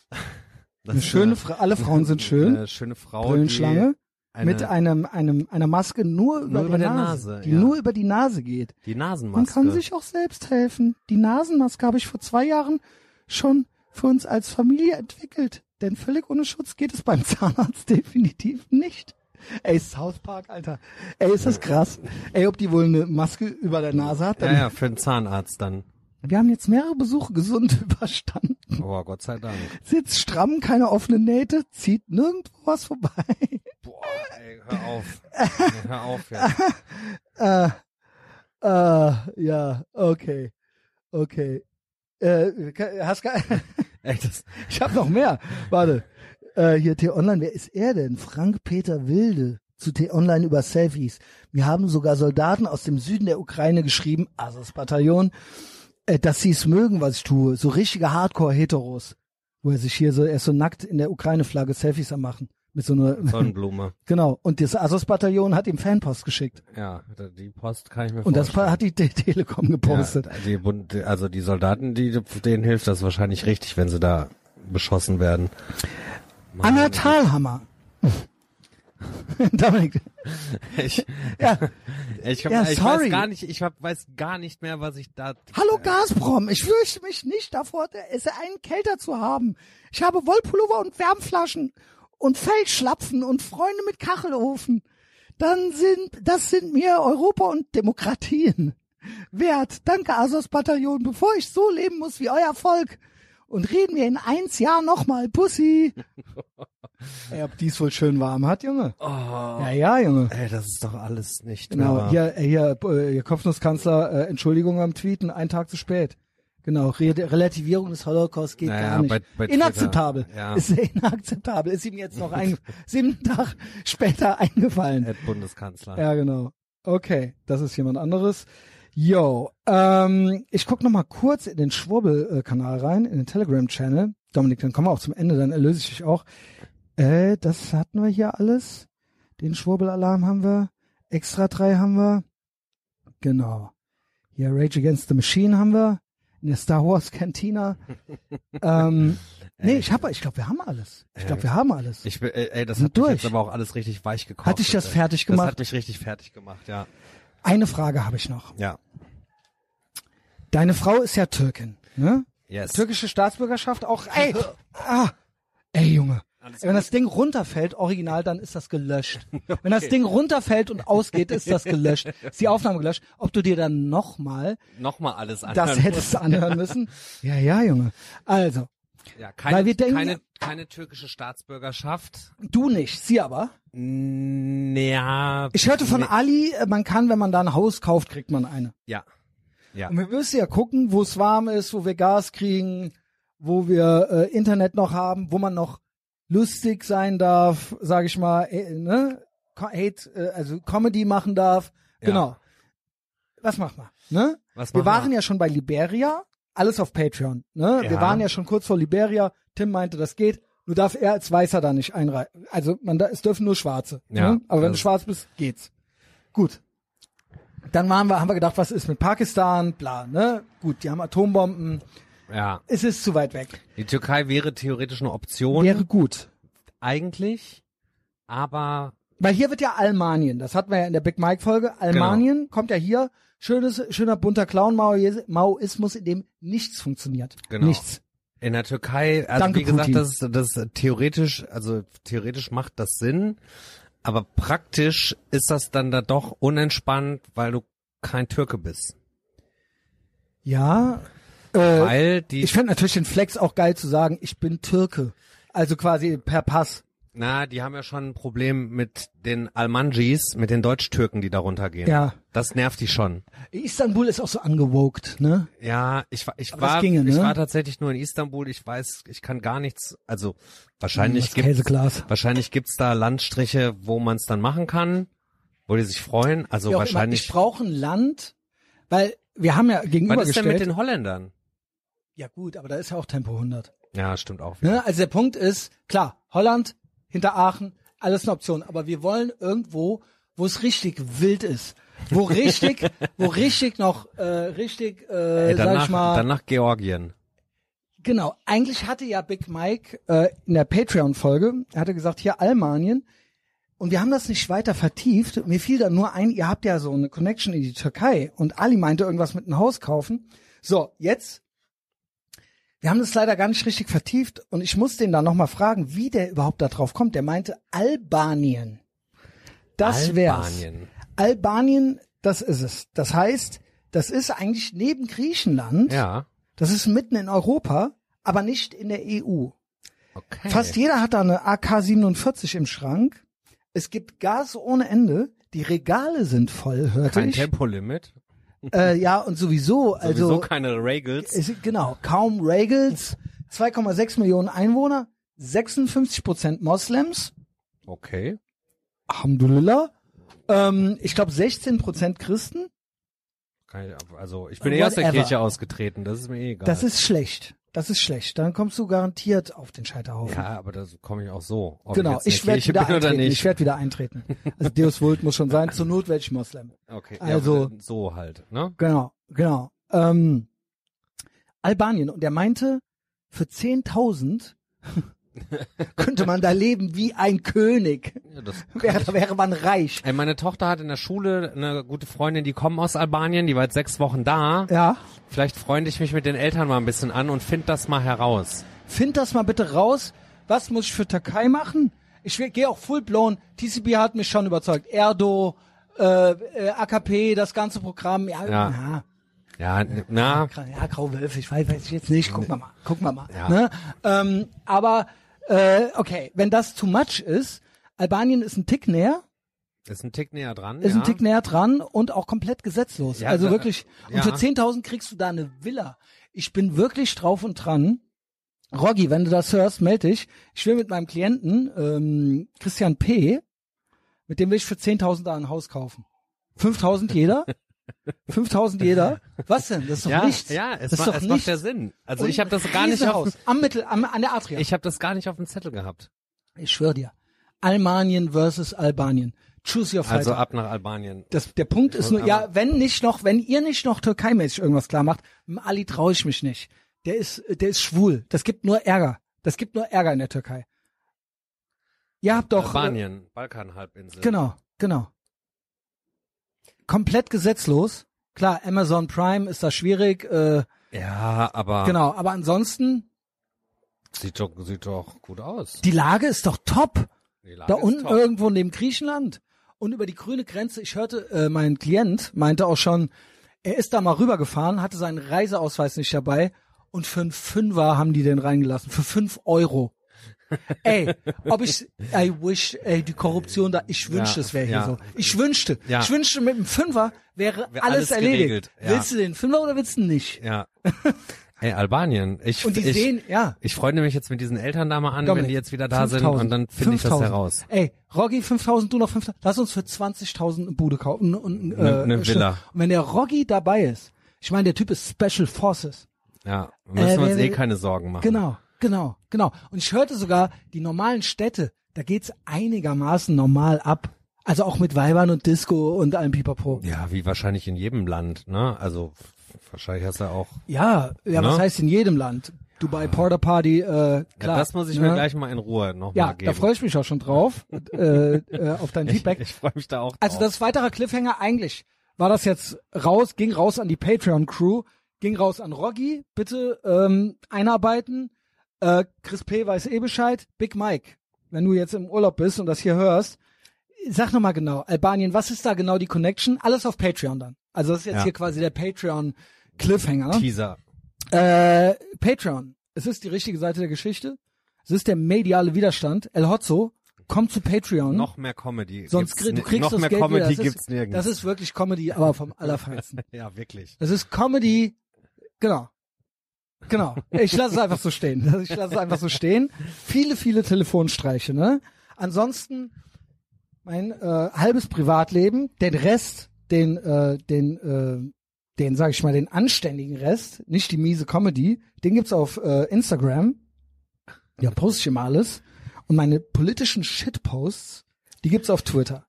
Das Eine schöne Fra alle Frauen sind schön. Eine schöne Frau. Brillenschlange. Die, eine, mit einem, einem, einer Maske nur über, Nur der, über der Nase, Nase, die ja. nur über die Nase geht. die Man Nasenmaske. kann sich auch selbst helfen. Die Nasenmaske habe ich vor zwei Jahren schon für uns als Familie entwickelt. Denn völlig ohne Schutz geht es beim Zahnarzt definitiv nicht. Ey, South Park, Alter. Ey, ist das krass. Ey, ob die wohl eine Maske über der Nase hat? ja, Dann, ja, für den Zahnarzt dann. Wir haben jetzt mehrere Besuche gesund überstanden. Oh, Gott sei Dank. Sitzt stramm, keine offenen Nähte, zieht nirgendwo was vorbei. Boah, ey, hör auf. Nee, hör auf jetzt. äh, äh, ja, okay. Okay. Äh, hast Ey, das, Ich habe noch mehr. Warte. Äh, hier T-Online, wer ist er denn? Frank-Peter Wilde zu T-Online über Selfies. Mir haben sogar Soldaten aus dem Süden der Ukraine geschrieben, also das Bataillon, äh, dass sie es mögen, was ich tue. So richtige Hardcore-Heteros. Wo er sich hier so, er ist so nackt in der Ukraine-Flagge Selfies am machen. Mit so einer, Sonnenblume. genau. Und das Asos-Bataillon hat ihm Fanpost geschickt. Ja, die Post kann ich mir Und das vorstellen. hat die Te- Telekom gepostet. Ja, die, also die Soldaten, die, denen hilft das wahrscheinlich richtig, wenn sie da beschossen werden. Mann, Anna Thalhammer. Dominik. Ich, Ja. ich, hab, Ja, ich weiß gar nicht, ich hab, weiß gar nicht mehr, was ich da. Hallo Gazprom, ich fürchte mich nicht davor, es einen Kälter zu haben. Ich habe Wollpullover und Wärmflaschen und Feldschlapfen und Freunde mit Kachelofen. Dann sind, das sind mir Europa und Demokratien wert. Danke, Asos-Bataillon, bevor ich so leben muss wie euer Volk. Und reden wir in eins Jahr nochmal, Pussy. Ey, ob dies wohl schön warm hat, Junge. Oh, Ja, ja, Junge. ey, das ist doch alles nicht Genau, mehr. hier, äh, hier, äh, hier Kopfnusskanzler, äh, Entschuldigung am Tweeten, einen Tag zu spät. Genau, Re Relativierung des Holocaust geht Naja, gar nicht. bei- bei inakzeptabel. ja. Ist inakzeptabel. Ist ihm jetzt noch ein, sieben Tag später eingefallen. Ed Bundeskanzler. Ja, genau. Okay, das ist jemand anderes. Yo, ähm, ich guck noch mal kurz in den Schwurbel-Kanal rein, in den Telegram-Channel. Dominik, dann kommen wir auch zum Ende, dann erlöse ich dich auch. Äh, das hatten wir hier alles. Den Schwurbel-Alarm haben wir. Extra 3 haben wir. Genau. Hier Rage Against the Machine haben wir. In der Star Wars Cantina. ähm, nee, ich hab, ich glaube, wir haben alles. Ich glaube, wir haben alles. Ich, bin- ey, ey, das hat mich durch. jetzt aber auch alles richtig weich gekocht. Hat dich das fertig Das gemacht? hat mich richtig fertig gemacht, ja. Eine Frage habe ich noch. Ja. Deine Frau ist ja Türkin, ne? Yes. Türkische Staatsbürgerschaft auch. Ey, ah, ey Junge. Ey, Wenn das Ding runterfällt, original, dann ist das gelöscht. Wenn das Ding runterfällt und ausgeht, ist das gelöscht. Ist die Aufnahme gelöscht. Ob du dir dann nochmal Nochmal alles an. das hättest anhören müssen? Ja, ja, Junge. Also, Ja, keine, Weil wir denken- keine, keine türkische Staatsbürgerschaft. du nicht, sie aber. Ja. Ich hörte von nee, Ali, äh, man kann, wenn man da ein Haus kauft, kriegt man eine. Ja. Ja. Und wir müssen ja gucken, wo es warm ist, wo wir Gas kriegen, wo wir äh, Internet noch haben, wo man noch lustig sein darf, sage ich mal, äh, ne? Hate, äh, also Comedy machen darf. Ja. Genau. Was machen wir? Ne? Was Wir waren ja schon bei Liberia, alles auf Patreon. Ne? Wir Ja. waren ja schon kurz vor Liberia. Tim meinte, das geht. Nur darf er als Weißer da nicht einreihen. Also man, da, es dürfen nur Schwarze. Ja, ne? Aber wenn du schwarz bist, geht's. Gut. Dann waren wir, haben wir gedacht, was ist mit Pakistan? Bla, ne? Gut, die haben Atombomben. Ja, Es ist zu weit weg. die Türkei wäre theoretisch eine Option Wäre gut. eigentlich, aber Weil hier wird ja Almanien, das hatten wir ja in der Big Mike Folge. Almanien kommt ja hier, schönes, schöner bunter Clown-Maoismus, in dem nichts funktioniert. Genau. Nichts. in der Türkei, also Danke, wie gesagt, Putin. das, das theoretisch, also theoretisch macht das Sinn, aber praktisch ist das dann da doch unentspannt, weil du kein Türke bist. Ja. Äh, Weil die, ich fände natürlich den Flex auch geil zu sagen, ich bin Türke. Also quasi per Pass. Na, die haben ja schon ein Problem mit den Almanjis, mit den Deutsch-Türken, die darunter gehen. Ja. Das nervt die schon. Istanbul ist auch so angewoked, ne? Ja, ich war, ich Aber war, ginge, ich ne? war tatsächlich nur in Istanbul. Ich weiß, ich kann gar nichts. Also wahrscheinlich gibt's, Käseglas. wahrscheinlich gibt's da Landstriche, wo man es dann machen kann, wo die sich freuen. Also Wie auch immer, wahrscheinlich. ich brauche ein Land, weil wir haben ja Was ist gegenübergestellt. denn mit den Holländern? ja gut, aber da ist ja auch Tempo 100. Ja, stimmt auch. wieder. Ne? Also der Punkt ist, klar, Holland, hinter Aachen, alles eine Option. Aber wir wollen irgendwo, wo es richtig wild ist. Wo richtig, wo richtig noch, äh, richtig, äh, sag danach, ich mal, danach Georgien. genau. Eigentlich hatte ja Big Mike äh, in der Patreon-Folge, er hatte gesagt, hier Almanien. Und wir haben das nicht weiter vertieft. Mir fiel dann nur ein, ihr habt ja so eine Connection in die Türkei. Und Ali meinte irgendwas mit einem Haus kaufen. So, jetzt wir haben das leider gar nicht richtig vertieft und ich muss den dann nochmal fragen, wie der überhaupt da drauf kommt. Der meinte Albanien. Das wär's. Albanien. Albanien, das ist es. Das heißt, das ist eigentlich neben Griechenland. Ja. Das ist mitten in Europa, aber nicht in der EU. Okay. Fast jeder hat da eine AK-47 im Schrank. Es gibt Gas ohne Ende. Die Regale sind voll, hörte Kein ich. Tempolimit. Äh, ja, und sowieso, also Sowieso keine Regals. es, genau, kaum Regals, 2,6 Millionen Einwohner, 56 Prozent Moslems, Okay. Alhamdulillah. Ähm, ich glaube 16 Prozent Christen. Also ich bin eh aus der. Kirche ausgetreten. Das ist mir eh egal. Das ist schlecht. Das ist schlecht. Dann kommst du garantiert auf den Scheiterhaufen. ja, aber da komme ich auch so. Ob genau, der ich werde wieder eintreten. Ich werde wieder eintreten. Also Deus Vult muss schon sein. Zur Not werde ich Moslem. okay. also- ja, so halt, ne? Genau, genau. Ähm, Albanien. Und er meinte, für 10.000 könnte man da leben wie ein König. Ja, das Wäre, da wäre man reich. Ey, meine Tochter hat in der Schule eine gute Freundin, die kommen aus Albanien, die war jetzt sechs Wochen da. Ja. Vielleicht freunde ich mich mit den Eltern mal ein bisschen an und find das mal heraus. Find das mal bitte raus. Was muss ich für Türkei machen? Ich gehe auch full blown. TCB hat mich schon überzeugt. Erdo, äh, äh, AKP, das ganze Programm. Ja, Ja. ja. Ja, na, ja Grau Wölfe, ich weiß, weiß ich jetzt nicht. Gucken wir mal. Gucken wir mal. Ja. Ne? Ähm, aber äh, okay, wenn das too much ist, Albanien ist ein Tick näher, ist ein Tick näher dran. ist ja. ein Tick näher dran und auch komplett gesetzlos. Ja, also wirklich. Und ja. für 10.000 kriegst du da eine Villa. Ich bin wirklich drauf und dran. Roggi, wenn du das hörst, melde dich. Ich will mit meinem Klienten, ähm, Christian P., mit dem will ich für 10.000 da ein Haus kaufen. 5.000 jeder? 5.000 jeder? Was denn? Das ist doch ja, nichts. ja, es, das ist ma- doch es macht ja Sinn. Also Und ich habe das gar nicht auf, am Mittel, am, an der Adria. ich habe das gar nicht auf dem Zettel gehabt. Ich schwöre dir. Almanien versus Albanien. Choose your fighter. Also ab nach Albanien. das, der Punkt ist nur, aber- ja, wenn nicht noch, wenn ihr nicht noch türkeimäßig irgendwas klar macht, Ali traue ich mich nicht. Der ist, der ist schwul. Das gibt nur Ärger. Das gibt nur Ärger in der Türkei. Ihr habt doch, Albanien, Balkanhalbinsel. Äh, genau, genau. Komplett gesetzlos. Klar, Amazon Prime ist da schwierig, äh, Ja, aber genau, aber ansonsten, sieht doch sieht doch gut aus. die Lage ist doch top. Die Lage Da unten top. irgendwo neben Griechenland und über die grüne Grenze. Ich hörte, äh, mein Klient meinte auch schon, er ist da mal rübergefahren, hatte seinen Reiseausweis nicht dabei und für einen Fünfer haben die den reingelassen. Für fünf Euro. Ey, ob ich, I wish, ey, die Korruption da, ich wünschte, Ja, es wäre hier ja. so. Ich wünschte, Ja. ich wünschte, mit dem Fünfer wäre Wär alles, alles erledigt. Willst du den Fünfer oder willst du nicht? Ja. Ey, Albanien. Ich, Und die ich, sehen, ja. Ich freue mich jetzt mit diesen Eltern da mal an, Dominik, wenn die jetzt wieder da sind 5000, und dann finde ich das 5000. heraus. Ey, Roggi 5000, du noch 5000. Lass uns für 20.000 eine Bude kaufen und äh, Ne- ne. Villa. Und wenn der Roggi dabei ist, ich meine, der Typ ist Special Forces. Ja, müssen wir uns wer- eh keine Sorgen machen. Genau, genau, genau. Und ich hörte sogar, die normalen Städte, da geht's einigermaßen normal ab. Also auch mit Weibern und Disco und allem Pipapo. Ja, wie wahrscheinlich in jedem Land, ne? Also wahrscheinlich hast du auch. Ja, ja, was Ne? heißt in jedem Land? Dubai Porter Party, äh, klar. Ja, das muss ich ne? mir gleich mal in Ruhe noch Ja, geben. da freue ich mich auch schon drauf, äh, äh, auf dein ich, Feedback. ich freue mich da auch. Also drauf. das ist weiterer Cliffhanger eigentlich war das jetzt raus, ging raus an die Patreon Crew, ging raus an Roggi, bitte ähm, einarbeiten. Äh, Chris P. weiß eh Bescheid. Big Mike, wenn du jetzt im Urlaub bist und das hier hörst, sag noch mal genau, Albanien, was ist da genau die Connection? Alles auf Patreon dann. Also das ist jetzt Ja. hier quasi der Patreon Cliffhanger. Teaser. Äh, Patreon. Es ist die richtige Seite der Geschichte. Es ist der mediale Widerstand. El Hotzo, komm zu Patreon. Noch mehr Comedy. Sonst Gibt's du kriegst noch das mehr Geld Comedy wieder. Das gibt's ist, nirgends. Das ist wirklich Comedy, aber vom Allerfeinsten. ja, wirklich. Das ist Comedy, genau. Genau. Ich lasse es einfach so stehen. Ich lasse es einfach so stehen. Viele, viele Telefonstreiche, ne? Ansonsten mein äh, halbes Privatleben, den Rest, den, äh, den, äh, den, sag ich mal, den anständigen Rest, nicht die miese Comedy, den gibt's auf äh, Instagram. Ja, poste ich immer alles. Und meine politischen Shitposts, die gibt's auf Twitter.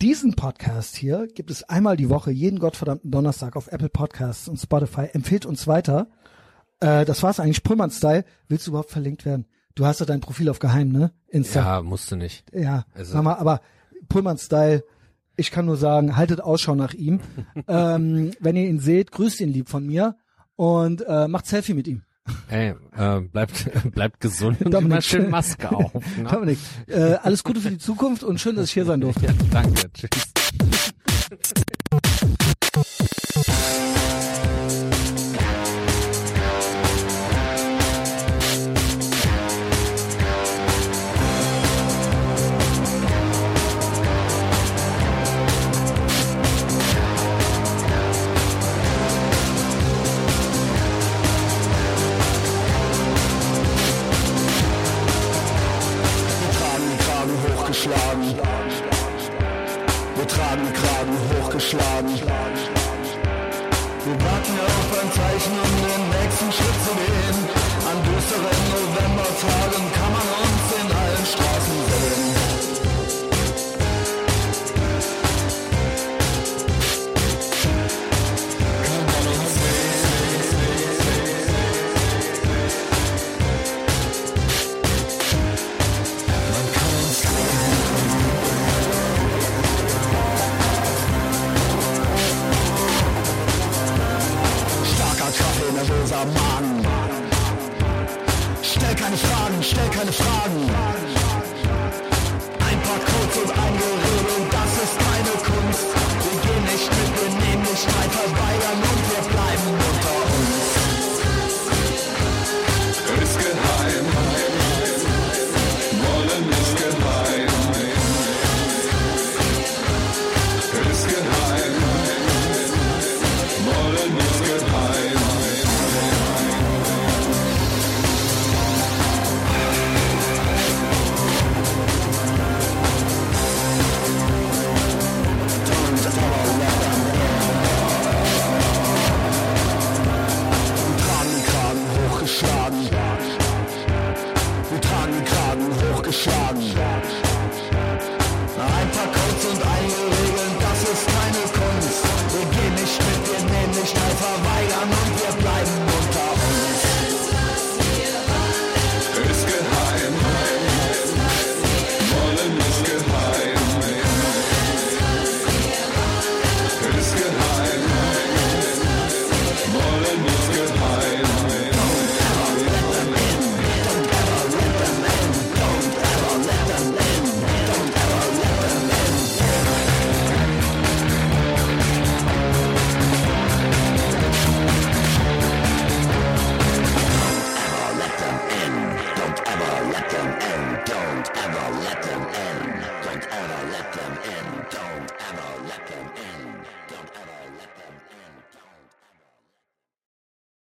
Diesen Podcast hier gibt es einmal die Woche, jeden gottverdammten Donnerstag auf Apple Podcasts und Spotify. Empfehlt uns weiter. Äh, das war's eigentlich. Pullman-Style. Willst du überhaupt verlinkt werden? Du hast ja dein Profil auf Geheim, ne? Insta. Ja, musste nicht. Ja, Also- sag mal, aber Pullman-Style, ich kann nur sagen, haltet Ausschau nach ihm. ähm, wenn ihr ihn seht, grüßt ihn lieb von mir und äh, macht Selfie mit ihm. Ey, äh, bleibt, bleibt gesund und Dominik, immer schön schön. Maske auf. Ne? Dominik, äh, alles Gute für die Zukunft und schön, dass ich hier sein durfte. Ja, danke. Tschüss.